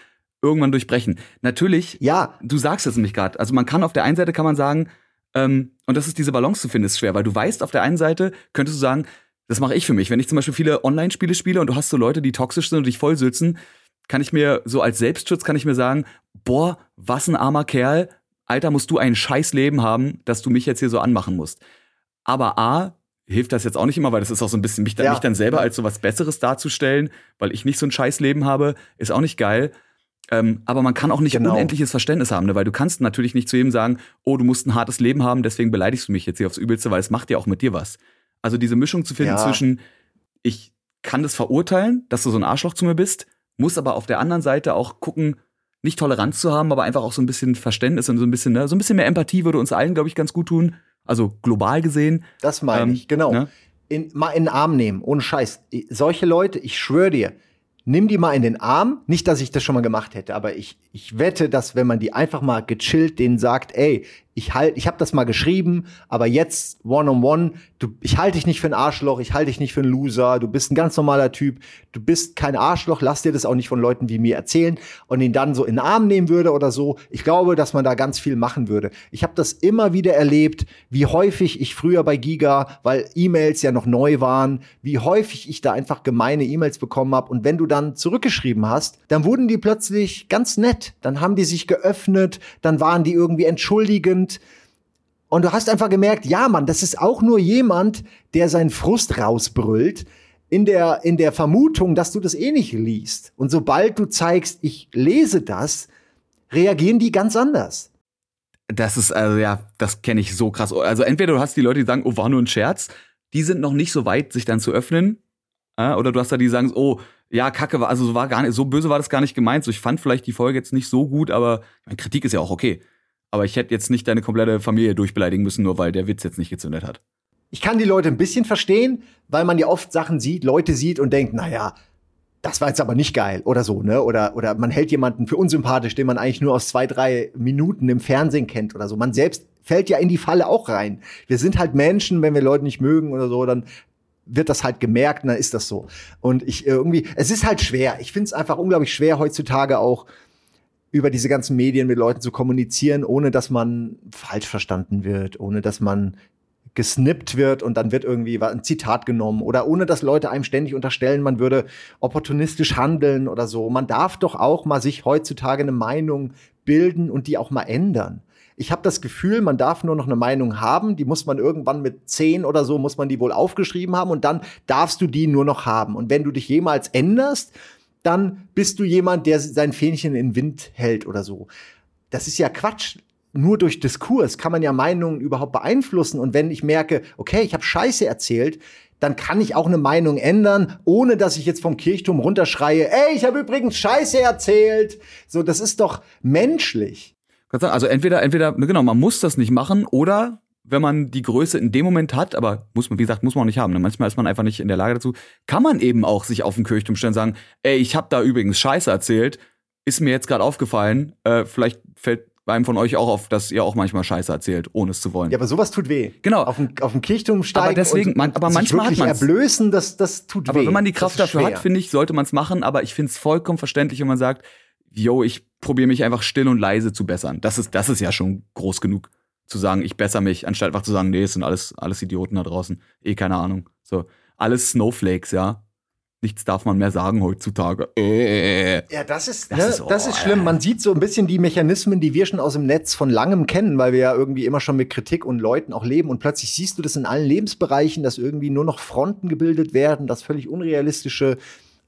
irgendwann durchbrechen. Natürlich, Ja, du sagst es nämlich gerade. Also man kann auf der einen Seite kann man sagen, ähm, und das ist diese Balance zu finden, ist schwer, weil du weißt, auf der einen Seite könntest du sagen, das mache ich für mich. Wenn ich zum Beispiel viele Online-Spiele spiele und du hast so Leute, die toxisch sind und dich vollsülzen, kann ich mir so als Selbstschutz kann ich mir sagen, boah, was ein armer Kerl, Alter, musst du ein scheiß Leben haben, dass du mich jetzt hier so anmachen musst. Aber A, hilft das jetzt auch nicht immer, weil das ist auch so ein bisschen, mich dann, Ja. mich dann selber als so was Besseres darzustellen, weil ich nicht so ein scheiß Leben habe, ist auch nicht geil. Ähm, aber man kann auch nicht Genau. unendliches Verständnis haben, ne? weil du kannst natürlich nicht zu jedem sagen, oh, du musst ein hartes Leben haben, deswegen beleidigst du mich jetzt hier aufs Übelste, weil es macht ja auch mit dir was. Also diese Mischung zu finden Ja. zwischen, ich kann das verurteilen, dass du so ein Arschloch zu mir bist, muss aber auf der anderen Seite auch gucken, nicht Toleranz zu haben, aber einfach auch so ein bisschen Verständnis und so ein bisschen, ne, so ein bisschen mehr Empathie würde uns allen, glaube ich, ganz gut tun. Also global gesehen. das meine Ähm, ich, genau. ne? In, mal in den Arm nehmen, ohne Scheiß. Solche Leute, ich schwöre dir, nimm die mal in den Arm. Nicht, dass ich das schon mal gemacht hätte, aber ich, ich wette, dass wenn man die einfach mal gechillt denen sagt, ey, ich halt, ich habe das mal geschrieben, aber jetzt one on one, du, ich halte dich nicht für ein Arschloch, ich halte dich nicht für ein Loser, du bist ein ganz normaler Typ, du bist kein Arschloch, lass dir das auch nicht von Leuten wie mir erzählen und ihn dann so in den Arm nehmen würde oder so. Ich glaube, dass man da ganz viel machen würde. Ich habe das immer wieder erlebt, wie häufig ich früher bei Giga, weil E-Mails ja noch neu waren, wie häufig ich da einfach gemeine E-Mails bekommen habe und wenn du dann zurückgeschrieben hast, dann wurden die plötzlich ganz nett, dann haben die sich geöffnet, dann waren die irgendwie entschuldigend und du hast einfach gemerkt, ja, Mann, das ist auch nur jemand, der seinen Frust rausbrüllt, in der, in der Vermutung, dass du das eh nicht liest. Und sobald du zeigst, ich lese das, reagieren die ganz anders. Das ist, also ja, das kenne ich so krass. Also entweder du hast die Leute, die sagen, oh, war nur ein Scherz, die sind noch nicht so weit, sich dann zu öffnen. Äh, oder du hast da die, die sagen, oh, ja, Kacke war, also so war gar nicht, so böse war das gar nicht gemeint. So, ich fand vielleicht die Folge jetzt nicht so gut, aber meine, Kritik ist ja auch okay. Aber ich hätte jetzt nicht deine komplette Familie durchbeleidigen müssen, nur weil der Witz jetzt nicht gezündet hat. Ich kann die Leute ein bisschen verstehen, weil man ja oft Sachen sieht, Leute sieht und denkt, naja, das war jetzt aber nicht geil oder so, ne? Oder, oder man hält jemanden für unsympathisch, den man eigentlich nur aus zwei, drei Minuten im Fernsehen kennt oder so. Man selbst fällt ja in die Falle auch rein. Wir sind halt Menschen, wenn wir Leute nicht mögen oder so, dann wird das halt gemerkt, und dann ist das so. Und ich äh, irgendwie, es ist halt schwer. Ich finde es einfach unglaublich schwer, heutzutage auch über diese ganzen Medien mit Leuten zu kommunizieren, ohne dass man falsch verstanden wird, ohne dass man gesnippt wird und dann wird irgendwie ein Zitat genommen oder ohne dass Leute einem ständig unterstellen, man würde opportunistisch handeln oder so. Man darf doch auch mal sich heutzutage eine Meinung bilden und die auch mal ändern. Ich habe das Gefühl, man darf nur noch eine Meinung haben, die muss man irgendwann mit zehn oder so, muss man die wohl aufgeschrieben haben und dann darfst du die nur noch haben. Und wenn du dich jemals änderst, dann bist du jemand, der sein Fähnchen in den Wind hält oder so. Das ist ja Quatsch nur durch Diskurs kann man ja Meinungen überhaupt beeinflussen. Und wenn ich merke, okay, ich habe Scheiße erzählt, dann kann ich auch eine Meinung ändern, ohne dass ich jetzt vom Kirchturm runterschreie, ey, ich habe übrigens Scheiße erzählt. So, das ist doch menschlich. Also entweder, entweder, genau, man muss das nicht machen oder wenn man die Größe in dem Moment hat, aber muss man, wie gesagt, muss man auch nicht haben. Ne? Manchmal ist man einfach nicht in der Lage dazu, kann man eben auch sich auf den Kirchturm stellen und sagen, ey, ich habe da übrigens Scheiße erzählt, ist mir jetzt gerade aufgefallen, äh, vielleicht fällt, einem von euch auch auf, dass ihr auch manchmal Scheiße erzählt, ohne es zu wollen. Ja, aber sowas tut weh. Genau. Auf dem, auf dem Kirchturm steigen Aber deswegen, man- aber sich manchmal hat man's. erblößen, das, das tut Aber weh. wenn man die Kraft dafür schwer. hat, finde ich, sollte man es machen. Aber ich finde es vollkommen verständlich, wenn man sagt, yo, ich probiere mich einfach still und leise zu bessern. Das ist, das ist ja schon groß genug, zu sagen, ich bessere mich, anstatt einfach zu sagen, nee, es sind alles, alles Idioten da draußen. Eh, keine Ahnung. So, alles Snowflakes, ja. Nichts darf man mehr sagen heutzutage. Äh. Ja, das ist, Das ne, ist- das oh, ist schlimm. Man sieht so ein bisschen die Mechanismen, die wir schon aus dem Netz von langem kennen, weil wir ja irgendwie immer schon mit Kritik und Leuten auch leben. Und plötzlich siehst du das in allen Lebensbereichen, dass irgendwie nur noch Fronten gebildet werden, dass völlig unrealistische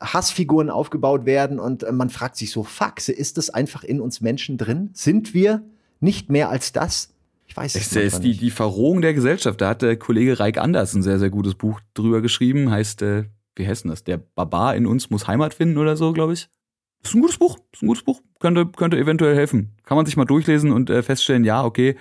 Hassfiguren aufgebaut werden. Und äh, man fragt sich so, fuck, ist das einfach in uns Menschen drin? Sind wir nicht mehr als das? Ich weiß es Es ist manchmal die, nicht. die Verrohung der Gesellschaft. Da hat der Kollege Reik Anders ein sehr, sehr gutes Buch drüber geschrieben. Heißt, äh, wie heißt denn das? Der Barbar in uns muss Heimat finden oder so, glaube ich. Ist ein gutes Buch. Ist ein gutes Buch. Könnte, könnte eventuell helfen. Kann man sich mal durchlesen und äh, feststellen, ja, okay,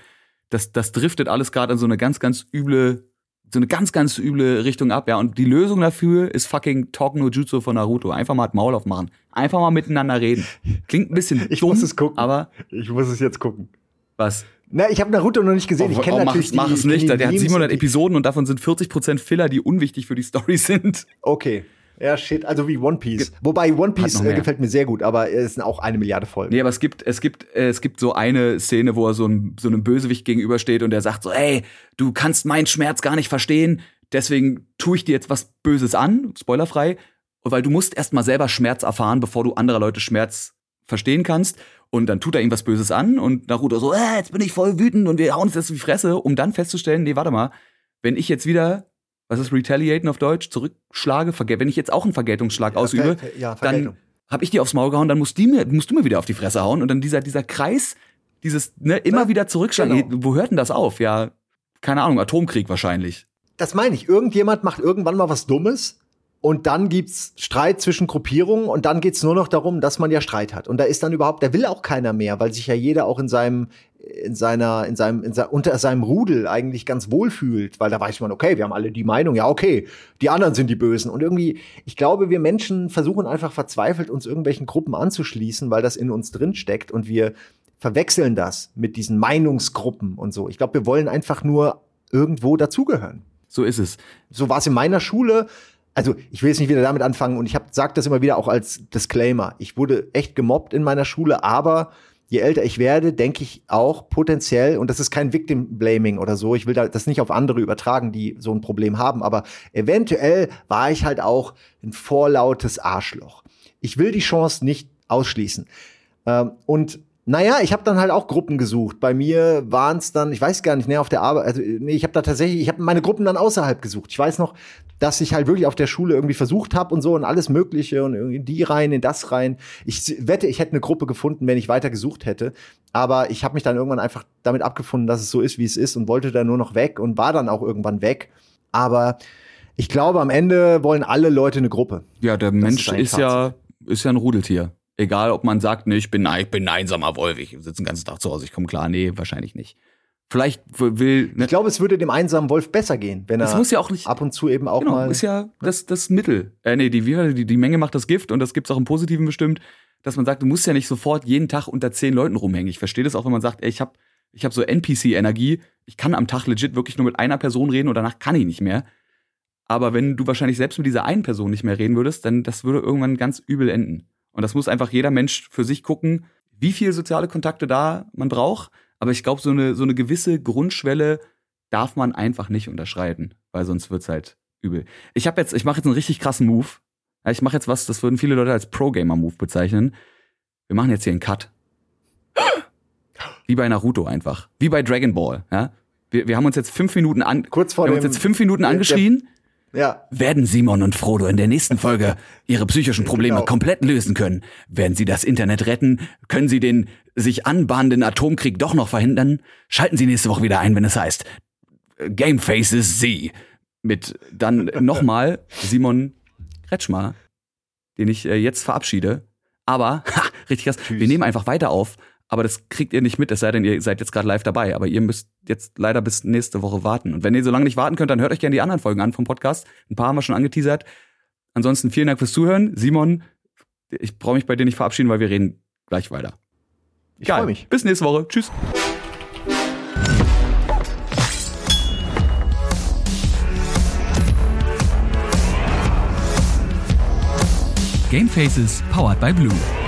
das, das driftet alles gerade in so eine ganz, ganz üble, so eine ganz, ganz üble Richtung ab, ja. Und die Lösung dafür ist fucking Talk no Jutsu von Naruto. Einfach mal das Maul aufmachen. Einfach mal miteinander reden. Klingt ein bisschen Ich dumm, muss es gucken. aber Ich muss es jetzt gucken. was? Na, ich habe Naruto noch nicht gesehen. Ich kenne Oh, mach, natürlich es- mach die, es ich kenn nicht. die Der hat Memes 700 und die- Episoden und davon sind 40% Filler, die unwichtig für die Story sind. Okay. Ja, shit, also wie One Piece. Wobei One Piece äh, gefällt mir sehr gut, aber es sind auch eine Milliarde Folgen. Nee, aber es gibt, es gibt, äh, es gibt so eine Szene, wo er so, ein, so einem Bösewicht gegenübersteht und der sagt so, ey, du kannst meinen Schmerz gar nicht verstehen, deswegen tue ich dir jetzt was Böses an, spoilerfrei, weil du musst erst mal selber Schmerz erfahren, bevor du anderer Leute Schmerz verstehen kannst. Und dann tut er ihm was Böses an und Naruto so, äh, jetzt bin ich voll wütend und wir hauen uns jetzt auf die Fresse, um dann festzustellen, nee, warte mal, wenn ich jetzt wieder, was ist Retaliaten auf Deutsch, zurückschlage, wenn ich jetzt auch einen Vergeltungsschlag ausübe, Ver- ja, dann Vergeltung. hab ich dir aufs Maul gehauen, dann musst, die mir, musst du mir wieder auf die Fresse hauen und dann dieser, dieser Kreis, dieses, ne, immer wieder zurückschlagen. genau. Wo hört denn das auf? Ja, keine Ahnung, Atomkrieg wahrscheinlich. Das meine ich. Irgendjemand macht irgendwann mal was Dummes und dann gibt's Streit zwischen Gruppierungen und dann geht's nur noch darum, dass man ja Streit hat. Und da ist dann überhaupt, da will auch keiner mehr, weil sich ja jeder auch in seinem, in seiner, in seinem, in se unter seinem Rudel eigentlich ganz wohl fühlt, weil da weiß man, okay, wir haben alle die Meinung, ja, okay, die anderen sind die Bösen. Und irgendwie, ich glaube, wir Menschen versuchen einfach verzweifelt, uns irgendwelchen Gruppen anzuschließen, weil das in uns drin steckt und wir verwechseln das mit diesen Meinungsgruppen und so. Ich glaube, wir wollen einfach nur irgendwo dazugehören So ist es. so war es in meiner Schule. Also ich will jetzt nicht wieder damit anfangen und ich habe sage das immer wieder auch als Disclaimer. Ich wurde echt gemobbt in meiner Schule, aber je älter ich werde, denke ich auch potenziell und das ist kein Victim Blaming oder so. Ich will da das nicht auf andere übertragen, die so ein Problem haben, aber eventuell war ich halt auch ein vorlautes Arschloch. Ich will die Chance nicht ausschließen. Ähm, und naja, ich habe dann halt auch Gruppen gesucht. Bei mir waren es dann, ich weiß gar nicht, ne, auf der Arbeit, also nee, ich habe da tatsächlich, ich habe meine Gruppen dann außerhalb gesucht. Ich weiß noch, dass ich halt wirklich auf der Schule irgendwie versucht habe und so und alles Mögliche und irgendwie in die rein, in das rein. Ich wette, ich hätte eine Gruppe gefunden, wenn ich weiter gesucht hätte. Aber ich habe mich dann irgendwann einfach damit abgefunden, dass es so ist, wie es ist und wollte da nur noch weg und war dann auch irgendwann weg. Aber ich glaube, am Ende wollen alle Leute eine Gruppe. Ja, der Mensch ein ist ja, ist ja ein Rudeltier. Egal, ob man sagt, nee, ich bin, ich bin ein einsamer Wolf, ich sitze den ganzen Tag zu Hause, ich komme klar. Nee, wahrscheinlich nicht. Vielleicht will, ne, Ich glaube, es würde dem einsamen Wolf besser gehen, wenn er das muss ja auch nicht, ab und zu eben auch genau, mal. ist ja das, das Mittel. Äh, nee, die, die, die Menge macht das Gift und das gibt's auch im Positiven bestimmt, dass man sagt, du musst ja nicht sofort jeden Tag unter zehn Leuten rumhängen. Ich verstehe das auch, wenn man sagt, ey, ich habe ich hab so NPC-Energie, ich kann am Tag legit wirklich nur mit einer Person reden und danach kann ich nicht mehr. Aber wenn du wahrscheinlich selbst mit dieser einen Person nicht mehr reden würdest, dann das würde irgendwann ganz übel enden. Und das muss einfach jeder Mensch für sich gucken, wie viel soziale Kontakte da man braucht. Aber ich glaube, so eine, so eine gewisse Grundschwelle darf man einfach nicht unterschreiten, weil sonst wird's halt übel. Ich habe jetzt, ich mache jetzt einen richtig krassen Move. Ich mache jetzt was, das würden viele Leute als Pro-Gamer-Move bezeichnen. Wir machen jetzt hier einen Cut. Wie bei Naruto einfach. Wie bei Dragon Ball. Ja? Wir, wir haben uns jetzt fünf Minuten an, Kurz vor wir haben uns jetzt fünf Minuten der- angeschrien. Ja, Werden Simon und Frodo in der nächsten Folge ihre psychischen Probleme Genau. komplett lösen können? Werden sie das Internet retten? Können sie den sich anbahnenden Atomkrieg doch noch verhindern? Schalten Sie nächste Woche wieder ein, wenn es heißt Game Faces Sie. Mit dann nochmal Simon Kretschmer, den ich äh, jetzt verabschiede. Aber, ha, richtig krass, wir nehmen einfach weiter auf. Aber das kriegt ihr nicht mit, es sei denn, ihr seid jetzt gerade live dabei. Aber ihr müsst jetzt leider bis nächste Woche warten. Und wenn ihr so lange nicht warten könnt, dann hört euch gerne die anderen Folgen an vom Podcast. Ein paar haben wir schon angeteasert. Ansonsten vielen Dank fürs Zuhören. Simon, ich brauche mich bei dir nicht verabschieden, weil wir reden gleich weiter. Ich freue mich. Bis nächste Woche. Tschüss. Game Faces powered by Blue.